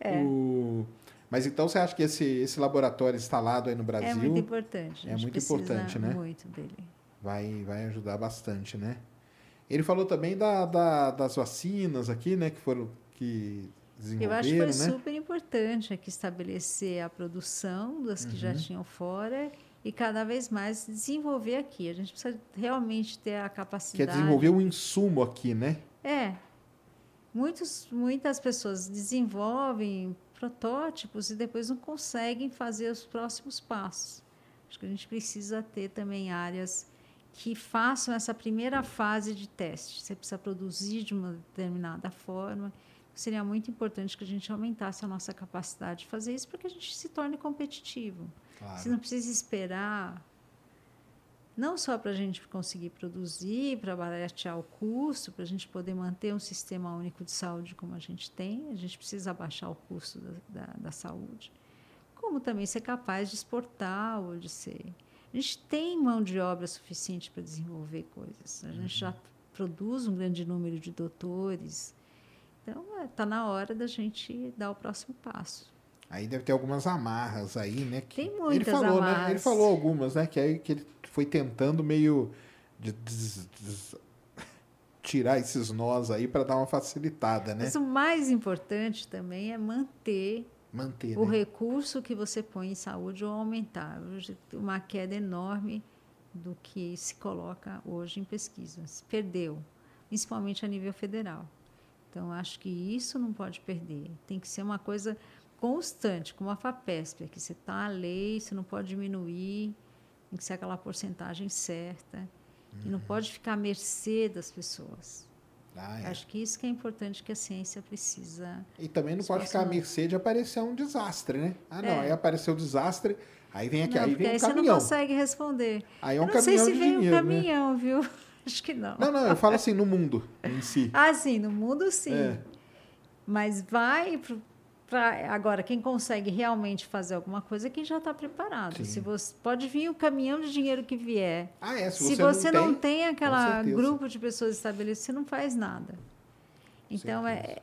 É. O... Mas então você acha que esse, esse laboratório instalado aí no Brasil É muito importante. É muito importante, né? Muito dele. vai, vai ajudar bastante, né? Ele falou também da, da- das vacinas aqui, né? Que foram que Eu acho que foi né? super importante aqui estabelecer a produção das que já Uhum. tinham fora e cada vez mais desenvolver aqui. A gente precisa realmente ter a é capacidade. desenvolver o insumo aqui, né? É. Muitos, muitas pessoas desenvolvem protótipos e depois não conseguem fazer os próximos passos. Acho que a gente precisa ter também áreas que façam essa primeira fase de teste. Você precisa produzir de uma determinada forma. Seria muito importante que a gente aumentasse a nossa capacidade de fazer isso para que a gente se torne competitivo. Claro. Você não precisa esperar, não só para a gente conseguir produzir, para baratear o custo, para a gente poder manter um sistema único de saúde como a gente tem, a gente precisa abaixar o custo da, da, da saúde, como também ser capaz de exportar ou de ser. A gente tem mão de obra suficiente para desenvolver coisas, a gente já produz um grande número de doutores. Então, está na hora da gente dar o próximo passo. Aí deve ter algumas amarras aí, né? que- Tem Ele muitas falou, né? Ele amarras. falou algumas, né? Que aí que ele foi tentando meio de des- des- tirar esses nós aí para dar uma facilitada, né? Mas o mais importante também é manter Manter, o né? recurso que você põe em saúde ou aumentar. Hoje uma queda enorme do que se coloca hoje em pesquisas. Perdeu, principalmente a nível federal. Então, acho que isso não pode perder. Tem que ser uma coisa constante, como a FAPESP, que você está a lei, você não pode diminuir, tem que ser aquela porcentagem certa. E não pode ficar à mercê das pessoas. Ah, é. Acho que isso que é importante que a ciência precisa. E também não pode ficar à mercê de aparecer um desastre, né? Ah, não, É. aí apareceu o desastre, aí vem aqui, não, aí vem aí um você não caminhão. consegue responder. Aí é um eu não sei caminhão se de vem dinheiro, um né? caminhão, viu? Acho que não. Não, não, eu falo assim, no mundo em si. Ah, sim, no mundo sim. É. Mas vai para agora quem consegue realmente fazer alguma coisa é quem já está preparado. Sim. Se você pode vir o caminhão de dinheiro que vier. Ah, é, se Se você, você não, tem, tem certeza. grupo de pessoas estabelecidas, você não faz nada. Então é,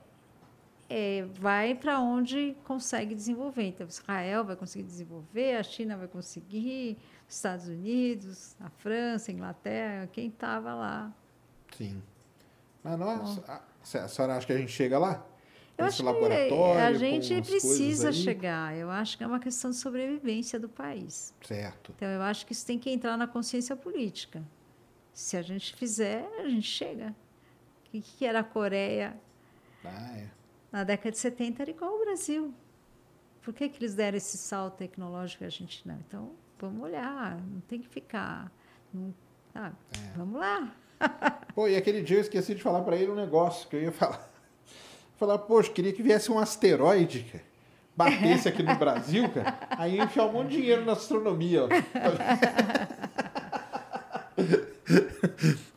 é, vai para onde consegue desenvolver. Então Israel vai conseguir desenvolver, a China vai conseguir, os Estados Unidos, a França, a Inglaterra, quem estava lá. Sim. Mas nós, a, a senhora acha que a gente chega lá? Eu acho que laboratório, a com gente precisa chegar. Eu acho que é uma questão de sobrevivência do país. Certo. Então, eu acho que isso tem que entrar na consciência política. Se a gente fizer, a gente chega. O que, que era a Coreia Ah, é. na década de 70 era igual ao Brasil. Por que, que eles deram esse salto tecnológico e a gente não? Então, vamos olhar, não tem que ficar. Não, ah, é. Vamos lá. Pô, e aquele dia eu esqueci de falar para ele um negócio que eu ia falar. Falar, poxa, queria que viesse um asteroide, cara. Batesse aqui no Brasil, cara. Aí enfiar um monte de dinheiro na astronomia, ó.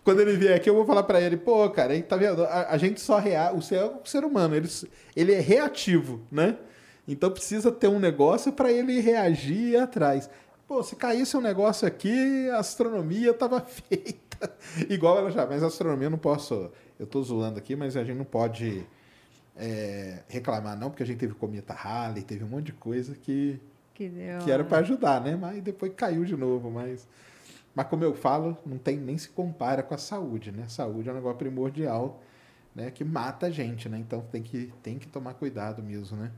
Quando ele vier aqui, eu vou falar para ele, pô, cara, aí tá vendo? A, a gente só reage. O ser, o ser humano, ele, ele é reativo, né? Então precisa ter um negócio para ele reagir ir atrás. Pô, se caísse um negócio aqui, a astronomia tava feita. Igual ela já, mas a astronomia eu não posso. Eu tô zoando aqui, mas a gente não pode é, reclamar, não, porque a gente teve cometa Halley, teve um monte de coisa que, que, que era para ajudar, né? Mas depois caiu de novo. Mas, mas como eu falo, não tem nem se compara com a saúde, né? saúde é um negócio primordial, né? Que mata a gente, né? Então tem que, tem que tomar cuidado mesmo, né?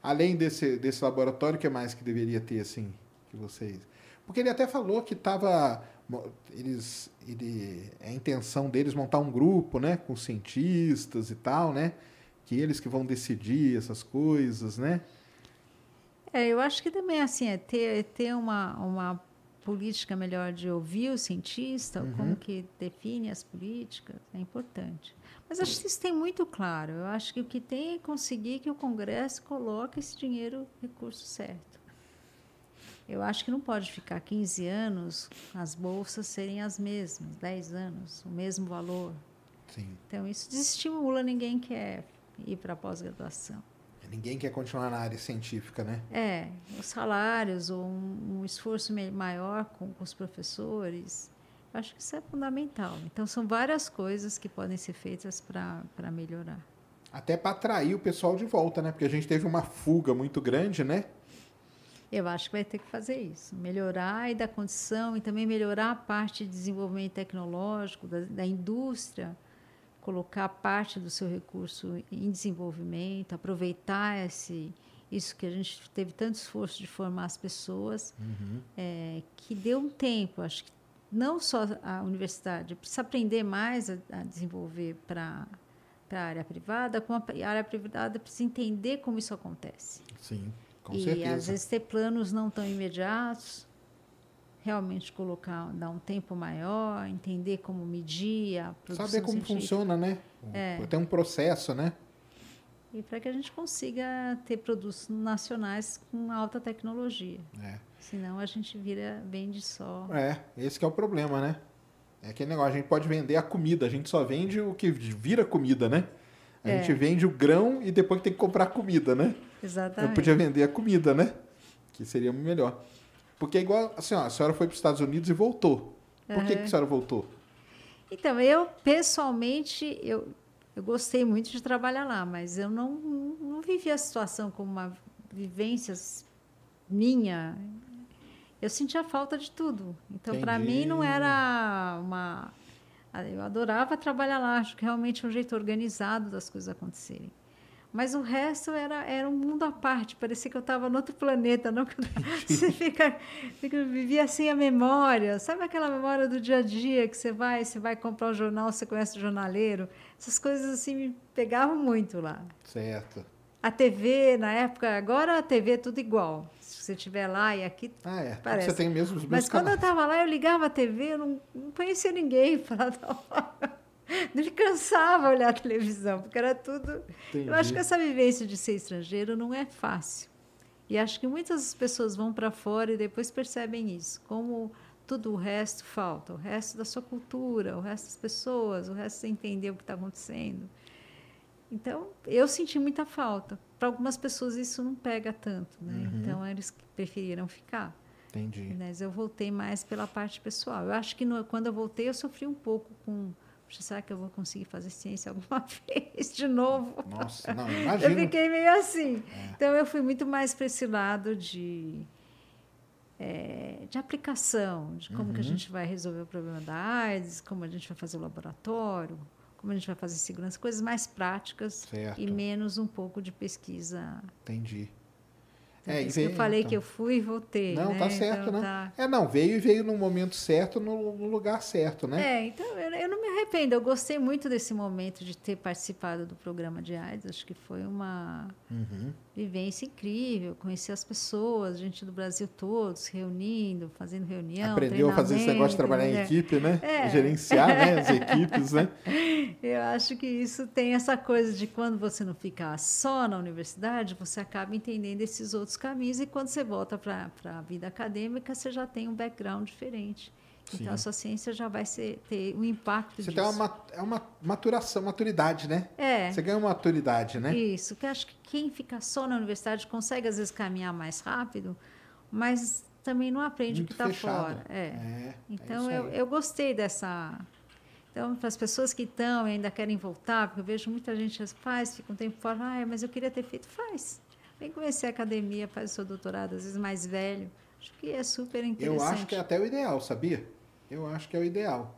Além desse, desse laboratório, o que mais que deveria ter, assim, que vocês... Porque ele até falou que estava... Eles, ele, é a intenção deles montar um grupo, né? Com cientistas e tal, né? Que eles que vão decidir essas coisas, né? É, eu acho que também, assim, é ter, é ter uma, uma política melhor de ouvir o cientista, uhum. como que define as políticas, é importante. Mas acho que isso tem muito claro. Eu acho que o que tem é conseguir que o Congresso coloque esse dinheiro, recurso certo. Eu acho que não pode ficar 15 anos as bolsas serem as mesmas, 10 anos, o mesmo valor. Sim. Então, isso desestimula, ninguém quer ir para a pós-graduação. Ninguém quer continuar na área científica, né? É, os salários, ou um, um esforço maior com, com os professores, Acho que isso é fundamental. Então, são várias coisas que podem ser feitas para melhorar. Até para atrair o pessoal de volta, né? Porque a gente teve uma fuga muito grande, né? Eu acho que vai ter que fazer isso. Melhorar e condição e também melhorar a parte de desenvolvimento tecnológico, da, da indústria, colocar parte do seu recurso em desenvolvimento, aproveitar esse, isso que a gente teve tanto esforço de formar as pessoas, uhum. é, que deu um tempo. Acho que não só a universidade precisa aprender mais a, a desenvolver para a área privada, como a área privada precisa entender como isso acontece. Sim, com e, certeza. E às vezes ter planos não tão imediatos, realmente colocar, dar um tempo maior, entender como medir a produção Saber como científica. funciona, né? É. Tem um processo, né? E para que a gente consiga ter produtos nacionais com alta tecnologia. É. Senão a gente vira, vende só. É, esse é o problema, né? É aquele negócio, a gente pode vender a comida, a gente só vende o que vira comida, né? A é. gente vende o grão e depois tem que comprar comida, né? Exatamente. Eu podia vender a comida, né? Que seria melhor. Porque é igual, assim, ó, a senhora foi para os Estados Unidos e voltou. Por uhum. que, que a senhora voltou? Então, eu, pessoalmente, eu, eu gostei muito de trabalhar lá, mas eu não, não vivi a situação como uma vivência minha. Eu sentia falta de tudo. Então, para mim, não era uma. Eu adorava trabalhar lá, acho que realmente é um jeito organizado das coisas acontecerem. Mas o resto era, era um mundo à parte, parecia que eu estava no outro planeta. Não? Você fica, fica, vivia assim a memória. Sabe aquela memória do dia a dia que você vai, você vai comprar o um jornal, você conhece o jornaleiro? Essas coisas assim me pegavam muito lá. Certo. A TV, na época, agora a TV é tudo igual. Se você estiver lá e aqui. Ah, é. Parece. Você tem mesmo os Mas quando eu estava lá, eu ligava a TV, eu não, não conhecia ninguém. Falava, não me cansava olhar a televisão, porque era tudo. Entendi. Eu acho que essa vivência de ser estrangeiro não é fácil. E acho que muitas pessoas vão para fora e depois percebem isso, como tudo o resto falta, o resto da sua cultura, o resto das pessoas, o resto você entender o que está acontecendo. Então, eu senti muita falta. Para algumas pessoas isso não pega tanto, né? Uhum. Então, eles preferiram ficar. Entendi. Mas eu voltei mais pela parte pessoal. Eu acho que no, quando eu voltei, eu sofri um pouco com será que eu vou conseguir fazer ciência alguma vez de novo? Nossa, não, imagina. eu fiquei meio assim. É. Então, eu fui muito mais para esse lado de, é, de aplicação, de como uhum. que a uhum. gente vai resolver o problema da AIDS, como a gente vai fazer o laboratório, como a gente vai fazer segurança, coisas mais práticas certo. e menos um pouco de pesquisa. Entendi. Então, É, isso eu falei então. que eu fui e voltei. Não, né? tá certo, Então, não. tá- É, não, veio e veio no momento certo, no, lugar certo, né? É, então eu, eu não me arrependo. Eu gostei muito desse momento de ter participado do programa de AIDS. Acho que foi uma Uhum. vivência incrível. Conhecer as pessoas, gente do Brasil todo se reunindo, fazendo reunião. Aprendeu a fazer esse negócio de trabalhar em treinamento, equipe, né? É. Gerenciar né, as equipes, né? Eu acho que isso tem essa coisa de quando você não fica só na universidade, você acaba entendendo esses outros caminhos e quando você volta para a vida acadêmica, você já tem um background diferente. Sim. Então a sua ciência já vai ser, ter um impacto Você disso. tem uma, ma- é uma maturação, maturidade, né? É. Você ganha uma maturidade, né? Isso, que acho que quem fica só na universidade consegue às vezes caminhar mais rápido, mas também não aprende Muito o que está fora. É. É, Então é eu, eu gostei dessa. Então, para as pessoas que estão e ainda querem voltar, porque eu vejo muita gente faz, fica um tempo fora, ah, mas eu queria ter feito, faz. Vem conhecer a academia, faz o seu doutorado, às vezes mais velho. Acho que é super interessante. Eu acho que é até o ideal, sabia? Eu acho que é o ideal.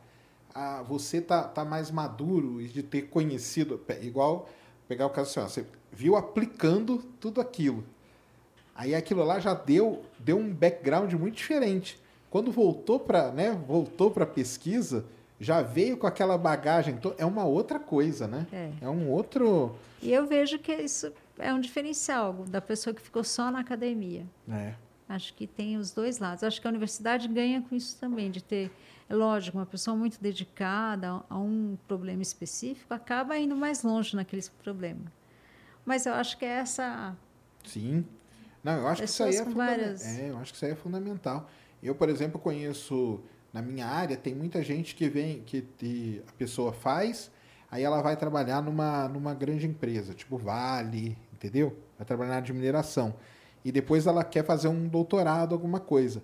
Ah, você tá, tá mais maduro e de ter conhecido, igual pegar o caso assim, ó, você viu aplicando tudo aquilo. Aí aquilo lá já deu, deu um background muito diferente. Quando voltou para, né, voltou para pesquisa, já veio com aquela bagagem, to- é uma outra coisa, né? É. um outro, E eu vejo que isso é um diferencial da pessoa que ficou só na academia. né? Acho que tem os dois lados. Acho que a universidade ganha com isso também, de ter, é lógico, uma pessoa muito dedicada a, um problema específico acaba indo mais longe naquele problema. Mas eu acho que é essa. Sim. Não, eu acho que isso aí é, fundamental. várias- é, eu acho que isso aí é fundamental. Eu, por exemplo, conheço na minha área tem muita gente que vem que, que a pessoa faz, aí ela vai trabalhar numa numa grande empresa, tipo Vale, entendeu? Vai trabalhar de mineração. E depois ela quer fazer um doutorado, alguma coisa.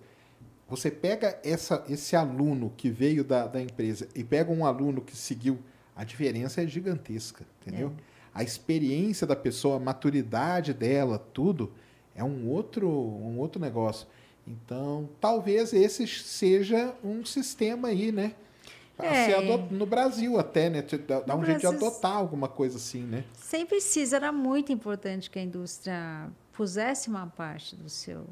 Você pega essa, esse aluno que veio da, da empresa e pega um aluno que seguiu, a diferença é gigantesca, entendeu? A experiência da pessoa, a maturidade dela, tudo, é um outro, um outro negócio. Então, talvez esse seja um sistema aí, né? É. no Brasil até, né? Dá, No um jeito de adotar alguma coisa assim, né? Sem precisa, era muito importante que a indústria pusesse uma parte do seu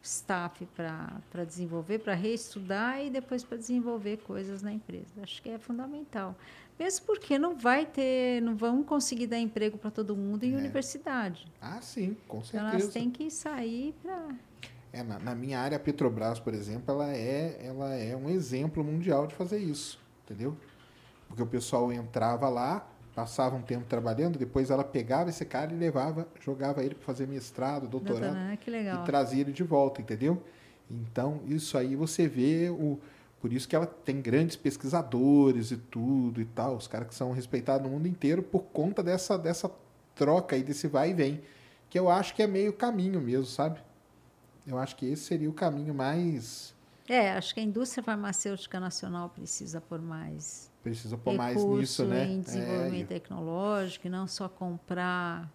staff para desenvolver, para reestudar e depois para desenvolver coisas na empresa. Acho que é fundamental. Mesmo porque não vai ter, não vão conseguir dar emprego para todo mundo em É. universidade. Ah, sim, com Então, elas certeza. têm que sair para. É, na, na minha área, a Petrobras, por exemplo, ela é, ela é um exemplo mundial de fazer isso, entendeu? Porque o pessoal entrava lá, passava um tempo trabalhando, depois ela pegava esse cara e levava, jogava ele para fazer mestrado, doutorado, Doutorando, que legal. e trazia ele de volta, entendeu? Então, isso aí você vê o por isso que ela tem grandes pesquisadores e tudo e tal, os caras que são respeitados no mundo inteiro por conta dessa dessa troca aí desse vai e vem, que eu acho que é meio caminho mesmo, sabe? Eu acho que esse seria o caminho mais É, acho que a indústria farmacêutica nacional precisa por mais precisa pôr mais nisso, né? em É, desenvolvimento tecnológico, e não só comprar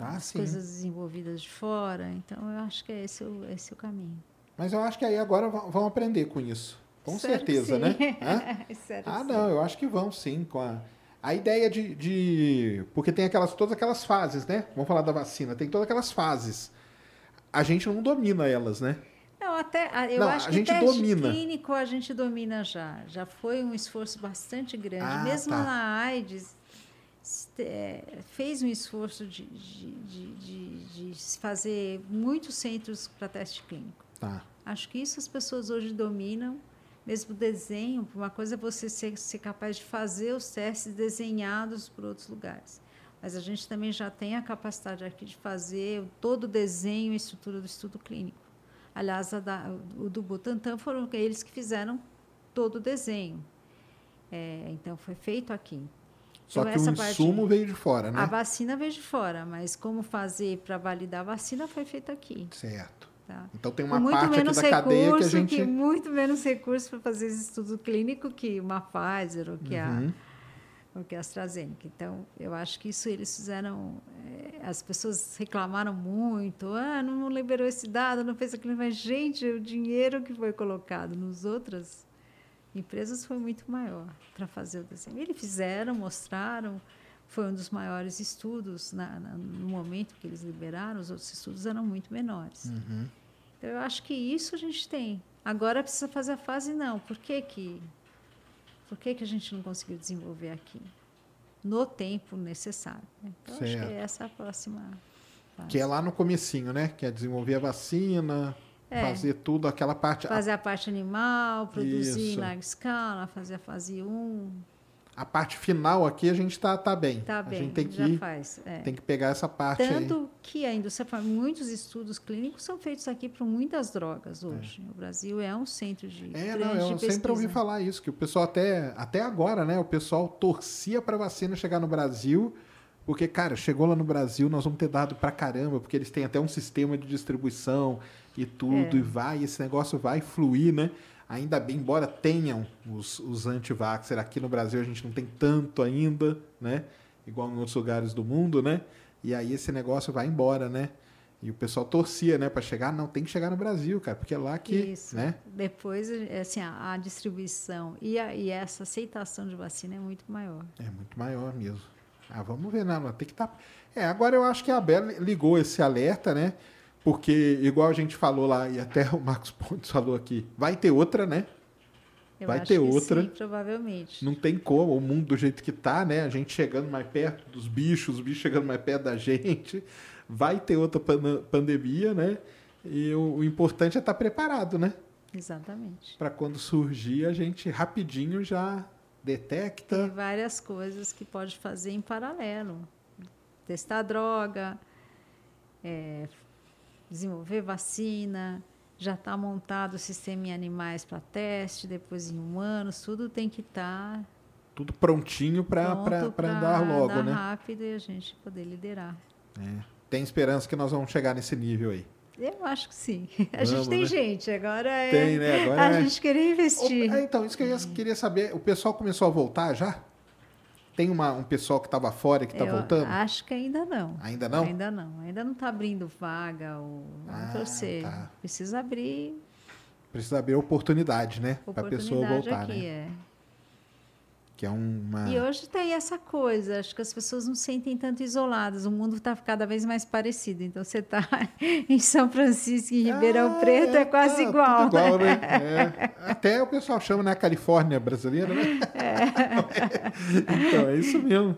Ah, as sim. coisas desenvolvidas de fora. Então, eu acho que é esse o, esse o caminho. Mas eu acho que aí agora vão aprender com isso. Com certeza, né? Ah, não, sim. eu acho que vão sim. Com a, a ideia de, de. Porque tem aquelas, todas aquelas fases, né? Vamos falar da vacina. Tem todas aquelas fases. A gente não domina elas, né? Não, até, a- eu Não, acho a que gente teste domina. clínico a gente domina já. Já foi um esforço bastante grande. Ah, Mesmo tá. na AIDS, é, fez um esforço de, de, de, de- fazer muitos centros para teste clínico. Tá. Acho que isso as pessoas hoje dominam. Mesmo o desenho, uma coisa é você ser, ser capaz de fazer os testes desenhados por outros lugares. Mas a gente também já tem a capacidade aqui de fazer todo o desenho e estrutura do estudo clínico. Aliás, da- o do Butantan foram eles que fizeram todo o desenho. É, então, foi feito aqui. Só Então, que o essa parte- insumo veio de fora, né? A vacina veio de fora, mas como fazer para validar a vacina foi feito aqui. Certo. Tá? Então tem uma muito parte aqui menos da cadeia que a recurso, gente. muito menos recurso para fazer esse estudo clínico que uma Pfizer ou que, Uhum. a, ou que a AstraZeneca. Então, eu acho que isso eles fizeram. eh, as pessoas reclamaram muito, ah, não liberou esse dado, não fez aquilo, mas, gente, o dinheiro que foi colocado nos outras empresas foi muito maior para fazer o desenho. Eles fizeram, mostraram, foi um dos maiores estudos na, na, no momento que eles liberaram, os outros estudos eram muito menores. Uhum. Então, eu acho que isso a gente tem. Agora precisa fazer a fase não. Por que que, por que, que a gente não conseguiu desenvolver aqui? No tempo necessário. né? Então, acho que essa é a próxima fase. Que é lá no comecinho, né? Que é desenvolver a vacina, É. fazer tudo, aquela parte. Fazer a parte animal, produzir em Isso. larga escala, fazer a fase 1. A, a parte final aqui a gente tá, tá bem. Tá a bem, gente tem já que, faz. é. tem que pegar essa parte aí. Tanto que a indústria muitos estudos clínicos são feitos aqui para muitas drogas hoje. O Brasil é um centro de É, não, eu sempre ouvi falar isso, que o pessoal até, até agora, né? O pessoal torcia para a vacina chegar no Brasil, porque, cara, chegou lá no Brasil, nós vamos ter dado pra caramba, porque eles têm até um sistema de distribuição e tudo, É. e vai, esse negócio vai fluir, né? Ainda bem, embora tenham os, os anti-vaxxer, aqui no Brasil a gente não tem tanto ainda, né? Igual em outros lugares do mundo, né? E aí esse negócio vai embora, né? E o pessoal torcia, né, para chegar, não, tem que chegar no Brasil, cara, porque é lá que, Isso. né? Depois, assim, a, a distribuição e, a- e essa aceitação de vacina é muito maior. É muito maior mesmo. Ah, vamos ver, né? Tem que estar. É, agora eu acho que a Bela ligou esse alerta, né? Porque, igual a gente falou lá, e até o Marcos Pontes falou aqui, vai ter outra, né? Eu Vai ter outra. Sim, provavelmente. Não tem como, o mundo do jeito que tá, né? A gente chegando mais perto dos bichos, os bichos chegando mais perto da gente. Vai ter outra pan- pandemia, né? E o, o importante é estar preparado, né? Exatamente. Para quando surgir, a gente rapidinho já Tem detecta. várias coisas que pode fazer em paralelo. Testar droga, é, desenvolver vacina, já está montado o sistema em animais para teste, depois em humanos, tudo tem que estar Tudo prontinho para andar logo, andar né? rápido e a gente poder liderar. É. Tem esperança que nós vamos chegar nesse nível aí. Eu acho que sim. A Vamos, gente tem né? gente, agora é Tem, né? Agora a é- gente querer investir. Opa, é, então, isso que eu ia- queria saber. O pessoal começou a voltar já? Tem uma, um pessoal que estava fora e que está voltando? Acho que ainda não. Ainda não? Ainda não. Ainda não está abrindo vaga. Ou... Vamos Ah, torcer. tá. Precisa abrir Precisa abrir oportunidade, né? Para a pessoa voltar, aqui. né? É. Que é uma. E hoje tem essa coisa, acho que as pessoas não se sentem tanto isoladas, o mundo está cada vez mais parecido. Então você está em São Francisco, em Ribeirão Ah, Preto, é, quase tá, igual. igual, né? né? É. Até o pessoal chama, né? Califórnia brasileira, né? então, é isso mesmo.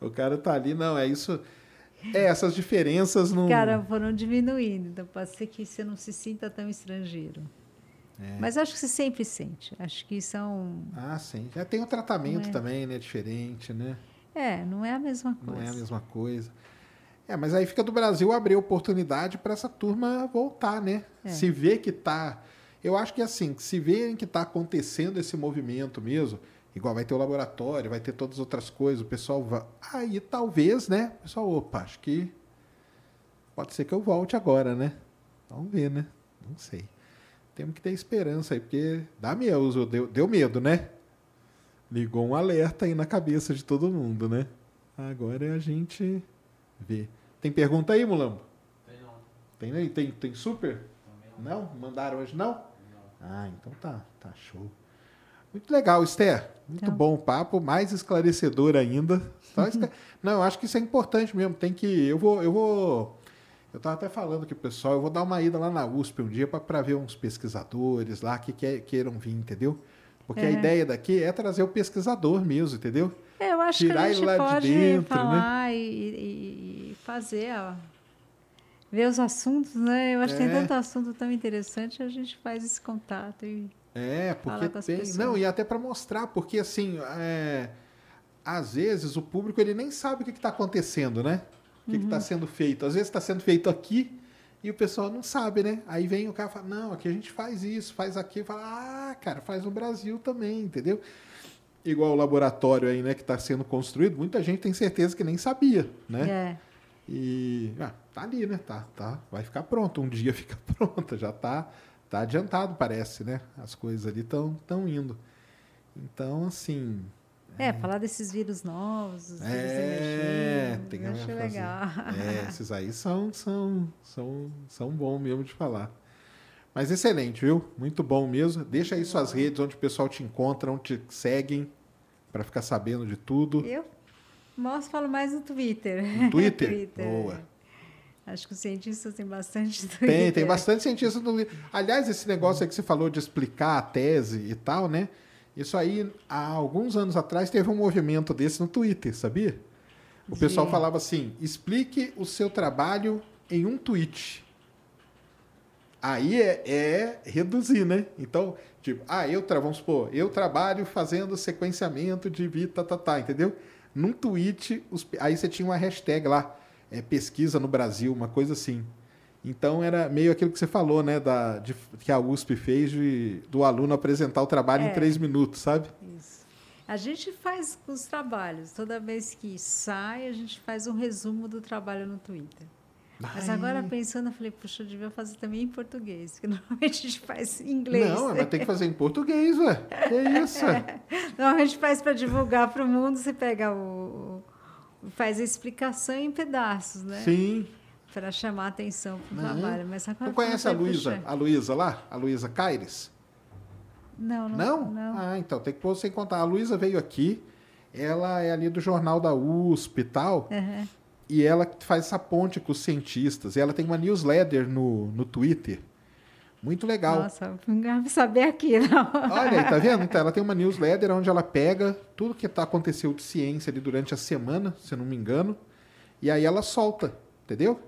O cara tá ali, não, é isso. É, essas diferenças não. Cara, foram diminuindo, então pode ser que você não se sinta tão estrangeiro. É. Mas acho que você sempre sente. Acho que são. Ah, sim. Já tem o tratamento Não é. também, né? Diferente, né? É, não é a mesma Não coisa. é a mesma coisa. É, mas aí fica do Brasil abrir oportunidade para essa turma voltar, né? É. Se vê que tá. Eu acho que assim, se verem que tá acontecendo esse movimento mesmo, igual vai ter o laboratório, vai ter todas as outras coisas, o pessoal vai. Aí talvez, né? O pessoal, opa, acho que pode ser que eu volte agora, né? Vamos ver, né? Não sei. Temos que ter esperança aí, porque dá medo, deu, deu medo, né? Ligou um alerta aí na cabeça de todo mundo, né? Agora é a gente ver. Tem pergunta aí, Mulambo? Tem não. Tem aí? Tem, tem super? Não. Não? Mandaram hoje não? Não. Ah, então tá, tá show. Muito legal, Esther. Muito Então. bom o papo, mais esclarecedor ainda. Não, eu acho que isso é importante mesmo. Tem que. Eu vou. Eu vou. Eu estava até falando aqui, pessoal, eu vou dar uma ida lá na USP um dia para ver uns pesquisadores lá que quer- queiram vir, entendeu? Porque a É. ideia daqui é trazer o pesquisador mesmo, entendeu? É, Eu acho Tirar que a ele gente lá de pode dentro, né? falar e, e- e fazer, ó, ver os assuntos, né? Eu acho que É. tem tanto assunto tão interessante, a gente faz esse contato e É, porque tem. pessoas. Não, e até para mostrar, porque assim, é, às vezes o público ele nem sabe o que está acontecendo, né? O que Uhum. está sendo feito. Às vezes está sendo feito aqui e o pessoal não sabe, né? Aí vem o cara e fala, não, aqui a gente faz isso, faz aquilo, fala, ah, cara, faz no Brasil também, entendeu? Igual o laboratório aí, né, que está sendo construído, muita gente tem certeza que nem sabia, né? é. E ah, tá ali, né? Tá, tá, vai ficar pronto. Um dia fica pronta, já tá, tá adiantado, parece, né? As coisas ali estão tão indo. Então, assim. É, falar desses vírus novos, os vírus É, emergentes, tem fazer. legal. É, esses aí são, são, são, são bons mesmo de falar. Mas excelente, viu? Muito bom mesmo. Deixa aí suas redes onde o pessoal te encontra, onde te seguem, para ficar sabendo de tudo. Eu? Mostro, falo mais no Twitter. No Twitter? Twitter. Boa. Acho que os cientistas têm bastante Twitter. Tem, tem bastante cientista no Twitter. Aliás, esse negócio aí que você falou de explicar a tese e tal, né? Isso aí, há alguns anos atrás, teve um movimento desse no Twitter, sabia? O pessoal falava assim: explique o seu trabalho em um tweet. Aí é, é reduzir, né? Então, tipo, ah, eu, tra- vamos supor, eu trabalho fazendo sequenciamento de vita, tá, tá, entendeu? Num tweet, os- aí você tinha uma hashtag lá, é, pesquisa no Brasil, uma coisa assim. Então era meio aquilo que você falou, né? Da, de- que a USP fez de, do aluno apresentar o trabalho em É. três minutos, sabe? Isso. A gente faz os trabalhos. Toda vez que sai, a gente faz um resumo do trabalho no Twitter. Mas agora pensando, eu falei, puxa, eu devia fazer também em português, porque normalmente a gente faz em inglês. Não, mas tem que fazer em português, ué. Que isso? Normalmente a gente faz para divulgar para o mundo, você pega o, o- faz a explicação em pedaços, né? Sim. Para chamar a atenção para o Não. trabalho. Mas agora Não conhece a Luísa? A Luísa lá? A Luísa Caires? Não, não. Não? não. Ah, então tem que pôr você em contar. A Luísa veio aqui, ela é ali do jornal da USP e tal, Aham. e ela faz essa ponte com os cientistas. E ela tem uma newsletter no, no Twitter. Muito legal. Nossa, não saber aqui, não. Olha aí, tá vendo? Então, ela tem uma newsletter onde ela pega tudo que tá, aconteceu de ciência ali durante a semana, se eu não me engano, e aí ela solta, entendeu?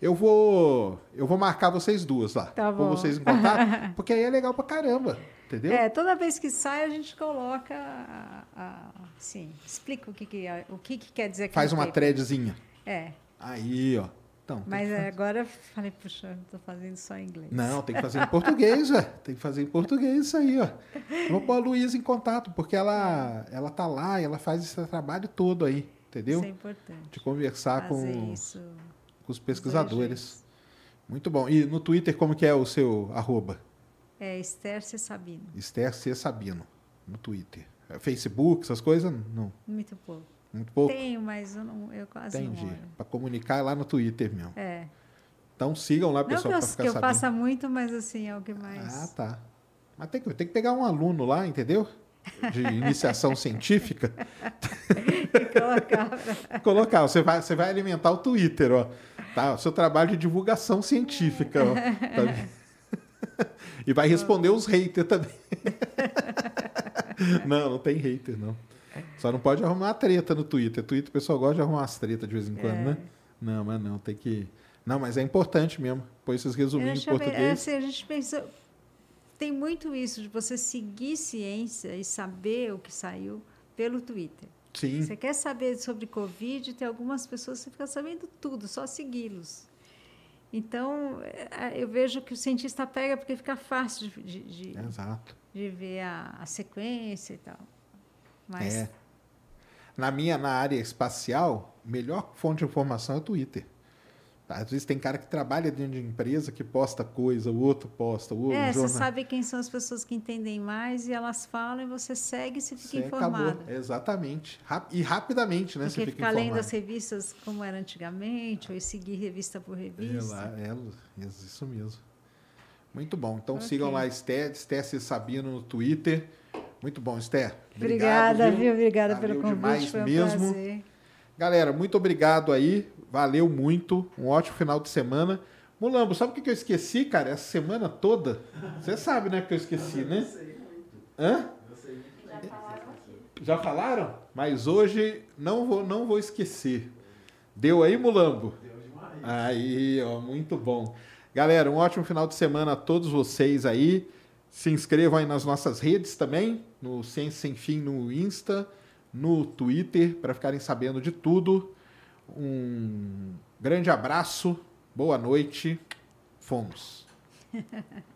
Eu vou, eu vou marcar vocês duas lá. Tá bom. vocês em contato, porque aí é legal pra caramba, entendeu? É, toda vez que sai, a gente coloca, a, a- sim, explica o que, que, é- o que, que quer dizer Faz uma threadzinha. É, Aí, ó. Então, mas agora eu falei, puxa, estou fazendo só em inglês. Não, tem que fazer em português, ué. Tem que fazer em português isso aí, ó. Eu Vou pôr a Luísa em contato, porque ela, ela tá lá e ela faz esse trabalho todo aí, entendeu? Isso é importante. De conversar Fazer com, isso. Com os pesquisadores. Muito bom. E no Twitter, como que é o seu arroba? É Esther C. Sabino. Esther C. Sabino, no Twitter. É Facebook, essas coisas? Não. Muito pouco. Muito pouco? Tenho, mas eu, não, eu quase Entendi. não olho. Para comunicar é lá no Twitter mesmo. É. Então sigam lá, Não pessoal, para ficar que eu sabendo. faça muito, mas assim, é o que mais... Ah, tá. Mas tem que, tem que pegar um aluno lá, entendeu? De iniciação científica. colocar Colocar, você vai, você vai alimentar o Twitter, ó. Tá? O seu trabalho de divulgação científica, ó. Tá? E vai responder os haters também. Não, não tem hater, não. Só não pode arrumar treta no Twitter. Twitter o pessoal gosta de arrumar umas tretas de vez em quando, É. né? Não, mas não, tem que. Não, mas é importante mesmo. Pôr esses resuminhos em que é, português. assim, a gente pensa... Tem muito isso de você seguir ciência e saber o que saiu pelo Twitter. Sim. Você quer saber sobre Covid, tem algumas pessoas que você fica sabendo tudo, só segui-los. Então, é, eu vejo que o cientista pega porque fica fácil de, de, de- Exato. de ver a, a sequência e tal. Mas É. Na minha, na área espacial, melhor fonte de informação é o Twitter. Às vezes tem cara que trabalha dentro de empresa que posta coisa, o outro posta, o outro é, você jornal. sabe quem são as pessoas que entendem mais e elas falam e você segue e se fica Você informado. acabou. Exatamente. E rapidamente, né? Porque você fica ficar lendo informado. as revistas como era antigamente, ou seguir revista por É, revista. lá, é, isso mesmo. Muito bom. Então Ok. sigam lá Esther C. Sabino no Twitter. Muito bom, Esther. Obrigada, Obrigado, viu? Obrigada Valeu pelo convite, demais foi um mesmo. prazer. Galera, muito obrigado aí. Valeu muito. Um ótimo final de semana. Mulambo, sabe o que eu esqueci, cara? Essa semana toda? Você sabe, né, que eu esqueci, né? Hã? Já falaram? Mas hoje não vou, não vou esquecer. Deu aí, Mulambo? Deu demais. Aí, ó, muito bom. Galera, um ótimo final de semana a todos vocês aí. Se inscrevam aí nas nossas redes também, no Ciência Sem Fim no Insta, no Twitter, para ficarem sabendo de tudo. Um grande abraço, boa noite, fomos.